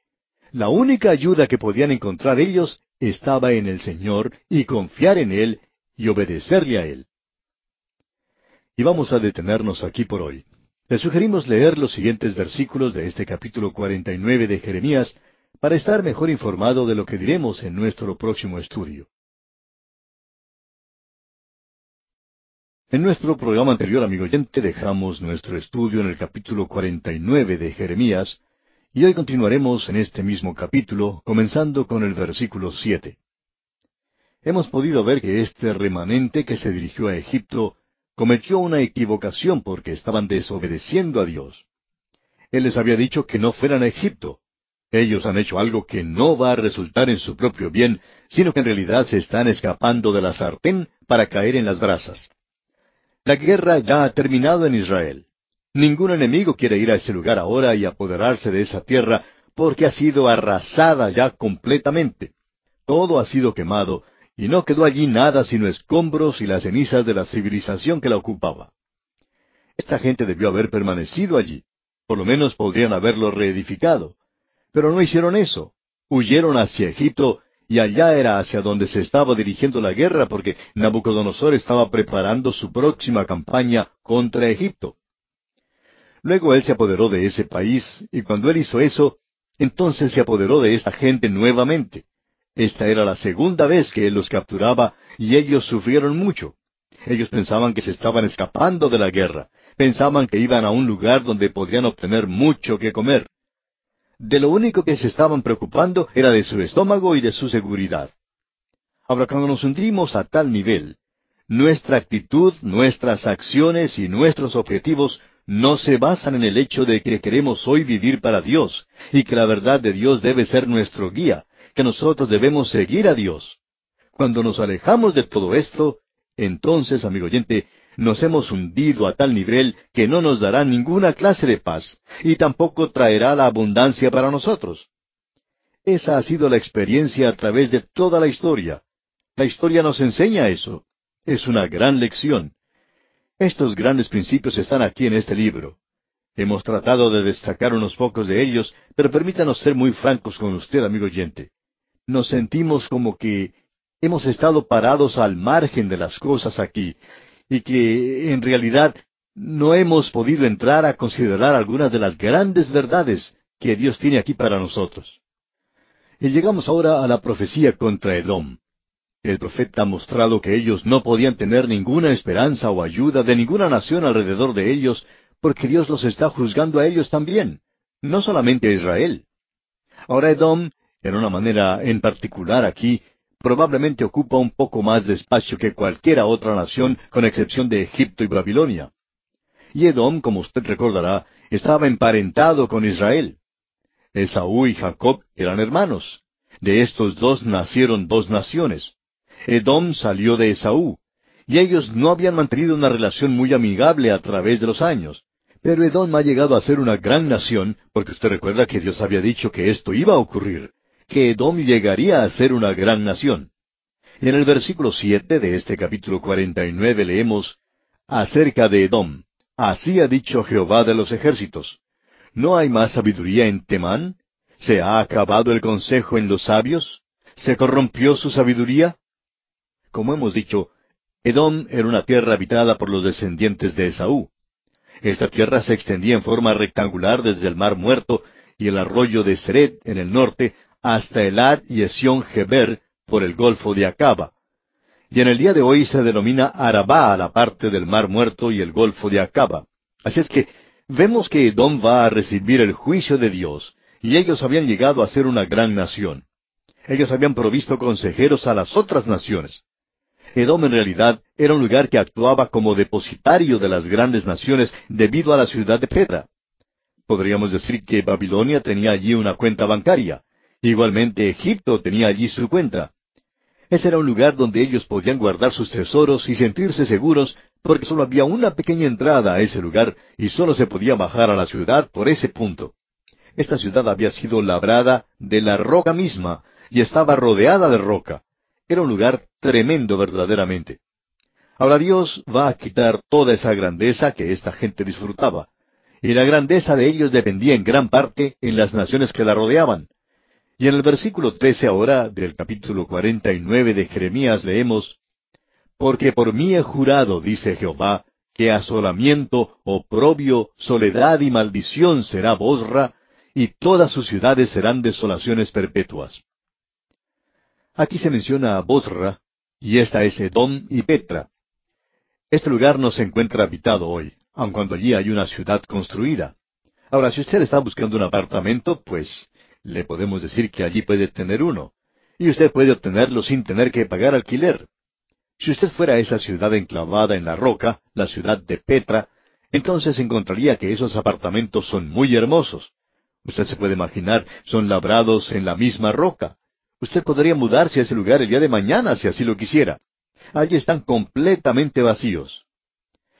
La única ayuda que podían encontrar ellos estaba en el Señor y confiar en Él y obedecerle a Él. Y vamos a detenernos aquí por hoy. Le sugerimos leer los siguientes versículos de este capítulo 49 de Jeremías para estar mejor informado de lo que diremos en nuestro próximo estudio. En nuestro programa anterior, amigo oyente, dejamos nuestro estudio en el capítulo 49 de Jeremías, y hoy continuaremos en este mismo capítulo, comenzando con el versículo siete. Hemos podido ver que este remanente que se dirigió a Egipto cometió una equivocación porque estaban desobedeciendo a Dios. Él les había dicho que no fueran a Egipto. Ellos han hecho algo que no va a resultar en su propio bien, sino que en realidad se están escapando de la sartén para caer en las brasas. La guerra ya ha terminado en Israel. Ningún enemigo quiere ir a ese lugar ahora y apoderarse de esa tierra porque ha sido arrasada ya completamente. Todo ha sido quemado y no quedó allí nada sino escombros y las cenizas de la civilización que la ocupaba. Esta gente debió haber permanecido allí. Por lo menos podrían haberlo reedificado. Pero no hicieron eso. Huyeron hacia Egipto y allá era hacia donde se estaba dirigiendo la guerra porque Nabucodonosor estaba preparando su próxima campaña contra Egipto. Luego él se apoderó de ese país y cuando él hizo eso, entonces se apoderó de esta gente nuevamente. Esta era la segunda vez que él los capturaba y ellos sufrieron mucho. Ellos pensaban que se estaban escapando de la guerra, pensaban que iban a un lugar donde podrían obtener mucho que comer de lo único que se estaban preocupando era de su estómago y de su seguridad. Ahora, cuando nos hundimos a tal nivel, nuestra actitud, nuestras acciones y nuestros objetivos no se basan en el hecho de que queremos hoy vivir para Dios y que la verdad de Dios debe ser nuestro guía, que nosotros debemos seguir a Dios. Cuando nos alejamos de todo esto, entonces, amigo oyente, nos hemos hundido a tal nivel que no nos dará ninguna clase de paz y tampoco traerá la abundancia para nosotros. Esa ha sido la experiencia a través de toda la historia. La historia nos enseña eso. Es una gran lección. Estos grandes principios están aquí en este libro. Hemos tratado de destacar unos pocos de ellos, pero permítanos ser muy francos con usted, amigo oyente. Nos sentimos como que hemos estado parados al margen de las cosas aquí, y que en realidad no hemos podido entrar a considerar algunas de las grandes verdades que Dios tiene aquí para nosotros. Y llegamos ahora a la profecía contra Edom. El profeta ha mostrado que ellos no podían tener ninguna esperanza o ayuda de ninguna nación alrededor de ellos, porque Dios los está juzgando a ellos también, no solamente a Israel. Ahora Edom, en una manera en particular aquí, probablemente ocupa un poco más de espacio que cualquiera otra nación, con excepción de Egipto y Babilonia. Y Edom, como usted recordará, estaba emparentado con Israel. Esaú y Jacob eran hermanos. De estos dos nacieron dos naciones. Edom salió de Esaú, y ellos no habían mantenido una relación muy amigable a través de los años. Pero Edom ha llegado a ser una gran nación, porque usted recuerda que Dios había dicho que esto iba a ocurrir que Edom llegaría a ser una gran nación. En el versículo siete de este capítulo cuarenta y nueve leemos acerca de Edom. Así ha dicho Jehová de los ejércitos. ¿No hay más sabiduría en Temán? ¿Se ha acabado el consejo en los sabios? ¿Se corrompió su sabiduría? Como hemos dicho, Edom era una tierra habitada por los descendientes de Esaú. Esta tierra se extendía en forma rectangular desde el mar muerto y el arroyo de Seret en el norte hasta Elad y Esión Geber por el Golfo de Acaba. Y en el día de hoy se denomina Arabá a la parte del Mar Muerto y el Golfo de Acaba. Así es que vemos que Edom va a recibir el juicio de Dios, y ellos habían llegado a ser una gran nación. Ellos habían provisto consejeros a las otras naciones. Edom en realidad era un lugar que actuaba como depositario de las grandes naciones debido a la ciudad de Petra. Podríamos decir que Babilonia tenía allí una cuenta bancaria. Igualmente Egipto tenía allí su cuenta. Ese era un lugar donde ellos podían guardar sus tesoros y sentirse seguros porque solo había una pequeña entrada a ese lugar y solo se podía bajar a la ciudad por ese punto. Esta ciudad había sido labrada de la roca misma y estaba rodeada de roca. Era un lugar tremendo verdaderamente. Ahora Dios va a quitar toda esa grandeza que esta gente disfrutaba. Y la grandeza de ellos dependía en gran parte en las naciones que la rodeaban. Y en el versículo trece ahora del capítulo cuarenta y nueve de Jeremías leemos Porque por mí he jurado, dice Jehová, que asolamiento, oprobio, soledad y maldición será Bosra, y todas sus ciudades serán desolaciones perpetuas. Aquí se menciona a Bosra, y esta es Edom y Petra. Este lugar no se encuentra habitado hoy, aun cuando allí hay una ciudad construida. Ahora, si usted está buscando un apartamento, pues le podemos decir que allí puede tener uno, y usted puede obtenerlo sin tener que pagar alquiler. Si usted fuera a esa ciudad enclavada en la roca, la ciudad de Petra, entonces encontraría que esos apartamentos son muy hermosos. Usted se puede imaginar, son labrados en la misma roca. Usted podría mudarse a ese lugar el día de mañana si así lo quisiera. Allí están completamente vacíos.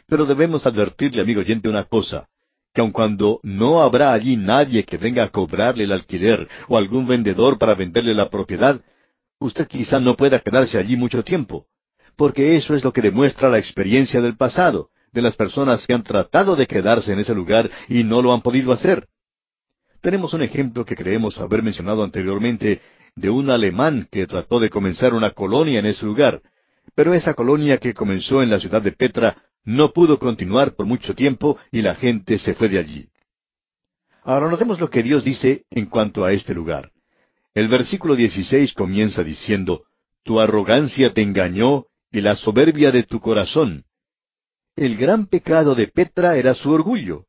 Pero debemos advertirle, amigo oyente, una cosa, que aun cuando no habrá allí nadie que venga a cobrarle el alquiler o algún vendedor para venderle la propiedad, usted quizá no pueda quedarse allí mucho tiempo, porque eso es lo que demuestra la experiencia del pasado, de las personas que han tratado de quedarse en ese lugar y no lo han podido hacer. Tenemos un ejemplo que creemos haber mencionado anteriormente de un alemán que trató de comenzar una colonia en ese lugar, pero esa colonia que comenzó en la ciudad de Petra no pudo continuar por mucho tiempo y la gente se fue de allí. Ahora notemos lo que Dios dice en cuanto a este lugar. El versículo 16 comienza diciendo, Tu arrogancia te engañó y la soberbia de tu corazón. El gran pecado de Petra era su orgullo.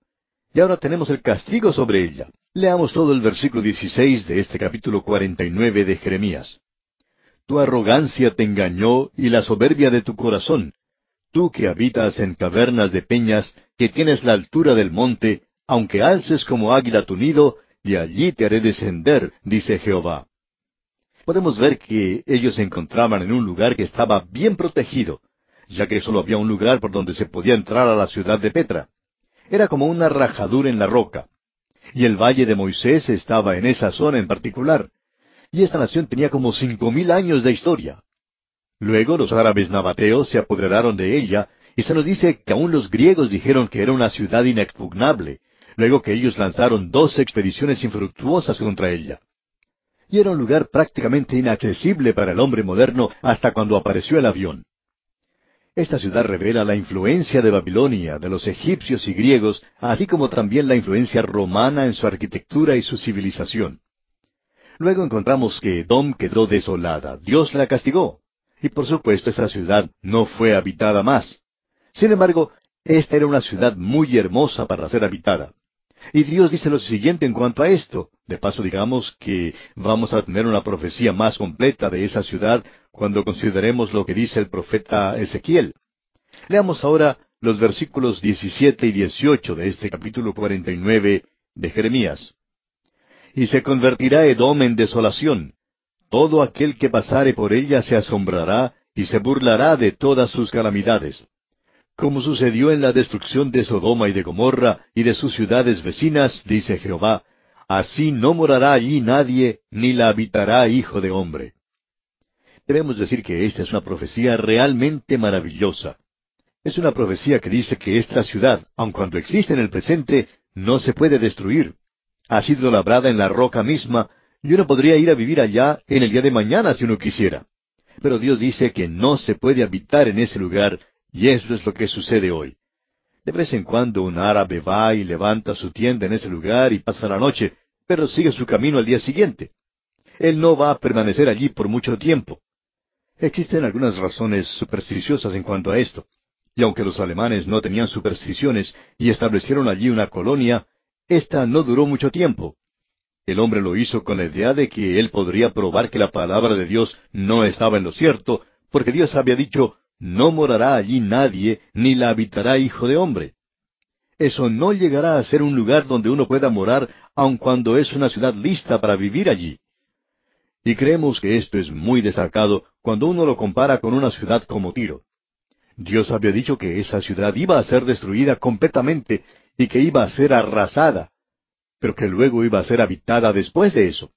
Y ahora tenemos el castigo sobre ella. Leamos todo el versículo 16 de este capítulo 49 de Jeremías. Tu arrogancia te engañó y la soberbia de tu corazón. Tú que habitas en cavernas de peñas, que tienes la altura del monte, aunque alces como águila tu nido, y allí te haré descender, dice Jehová. Podemos ver que ellos se encontraban en un lugar que estaba bien protegido, ya que solo había un lugar por donde se podía entrar a la ciudad de Petra. Era como una rajadura en la roca. Y el valle de Moisés estaba en esa zona en particular y esta nación tenía como cinco mil años de historia. Luego los árabes nabateos se apoderaron de ella, y se nos dice que aún los griegos dijeron que era una ciudad inexpugnable, luego que ellos lanzaron dos expediciones infructuosas contra ella. Y era un lugar prácticamente inaccesible para el hombre moderno hasta cuando apareció el avión. Esta ciudad revela la influencia de Babilonia, de los egipcios y griegos, así como también la influencia romana en su arquitectura y su civilización. Luego encontramos que Edom quedó desolada. Dios la castigó. Y por supuesto esa ciudad no fue habitada más. Sin embargo, esta era una ciudad muy hermosa para ser habitada. Y Dios dice lo siguiente en cuanto a esto. De paso digamos que vamos a tener una profecía más completa de esa ciudad cuando consideremos lo que dice el profeta Ezequiel. Leamos ahora los versículos 17 y 18 de este capítulo 49 de Jeremías y se convertirá Edom en desolación. Todo aquel que pasare por ella se asombrará y se burlará de todas sus calamidades. Como sucedió en la destrucción de Sodoma y de Gomorra y de sus ciudades vecinas, dice Jehová, así no morará allí nadie, ni la habitará hijo de hombre. Debemos decir que esta es una profecía realmente maravillosa. Es una profecía que dice que esta ciudad, aun cuando existe en el presente, no se puede destruir ha sido labrada en la roca misma, y uno podría ir a vivir allá en el día de mañana si uno quisiera. Pero Dios dice que no se puede habitar en ese lugar, y eso es lo que sucede hoy. De vez en cuando un árabe va y levanta su tienda en ese lugar y pasa la noche, pero sigue su camino al día siguiente. Él no va a permanecer allí por mucho tiempo. Existen algunas razones supersticiosas en cuanto a esto. Y aunque los alemanes no tenían supersticiones y establecieron allí una colonia, esta no duró mucho tiempo. El hombre lo hizo con la idea de que él podría probar que la palabra de Dios no estaba en lo cierto, porque Dios había dicho, no morará allí nadie, ni la habitará hijo de hombre. eso no llegará a ser un lugar donde uno pueda morar, aun cuando es una ciudad lista para vivir allí. Y creemos que esto es muy destacado cuando uno lo compara con una ciudad como Tiro. Dios había dicho que esa ciudad iba a ser destruida completamente y que iba a ser arrasada, pero que luego iba a ser habitada después de eso.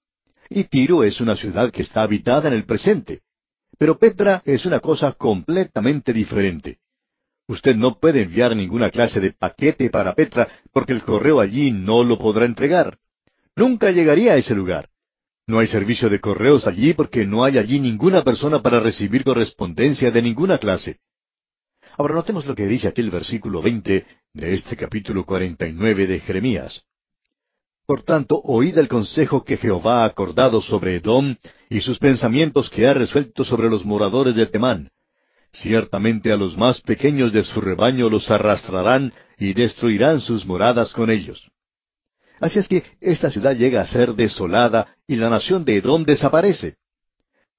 Y Tiro es una ciudad que está habitada en el presente. Pero Petra es una cosa completamente diferente. Usted no puede enviar ninguna clase de paquete para Petra porque el correo allí no lo podrá entregar. Nunca llegaría a ese lugar. No hay servicio de correos allí porque no hay allí ninguna persona para recibir correspondencia de ninguna clase. Ahora notemos lo que dice aquí el versículo veinte de este capítulo cuarenta y nueve de Jeremías. Por tanto, oíd el consejo que Jehová ha acordado sobre Edom y sus pensamientos que ha resuelto sobre los moradores de Temán. Ciertamente a los más pequeños de su rebaño los arrastrarán y destruirán sus moradas con ellos. Así es que esta ciudad llega a ser desolada y la nación de Edom desaparece.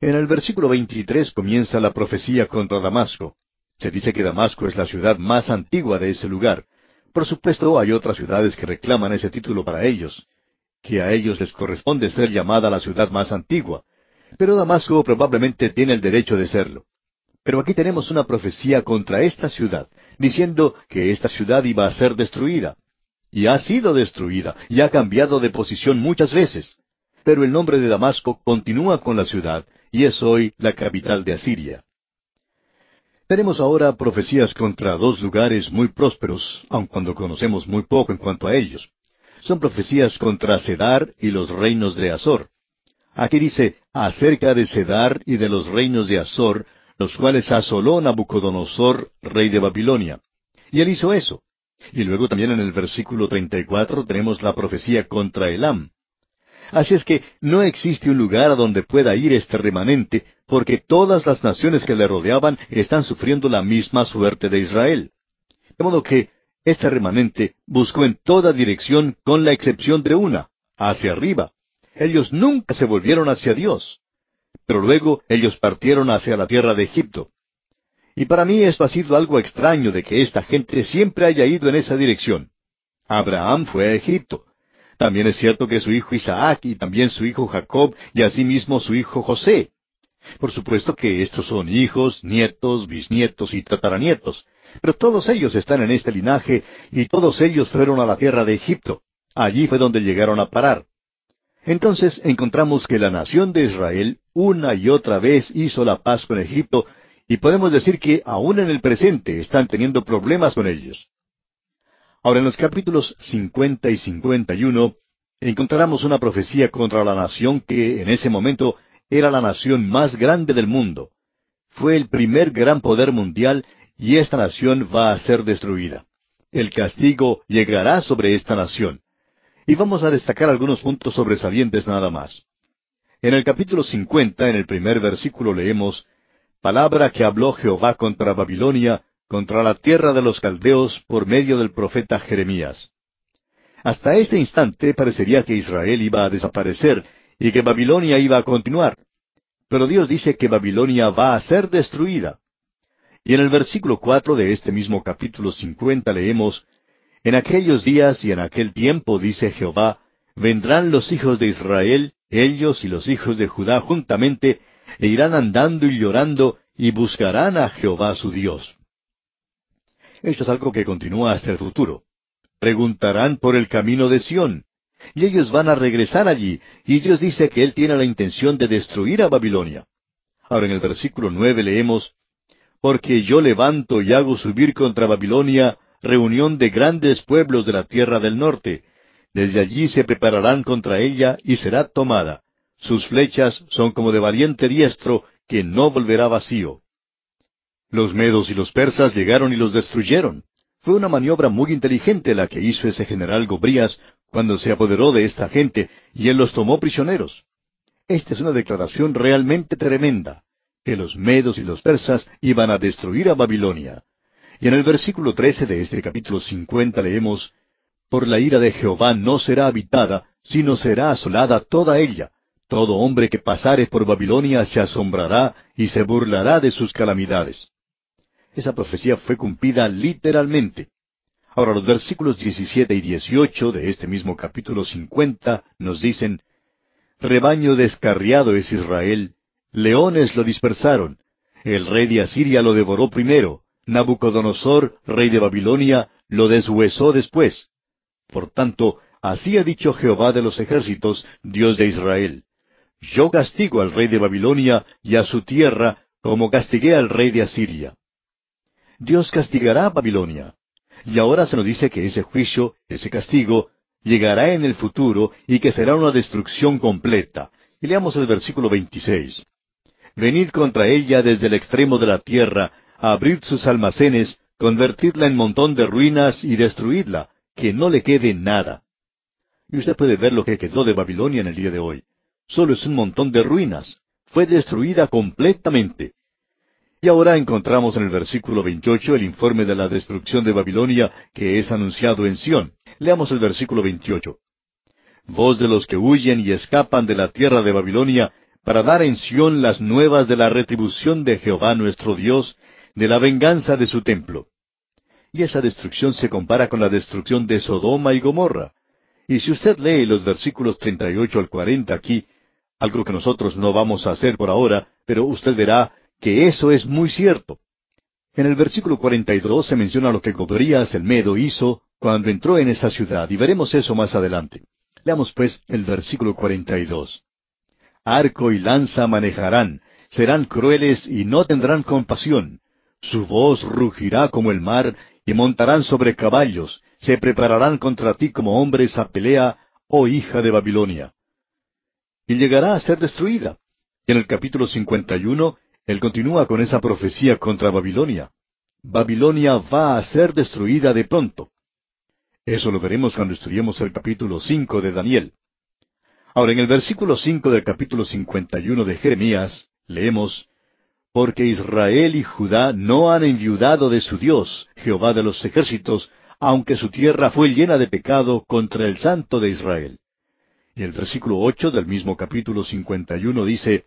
En el versículo 23 comienza la profecía contra Damasco. Se dice que Damasco es la ciudad más antigua de ese lugar. Por supuesto, hay otras ciudades que reclaman ese título para ellos, que a ellos les corresponde ser llamada la ciudad más antigua. Pero Damasco probablemente tiene el derecho de serlo. Pero aquí tenemos una profecía contra esta ciudad, diciendo que esta ciudad iba a ser destruida y ha sido destruida, y ha cambiado de posición muchas veces. Pero el nombre de Damasco continúa con la ciudad, y es hoy la capital de Asiria. Tenemos ahora profecías contra dos lugares muy prósperos, aun cuando conocemos muy poco en cuanto a ellos. Son profecías contra Sedar y los reinos de Azor. Aquí dice, acerca de Sedar y de los reinos de Azor, los cuales asoló Nabucodonosor, rey de Babilonia. Y él hizo eso. Y luego también en el versículo 34 tenemos la profecía contra Elam. Así es que no existe un lugar a donde pueda ir este remanente, porque todas las naciones que le rodeaban están sufriendo la misma suerte de Israel. De modo que este remanente buscó en toda dirección con la excepción de una, hacia arriba. Ellos nunca se volvieron hacia Dios. Pero luego ellos partieron hacia la tierra de Egipto. Y para mí esto ha sido algo extraño de que esta gente siempre haya ido en esa dirección. Abraham fue a Egipto. También es cierto que su hijo Isaac y también su hijo Jacob y asimismo su hijo José. Por supuesto que estos son hijos, nietos, bisnietos y tataranietos, pero todos ellos están en este linaje y todos ellos fueron a la tierra de Egipto. Allí fue donde llegaron a parar. Entonces encontramos que la nación de Israel una y otra vez hizo la paz con Egipto y podemos decir que aún en el presente están teniendo problemas con ellos. Ahora en los capítulos 50 y 51 encontramos una profecía contra la nación que en ese momento era la nación más grande del mundo. Fue el primer gran poder mundial y esta nación va a ser destruida. El castigo llegará sobre esta nación. Y vamos a destacar algunos puntos sobresalientes nada más. En el capítulo 50, en el primer versículo leemos, palabra que habló Jehová contra Babilonia, contra la tierra de los caldeos, por medio del profeta Jeremías. Hasta este instante parecería que Israel iba a desaparecer y que Babilonia iba a continuar. Pero Dios dice que Babilonia va a ser destruida. Y en el versículo cuatro de este mismo capítulo cincuenta leemos, En aquellos días y en aquel tiempo, dice Jehová, vendrán los hijos de Israel, ellos y los hijos de Judá juntamente, e irán andando y llorando y buscarán a Jehová su Dios. Esto es algo que continúa hasta el futuro. Preguntarán por el camino de Sión, y ellos van a regresar allí, y Dios dice que Él tiene la intención de destruir a Babilonia. Ahora en el versículo nueve leemos, Porque yo levanto y hago subir contra Babilonia reunión de grandes pueblos de la tierra del norte. Desde allí se prepararán contra ella y será tomada. Sus flechas son como de valiente diestro que no volverá vacío. Los medos y los persas llegaron y los destruyeron. Fue una maniobra muy inteligente la que hizo ese general Gobrías cuando se apoderó de esta gente y él los tomó prisioneros. Esta es una declaración realmente tremenda, que los medos y los persas iban a destruir a Babilonia. Y en el versículo trece de este capítulo cincuenta leemos, Por la ira de Jehová no será habitada, sino será asolada toda ella, todo hombre que pasare por Babilonia se asombrará y se burlará de sus calamidades. Esa profecía fue cumplida literalmente. Ahora los versículos 17 y 18 de este mismo capítulo 50 nos dicen, Rebaño descarriado es Israel, leones lo dispersaron, el rey de Asiria lo devoró primero, Nabucodonosor, rey de Babilonia, lo deshuesó después. Por tanto, así ha dicho Jehová de los ejércitos, Dios de Israel. Yo castigo al rey de Babilonia y a su tierra como castigué al rey de Asiria. Dios castigará a Babilonia. Y ahora se nos dice que ese juicio, ese castigo, llegará en el futuro y que será una destrucción completa. Y leamos el versículo 26. Venid contra ella desde el extremo de la tierra, a abrir sus almacenes, convertidla en montón de ruinas y destruidla, que no le quede nada. Y usted puede ver lo que quedó de Babilonia en el día de hoy. Solo es un montón de ruinas. Fue destruida completamente. Y ahora encontramos en el versículo 28 el informe de la destrucción de Babilonia que es anunciado en Sión. Leamos el versículo 28. Voz de los que huyen y escapan de la tierra de Babilonia, para dar en Sión las nuevas de la retribución de Jehová nuestro Dios, de la venganza de su templo. Y esa destrucción se compara con la destrucción de Sodoma y Gomorra. Y si usted lee los versículos 38 al 40 aquí, algo que nosotros no vamos a hacer por ahora, pero usted verá que eso es muy cierto. En el versículo 42 se menciona lo que Gobrías el Medo hizo cuando entró en esa ciudad, y veremos eso más adelante. Leamos pues el versículo 42. Arco y lanza manejarán, serán crueles y no tendrán compasión. Su voz rugirá como el mar, y montarán sobre caballos, se prepararán contra ti como hombres a pelea, oh hija de Babilonia. Y llegará a ser destruida. Y en el capítulo 51, él continúa con esa profecía contra Babilonia. Babilonia va a ser destruida de pronto. Eso lo veremos cuando estudiemos el capítulo 5 de Daniel. Ahora, en el versículo 5 del capítulo 51 de Jeremías, leemos, Porque Israel y Judá no han enviudado de su Dios, Jehová de los ejércitos, aunque su tierra fue llena de pecado contra el Santo de Israel. Y el versículo ocho del mismo capítulo cincuenta y uno dice,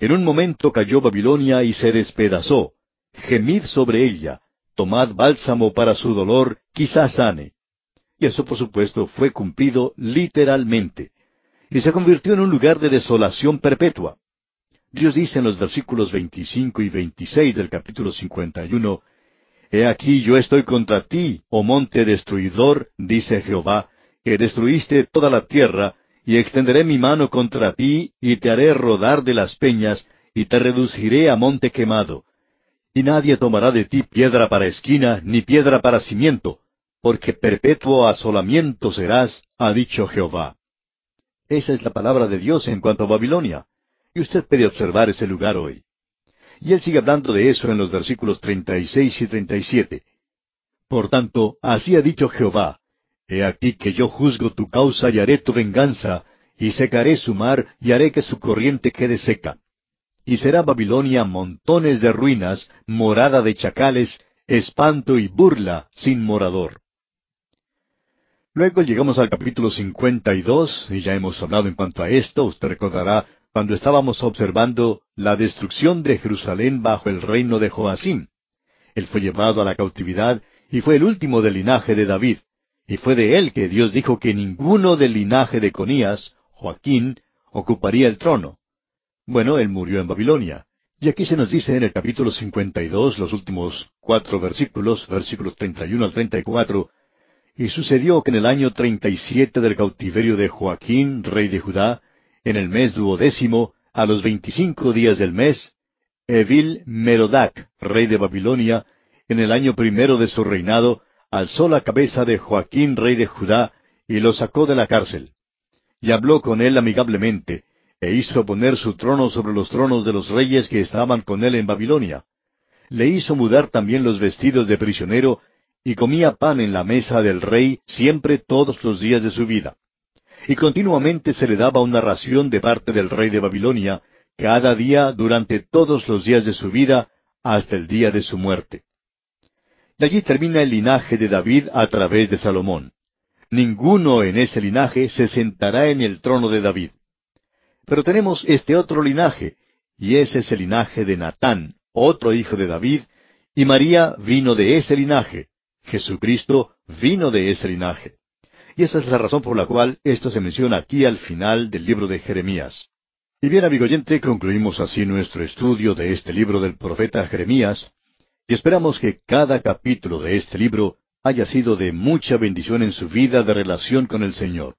En un momento cayó Babilonia y se despedazó. Gemid sobre ella, tomad bálsamo para su dolor, quizás sane. Y eso, por supuesto, fue cumplido literalmente. Y se convirtió en un lugar de desolación perpetua. Dios dice en los versículos veinticinco y veintiséis del capítulo cincuenta y uno, He aquí yo estoy contra ti, oh monte destruidor, dice Jehová, que destruiste toda la tierra, y extenderé mi mano contra ti, y te haré rodar de las peñas, y te reduciré a monte quemado. Y nadie tomará de ti piedra para esquina, ni piedra para cimiento, porque perpetuo asolamiento serás, ha dicho Jehová. Esa es la palabra de Dios en cuanto a Babilonia. Y usted puede observar ese lugar hoy. Y él sigue hablando de eso en los versículos 36 y 37. Por tanto, así ha dicho Jehová, He aquí que yo juzgo tu causa y haré tu venganza, y secaré su mar y haré que su corriente quede seca. Y será Babilonia montones de ruinas, morada de chacales, espanto y burla sin morador. Luego llegamos al capítulo 52, y ya hemos hablado en cuanto a esto, usted recordará cuando estábamos observando la destrucción de Jerusalén bajo el reino de Joacim. Él fue llevado a la cautividad y fue el último del linaje de David, y fue de él que Dios dijo que ninguno del linaje de Conías, Joaquín, ocuparía el trono. Bueno, él murió en Babilonia. Y aquí se nos dice en el capítulo 52, los últimos cuatro versículos, versículos 31 al 34, y sucedió que en el año treinta y siete del cautiverio de Joaquín, rey de Judá, en el mes duodécimo, a los veinticinco días del mes, Evil Merodac, rey de Babilonia, en el año primero de su reinado, alzó la cabeza de Joaquín, rey de Judá, y lo sacó de la cárcel. Y habló con él amigablemente, e hizo poner su trono sobre los tronos de los reyes que estaban con él en Babilonia. Le hizo mudar también los vestidos de prisionero, y comía pan en la mesa del rey siempre todos los días de su vida y continuamente se le daba una ración de parte del rey de Babilonia, cada día durante todos los días de su vida, hasta el día de su muerte. De allí termina el linaje de David a través de Salomón. Ninguno en ese linaje se sentará en el trono de David. Pero tenemos este otro linaje, y ese es el linaje de Natán, otro hijo de David, y María vino de ese linaje. Jesucristo vino de ese linaje. Y esa es la razón por la cual esto se menciona aquí al final del libro de Jeremías. Y bien, amigo oyente, concluimos así nuestro estudio de este libro del profeta Jeremías, y esperamos que cada capítulo de este libro haya sido de mucha bendición en su vida de relación con el Señor.